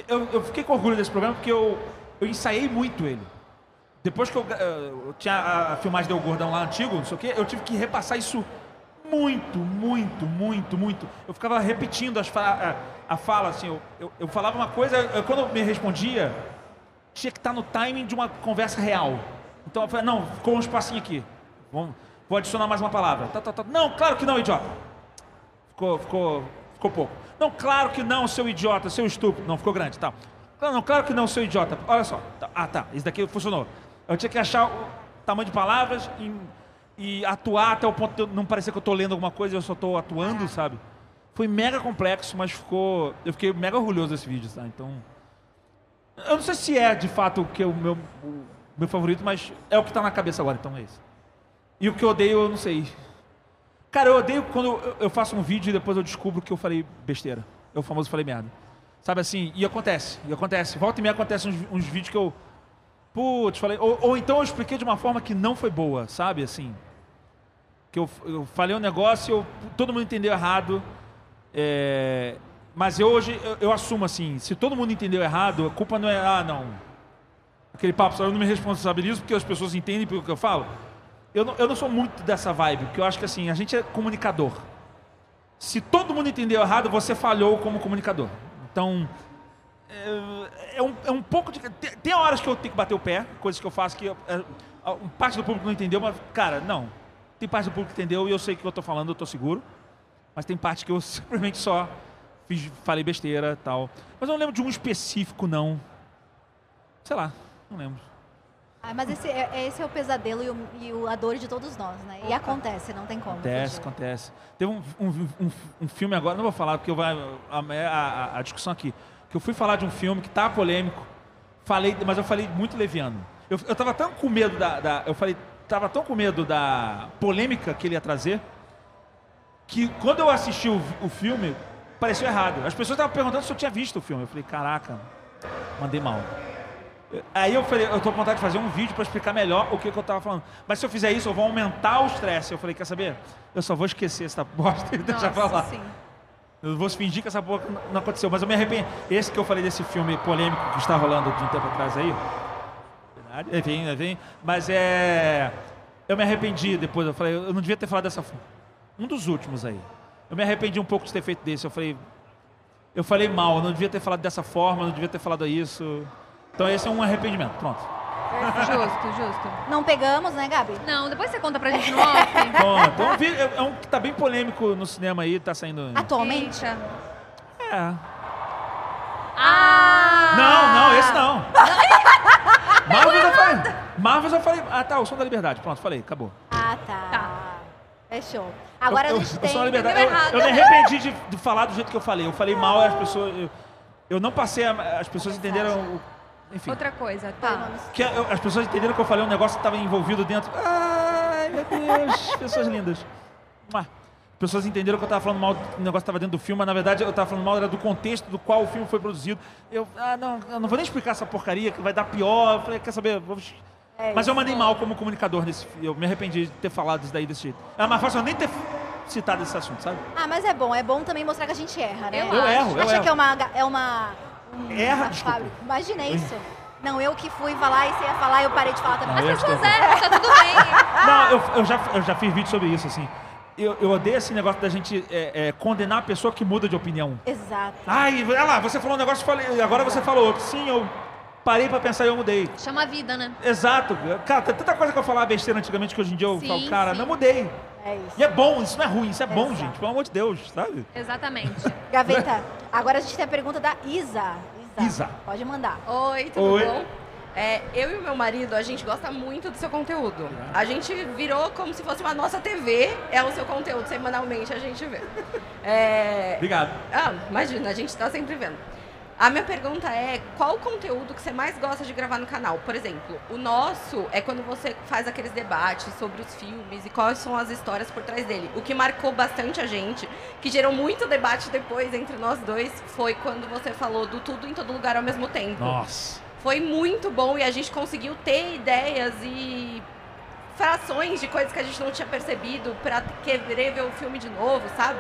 Eu, eu fiquei com orgulho desse programa porque eu, eu ensaiei muito ele. Depois que eu, gra- eu tinha a, filmagem do Gordão lá antigo, não sei o quê, eu tive que repassar isso muito, muito, muito, muito. Eu ficava repetindo as fa a, a fala, assim, eu, eu, eu falava uma coisa, eu- quando eu me respondia, tinha que estar no timing de uma conversa real. Então eu falei, não, ficou um espacinho aqui. Vamos, vou adicionar mais uma palavra. Tá, tá, tá. Não, claro que não, idiota. Ficou, ficou, ficou pouco. Não, claro que não, seu idiota, seu estúpido. Não, ficou grande, tá. Não, não, claro que não, seu idiota. Olha só. Tá, Ah, tá, isso daqui funcionou. Eu tinha que achar o tamanho de palavras e, e atuar até o ponto de não parecer que eu tô lendo alguma coisa eu só tô atuando, sabe? Foi mega complexo, mas ficou... Eu fiquei mega orgulhoso desse vídeo, tá? Então... Eu não sei se é, de fato, o que é o meu, o meu favorito, mas é o que tá na cabeça agora, então é isso. E o que eu odeio, eu não sei. Cara, eu odeio quando eu faço um vídeo e depois eu descubro que eu falei besteira. Eu famoso falei merda. Sabe assim? E acontece, e acontece. Volta e meia acontece uns, uns vídeos que eu. Putz, falei. Ou, ou então eu expliquei de uma forma que não foi boa, sabe? Assim. Que eu, eu falei um negócio e todo mundo entendeu errado. É, mas eu hoje eu, eu assumo assim: se todo mundo entendeu errado, a culpa não é. Ah, não. Aquele papo, eu não me responsabilizo porque as pessoas entendem pelo que eu falo. Eu não, eu não sou muito dessa vibe, porque eu acho que assim, a gente é comunicador. Se todo mundo entendeu errado, você falhou como comunicador. Então, é, é um, é um pouco de. Tem, tem horas que eu tenho que bater o pé, coisas que eu faço que eu- é, parte do público não entendeu, mas, cara, não. Tem parte do público que entendeu e eu sei o que eu tô falando, eu tô seguro. Mas tem parte que eu simplesmente só fiz, falei besteira e tal. Mas eu não lembro de um específico, não. Sei lá, não lembro. Ah, mas esse é, esse é o pesadelo e, o, e o- a dor de todos nós, né? E acontece, não tem como. Acontece, fugir. acontece. Teve um, um, um, um filme agora, não vou falar porque vai, a, a, a discussão aqui, que eu fui falar de um filme que tá polêmico, falei, mas eu falei muito leviano. Eu, eu tava tão com medo da, da- eu falei, tava tão com medo da polêmica que ele ia trazer, que quando eu assisti o, o filme, pareceu errado. As pessoas estavam perguntando se eu tinha visto o filme. Eu falei, caraca, mandei mal. Aí eu falei, eu tô com vontade de fazer um vídeo pra explicar melhor o que, que eu tava falando. Mas se eu fizer isso, eu vou aumentar o estresse. Eu falei, quer saber? Eu só vou esquecer essa bosta e deixar pra lá. Nossa, sim. Eu vou fingir que essa porra não aconteceu. Mas eu me arrependo. Esse que eu falei desse filme polêmico que está rolando de um tempo atrás aí. Enfim, enfim. Mas é. Eu me arrependi depois. Eu falei, eu não devia ter falado dessa forma. Um dos últimos aí. Eu me arrependi um pouco de ter feito desse. Eu falei. Eu falei mal, eu não devia ter falado dessa forma, eu não devia ter falado isso. Então esse é um arrependimento. Pronto. Justo, justo. Não pegamos, né, Gabi? Não, depois você conta pra gente no off. Pronto. É um, é um que tá bem polêmico no cinema aí, tá saindo. Atualmente? Eita. É. Ah! Não, não, esse não. Marvel eu falei. Marvel eu falei. Ah, tá, o som da liberdade. Pronto, falei, acabou. Ah, tá. Tá. Fechou. Agora eu, a gente eu, tem. eu liberdade. Eu, eu me arrependi de, de falar do jeito que eu falei. Eu falei mal e as pessoas. Eu, eu não passei. a- as pessoas entenderam. o- enfim. Outra coisa, tá. Que eu- as pessoas entenderam que eu falei um negócio que estava envolvido dentro. Ai, meu Deus, pessoas lindas. As pessoas entenderam que eu estava falando mal do negócio que estava dentro do filme, mas na verdade eu estava falando mal era do contexto do qual o filme foi produzido. Eu, ah, não, eu não vou nem explicar essa porcaria que vai dar pior. Eu falei, quer saber? Vou... É mas eu mandei mal como comunicador nesse Eu me arrependi de ter falado isso daí desse jeito. É mais fácil eu nem ter citado esse assunto, sabe? Ah, mas é bom. É bom também mostrar que a gente erra, né? Eu Eu erro, eu Acha erro. que é uma. É uma um- Erra? uma Desculpa. fábrica. Imagina isso. Não, eu que fui falar e você ia falar e eu parei de falar também. Não, As eu pessoas estou- erram, tá tudo bem. Não, eu, eu já, eu já fiz vídeo sobre isso, assim. Eu, eu odeio esse negócio da gente é, é, condenar a pessoa que muda de opinião. Exato. Ai, olha lá, você falou um negócio eu falei, agora você falou outro. Sim, eu parei pra pensar e eu mudei. Chama a vida, né? Exato. Cara, tem tanta coisa que eu falava besteira antigamente que hoje em dia eu Sim, falo, cara, sim. não mudei. É isso. E é bom, isso não é ruim, isso é bom, Exato. gente. Pelo amor de Deus, sabe? Exatamente. Gaveta, agora a gente tem a pergunta da Isa. Isa. Pode mandar. Oi, tudo Oi. bom? É, eu e o meu marido, a gente gosta muito do seu conteúdo. A gente virou como se fosse uma nossa TV, é o seu conteúdo, semanalmente a gente vê. É, Obrigado. ah, imagina, a gente tá sempre vendo. A minha pergunta é, qual o conteúdo que você mais gosta de gravar no canal? Por exemplo, o nosso é quando você faz aqueles debates sobre os filmes e quais são as histórias por trás dele. O que marcou bastante a gente, que gerou muito debate depois entre nós dois, foi quando você falou do tudo em todo lugar ao mesmo tempo. Nossa. Foi muito bom e a gente conseguiu ter ideias e frações de coisas que a gente não tinha percebido pra querer ver o filme de novo, sabe?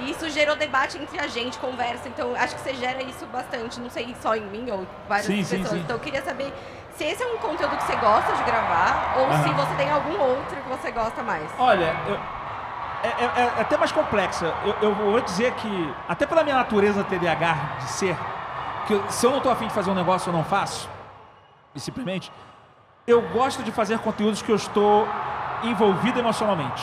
E isso gerou debate entre a gente, conversa. Então, acho que você gera isso bastante, não sei só em mim ou várias Sim, sim, pessoas. sim. Então, eu queria saber se esse é um conteúdo que você gosta de gravar ou se você tem algum outro que você gosta mais. Olha, eu- é, é- é até mais complexa. Eu, eu vou dizer que, até pela minha natureza TDAH de ser, que eu- se eu não estou afim de fazer um negócio, eu não faço, e simplesmente, eu gosto de fazer conteúdos que eu estou envolvido emocionalmente.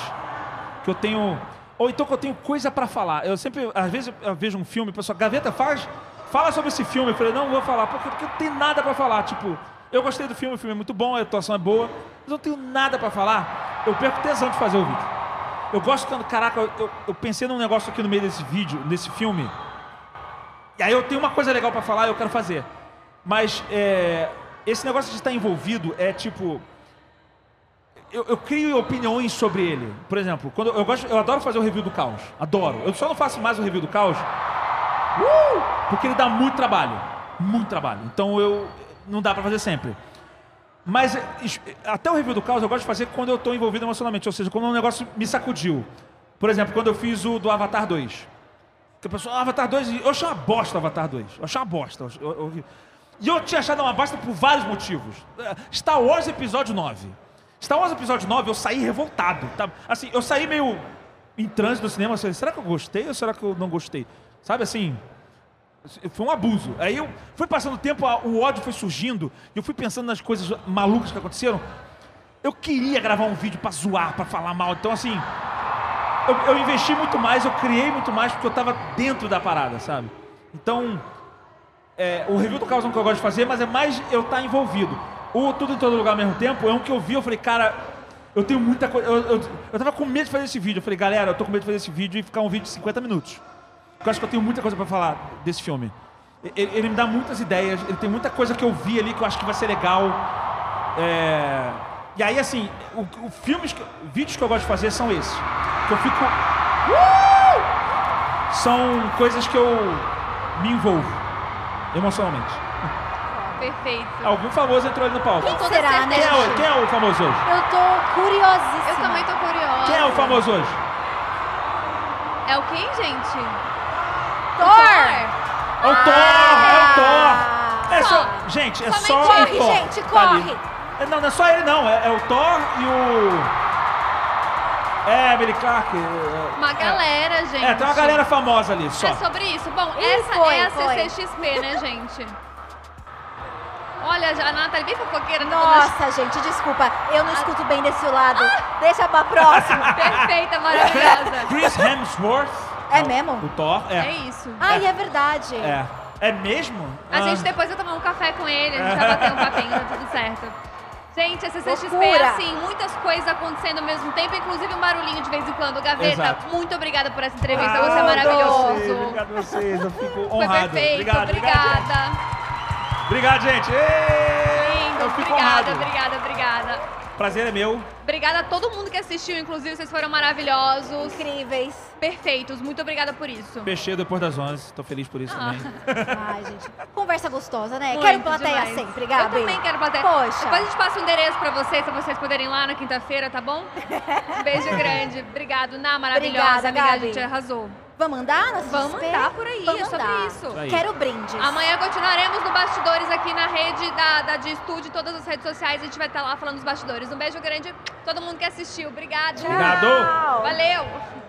Que eu tenho. Ou então que eu tenho coisa para falar. Eu sempre, às vezes, eu vejo um filme, o pessoal, Gaveta, faz, fala sobre esse filme. Eu falei, não vou falar, porque, porque não tem nada para falar. Tipo, eu gostei do filme, o filme é muito bom, a atuação é boa, mas eu não tenho nada para falar. Eu perco tesão de fazer o vídeo. Eu gosto quando, caraca, eu, eu- pensei num negócio aqui no meio desse vídeo, nesse filme. E aí eu tenho uma coisa legal pra falar eu quero fazer. Mas é, esse negócio de estar envolvido é tipo. Eu, eu crio opiniões sobre ele. Por exemplo, quando eu, gosto, eu adoro fazer o review do caos. Adoro. Eu só não faço mais o review do caos uh, porque ele dá muito trabalho. Muito trabalho. Então eu. Não dá pra fazer sempre. Mas até o review do caos eu gosto de fazer quando eu estou envolvido emocionalmente, ou seja, quando um negócio me sacudiu. Por exemplo, quando eu fiz o do Avatar 2. Que a pessoa, ah, Avatar 2, eu achei uma bosta o Avatar 2. Eu achei uma bosta. Eu- eu- e eu tinha achado uma bosta por vários motivos. Eh, Star Wars Episódio 9. Star Wars Episódio 9, eu saí revoltado. Tá? Assim, eu saí meio em trânsito do cinema, assim, será que eu gostei ou será que eu não gostei? Sabe assim, foi um abuso. Aí eu fui passando o tempo, o ódio foi surgindo, e eu fui pensando nas coisas malucas que aconteceram. Eu queria gravar um vídeo pra zoar, pra falar mal. Então, assim, eu, eu investi muito mais, eu criei muito mais, porque eu tava dentro da parada, sabe? Então, é, o review do um que eu gosto de fazer, mas é mais eu estar envolvido. O Tudo em Todo Lugar ao mesmo tempo é um que eu vi, eu falei, cara, eu tenho muita coisa. Eu, eu, eu tava com medo de fazer esse vídeo. Eu falei, galera, eu tô com medo de fazer esse vídeo e ficar um vídeo de 50 minutos. Porque eu acho que eu tenho muita coisa pra falar desse filme. Ele, ele me dá muitas ideias, ele tem muita coisa que eu vi ali que eu acho que vai ser legal. É, E aí, assim, o, o filmes, que- vídeos que eu gosto de fazer são esses. Que eu fico. Uh! São coisas que eu me envolvo emocionalmente. Perfeito. Algum famoso entrou ali no palco. Toda será, né, Quem é, o, quem é o famoso hoje? Eu tô curiosíssima. Eu também tô curiosa. Quem é o famoso hoje? É o quem, gente? Thor! É o Thor! É o Thor! É só, gente, é Somente só corre, o Thor. gente, tá ali. corre. É, Não, não é só ele não, é, é o Thor e o... É, Emily Clark. é- Uma galera, gente. É, tem uma galera famosa ali, só. É sobre isso. Bom, Ih, essa foi, é a foi. CCXP, né, gente? Olha, já- a Nathalie bem fofoqueira. né? Nossa, gente, desculpa. Eu não escuto bem desse lado. Deixa pra próxima. Perfeita, maravilhosa. Chris Hemsworth. É o- mesmo? O Thor, É é. isso. Ai, é verdade. É. É mesmo? A Ah. gente depois vai tomar um café com ele, a gente vai bater um papinho, tá tudo certo. Gente, a CCXP é assim, muitas coisas acontecendo ao mesmo tempo, inclusive um barulhinho de vez em quando. Gaveta, Exato. muito obrigada por essa entrevista, Ah, você é maravilhoso. vocês, Obrigado a vocês, eu fico Foi honrado. perfeito, obrigado, obrigada. Obrigado, gente. Lindo, eu fico obrigada, honrado. obrigada, obrigada. Prazer é meu. Obrigada a todo mundo que assistiu, inclusive vocês foram maravilhosos, Incríveis. perfeitos. Muito obrigada por isso. Fechei depois das 11, tô feliz por isso Ah. também. Ai, gente. Conversa gostosa, né? Muito quero plateia demais. sempre, Gabi. Eu também quero plateia. Poxa. Depois a gente passa o endereço pra vocês, pra vocês poderem ir lá na quinta-feira, tá bom? Um beijo grande. Obrigado, Ná, maravilhosa. Obrigada, amiga, a Gabi. gente arrasou. Vamos andar Vamos andar por aí, Vamos é sobre andar. isso. Aí. Quero brindes. Amanhã continuaremos no Bastidores aqui na rede da, da de estúdio, todas as redes sociais. A gente vai estar lá falando dos bastidores. Um beijo grande a todo mundo que assistiu. Obrigada. Obrigado. Tchau. Valeu.